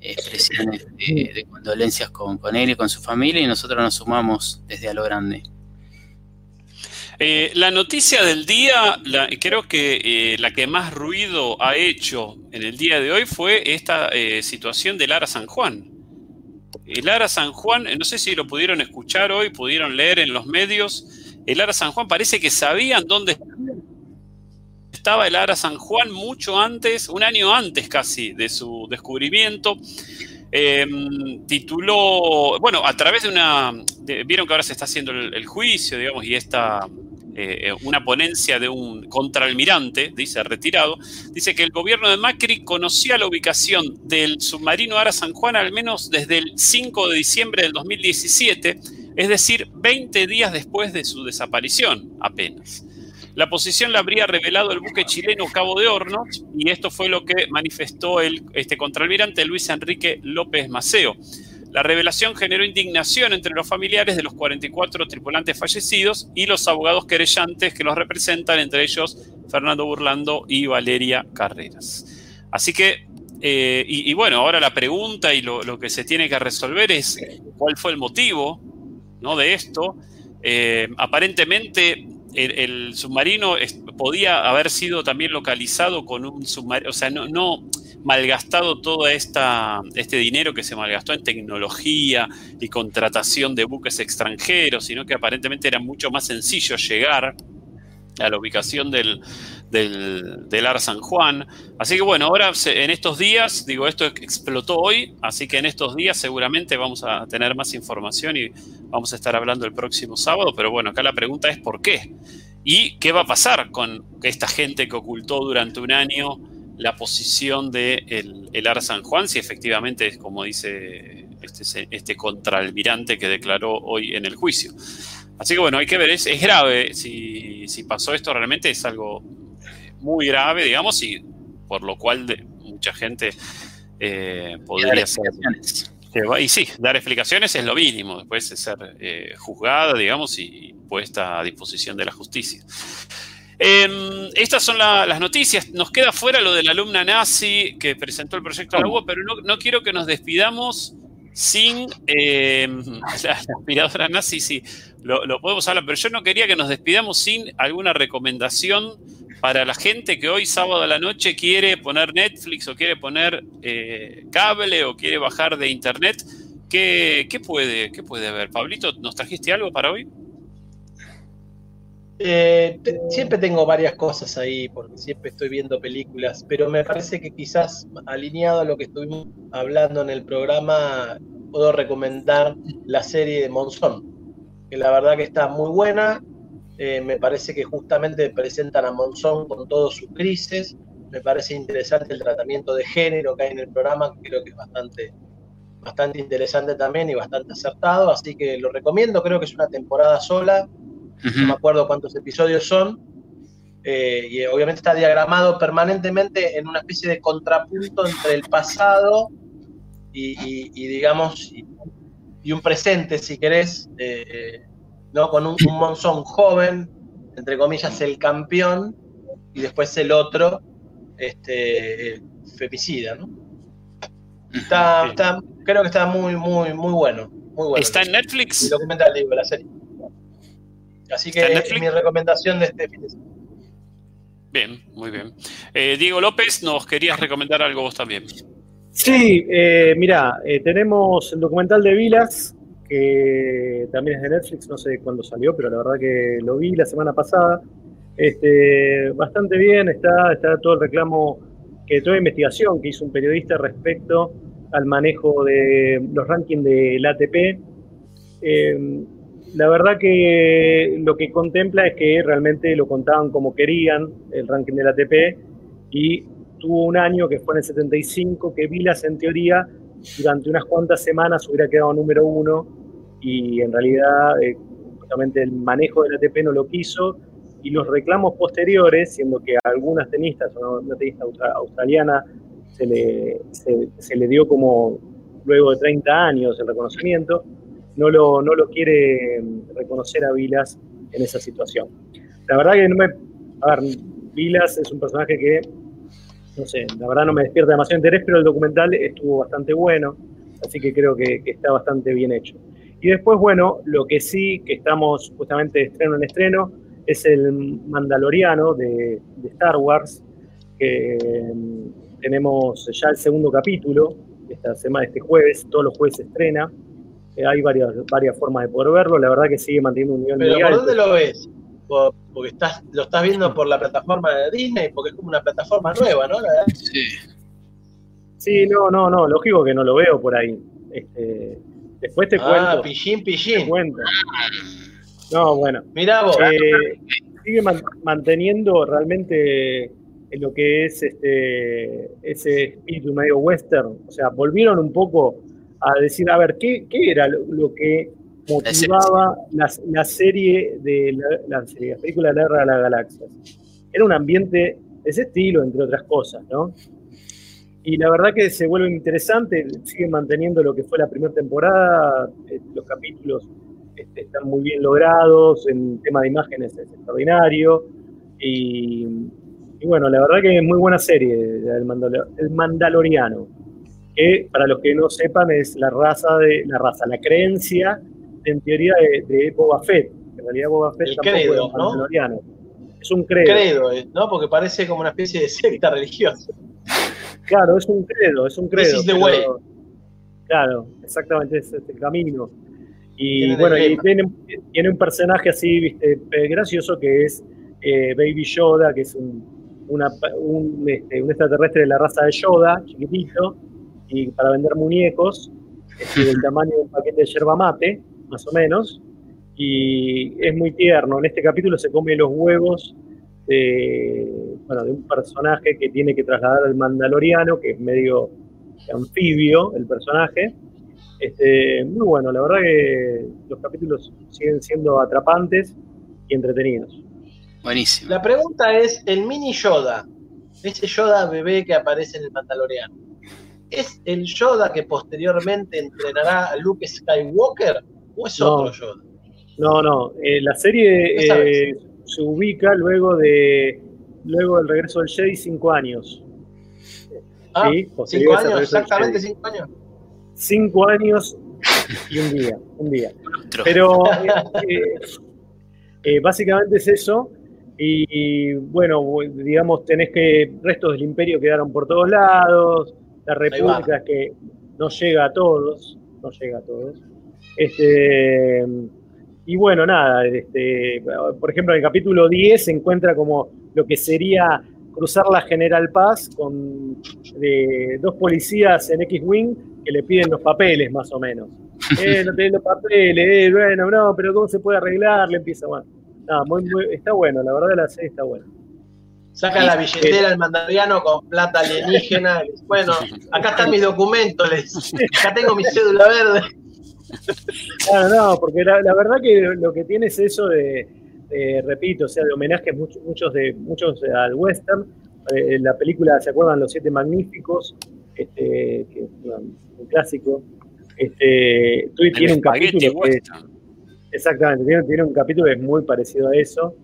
expresiones de, condolencias con, él y con su familia y nosotros nos sumamos desde a lo grande. Eh, la noticia del día, creo que eh, la que más ruido ha hecho en el día de hoy fue esta eh, situación de Lara San Juan. El Ara San Juan, eh, no sé si lo pudieron escuchar hoy, pudieron leer en los medios. El Ara San Juan parece que sabían dónde estaba el Ara San Juan mucho antes, un año antes casi de su descubrimiento. Em, tituló, bueno, a través de una, vieron que ahora se está haciendo el juicio, digamos, y esta, eh, una ponencia de un contraalmirante, dice retirado, dice que el gobierno de Macri conocía la ubicación del submarino Ara San Juan al menos desde el 5 de diciembre del 2017, es decir, 20 días después de su desaparición apenas. La posición la habría revelado el buque chileno Cabo de Hornos y esto fue lo que manifestó el este contraalmirante Luis Enrique López Maceo. La revelación generó indignación entre los familiares de los 44 tripulantes fallecidos y los abogados querellantes que los representan, entre ellos Fernando Burlando y Valeria Carreras. Así que, eh, y, bueno, ahora la pregunta y lo, que se tiene que resolver es cuál fue el motivo ¿no? de esto. Eh, aparentemente el, submarino podía haber sido también localizado con un submarino, o sea, no, no malgastado todo esta, este dinero que se malgastó en tecnología y contratación de buques extranjeros, sino que aparentemente era mucho más sencillo llegar a la ubicación del, del, Ar San Juan. Así que bueno, ahora en estos días, digo, esto explotó hoy, así que en estos días seguramente vamos a tener más información y vamos a estar hablando el próximo sábado, pero bueno, acá la pregunta es ¿por qué? ¿Y qué va a pasar con esta gente que ocultó durante un año la posición del de el Ar San Juan, si efectivamente es como dice este, este contraalmirante que declaró hoy en el juicio? Así que bueno, hay que ver, es, grave. Si, si, pasó esto realmente es algo muy grave, digamos, y por lo cual mucha gente eh, podría ser. Y sí, dar explicaciones es lo mínimo, después de ser eh, juzgada, digamos, y puesta a disposición de la justicia. Em, estas son las noticias. Nos queda fuera lo de la alumna nazi que presentó el proyecto de la pero no, quiero que nos despidamos sin em, la aspiradora nazi, sí, lo, lo, podemos hablar, pero yo no quería que nos despidamos sin alguna recomendación para la gente que hoy sábado a la noche quiere poner Netflix o quiere poner eh, cable o quiere bajar de internet, ¿qué, puede, ¿qué puede haber? Pablito, ¿nos trajiste algo para hoy? Eh, siempre tengo varias cosas ahí, porque siempre estoy viendo películas, pero me parece que quizás alineado a lo que estuvimos hablando en el programa, puedo recomendar la serie de Monzón, que la verdad que está muy buena, eh, me parece que justamente presentan a Monzón con todas sus crisis. Me parece interesante el tratamiento de género que hay en el programa, creo que es bastante, bastante interesante también y bastante acertado. Así que lo recomiendo, creo que es una temporada sola. No me acuerdo cuántos episodios son. Eh, y obviamente está diagramado permanentemente en una especie de contrapunto entre el pasado y, digamos, y, un presente, si querés. Eh, ¿no? Con un, Monzón joven, entre comillas, el campeón, y después el otro, este, femicida, ¿no? Está, creo que está muy, muy, muy bueno. Muy bueno. ¿Está en Netflix? El documental, digo, la serie. Así que es mi recomendación de este fin de semana. Bien, muy bien. Eh, Diego López, ¿nos querías recomendar algo vos también? Sí, eh, mira, eh, tenemos el documental de Vilas, que también es de Netflix, no sé cuándo salió, pero la verdad que lo vi la semana pasada. Este, bastante bien, está, está todo el reclamo, que toda investigación que hizo un periodista respecto al manejo de los rankings del ATP. La verdad que lo que contempla es que realmente lo contaban como querían, el ranking del ATP, y tuvo un año que fue en el 75, que Vilas en teoría durante unas cuantas semanas hubiera quedado número uno y en realidad eh, justamente el manejo del ATP no lo quiso y los reclamos posteriores, siendo que a algunas tenistas, o una tenista australiana, se le, se, le dio como luego de 30 años el reconocimiento, no lo, no lo quiere reconocer a Vilas en esa situación. La verdad que no me... A ver, Vilas es un personaje que no sé, la verdad no me despierta demasiado interés, pero el documental estuvo bastante bueno, así que creo que, está bastante bien hecho. Y después, bueno, lo que sí, que estamos justamente de estreno en estreno, es el Mandaloriano de, Star Wars, que mm, tenemos ya el segundo capítulo, esta semana, este jueves, todos los jueves se estrena. Eh, hay varias, varias formas de poder verlo, la verdad que sigue manteniendo un nivel ¿Pero ¿Por dónde lo ves? porque estás, lo estás viendo por la plataforma de Disney, porque es como una plataforma nueva, ¿no? Sí. Sí, no, no, no, lógico que no lo veo por ahí. Este, después te ah, cuento. Pillín, pillín. Te cuento. No, bueno. Mirá vos. Eh, sigue manteniendo realmente lo que es este ese espíritu medio western. O sea, volvieron un poco a decir, a ver, ¿qué, qué era lo que motivaba la, serie de la, película La Guerra de las Galaxias. Era un ambiente de ese estilo, entre otras cosas, ¿no? Y la verdad que se vuelve interesante, sigue manteniendo lo que fue la primera temporada, eh, los capítulos este, están muy bien logrados, el tema de imágenes es extraordinario, y, bueno, la verdad que es muy buena serie, el, Mandaloriano, que para los que no sepan es la raza de la raza, la creencia en teoría de, Boba Fett. En realidad Boba Fett el credo, ¿no? Es un credo. credo, ¿no? Porque parece como una especie de secta religiosa. Claro, es un credo, es un credo. This is the way. Claro, exactamente, es este camino. Y bueno, y tiene, tiene, un personaje así, viste, eh, gracioso que es eh, Baby Yoda, que es un, una, un, este, un, extraterrestre de la raza de Yoda, chiquitito, y para vender muñecos, este, del tamaño de un paquete de yerba mate, más o menos, y es muy tierno. En este capítulo se come los huevos de, bueno, de un personaje que tiene que trasladar al mandaloriano, que es medio anfibio el personaje. Este, muy bueno, la verdad que los capítulos siguen siendo atrapantes y entretenidos. Buenísimo. La pregunta es, el mini Yoda, ese Yoda bebé que aparece en el Mandaloriano, ¿es el Yoda que posteriormente entrenará a Luke Skywalker o es otro Yoda? No, no, eh, la serie eh, se ubica luego de luego del regreso del Jedi cinco años. Ah, cinco años, exactamente cinco años. Cinco años y un día, un día. Pero eh, básicamente es eso. Y bueno, digamos, tenés que restos del imperio quedaron por todos lados, la república es que no llega a todos, no llega a todos. Este, y bueno, nada, este, por ejemplo, en el capítulo 10 se encuentra como lo que sería cruzar la General Paz con dos policías en X-Wing que le piden los papeles, más o menos. Eh, no tenés los papeles, eh, bueno, no, pero ¿cómo se puede arreglar? Le empieza, bueno está bueno, la verdad la serie está buena. Saca la billetera el mandaloriano con plata alienígena. Bueno, acá están mis documentos, acá tengo mi cédula verde. Claro, no, porque la, verdad que lo que tiene es eso de, repito, o sea, de homenajes muchos, muchos de muchos al western. Eh, la película, ¿se acuerdan? Los Siete Magníficos, este, que es un clásico. Este, tiene un capítulo que, Exactamente, tiene, un capítulo que es muy parecido a eso.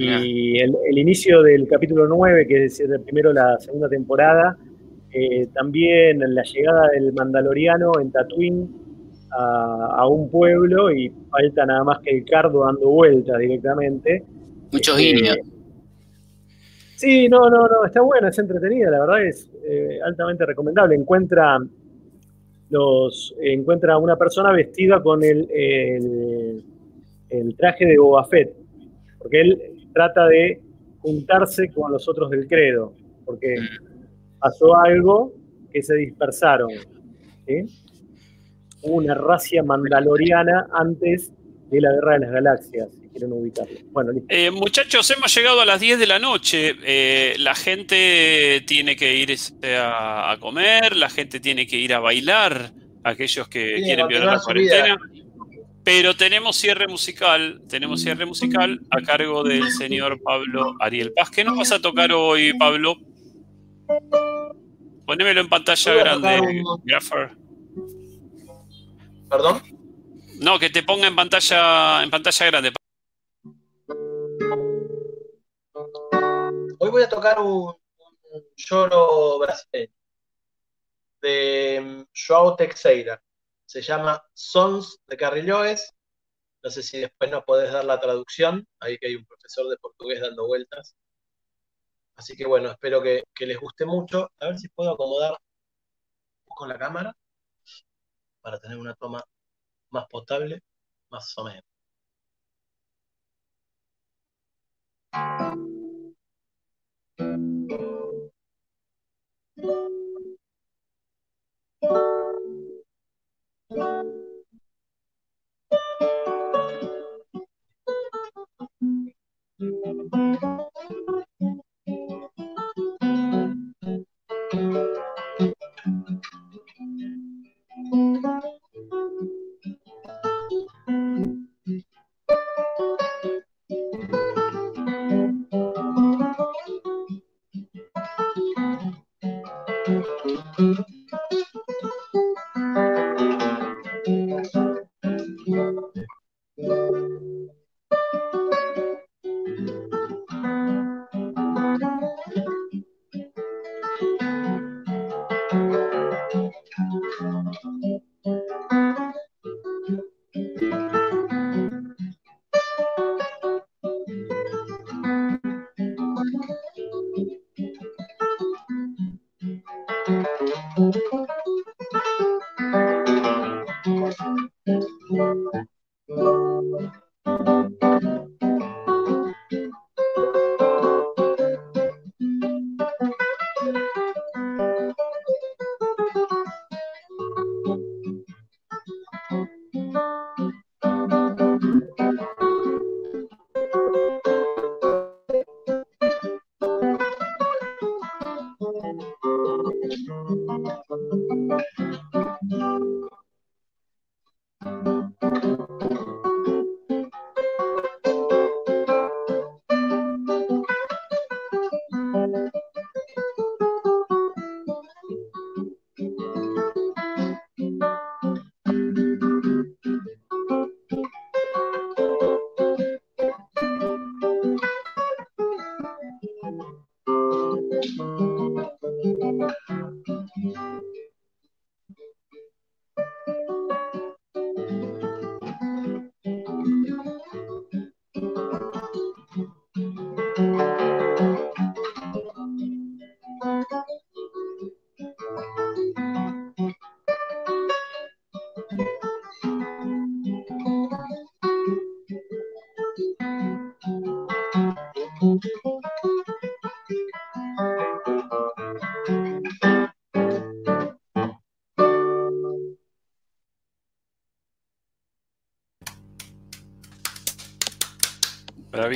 Y el, inicio del capítulo 9, que es el primero la segunda temporada, eh, también la llegada del Mandaloriano en Tatooine a, un pueblo y falta nada más que el cardo dando vueltas directamente. Muchos este, guiños. Sí, no, no, no, está buena, es entretenida, la verdad es eh, altamente recomendable. Encuentra los encuentra una persona vestida con el, el, traje de Boba Fett, porque él trata de juntarse con los otros del credo, porque pasó algo que se dispersaron. Hubo una racia mandaloriana antes de la Guerra de las Galaxias. Bueno, eh, muchachos, hemos llegado a las 10 de la noche. Eh, la gente tiene que ir a, comer, la gente tiene que ir a bailar, aquellos que quieren violar la cuarentena. Pero tenemos cierre musical, tenemos cierre musical a cargo del señor Pablo Ariel Paz. ¿Qué nos vas a tocar hoy, Pablo? Ponémelo en pantalla grande, Graffer. ¿Perdón? No, que te ponga en pantalla, en pantalla grande. Hoy voy a tocar un, lloro brasileño de Joao Teixeira. Se llama Sons de Carrilloes. No sé si después nos podés dar la traducción. Ahí que hay un profesor de portugués dando vueltas. Así que bueno, espero que, les guste mucho. A ver si puedo acomodar un poco la cámara para tener una toma más potable, más o menos.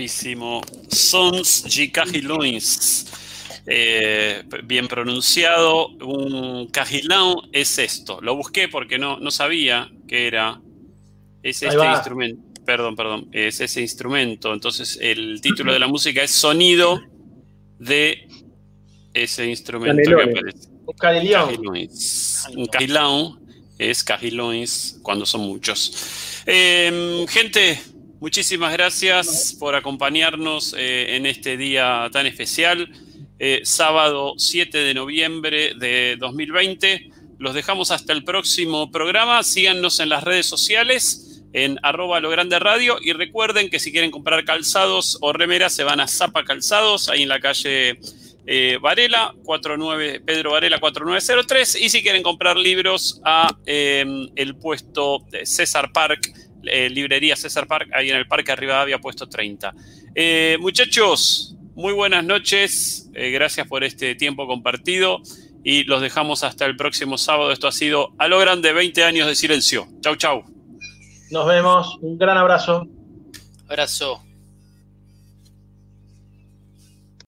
Bravísimo. Sons Gicagilões. Eh, bien pronunciado. Un cajilão es esto. Lo busqué porque no, no sabía que era. Es este instrumento. Perdón, perdón. Es ese instrumento. Entonces, el título de la música es Sonido de ese instrumento que aparece. Un cajilão. Un cajilão es cajilões cuando son muchos. Eh, gente, Muchísimas gracias por acompañarnos eh, en este día tan especial, eh, sábado 7 de noviembre de 2020. Los dejamos hasta el próximo programa. Síganos en las redes sociales en arroba lo grande radio y recuerden que si quieren comprar calzados o remeras se van a Zapa Calzados, ahí en la calle eh, Varela, 49, Pedro Varela 4903 y si quieren comprar libros a el puesto de César Park eh, librería César Park, ahí en el Parque Arriba había puesto 30. Eh, muchachos, muy buenas noches, eh, gracias por este tiempo compartido y los dejamos hasta el próximo sábado. Esto ha sido a lo grande 20 años de silencio. Chau, chau. Nos vemos, un gran abrazo. Abrazo.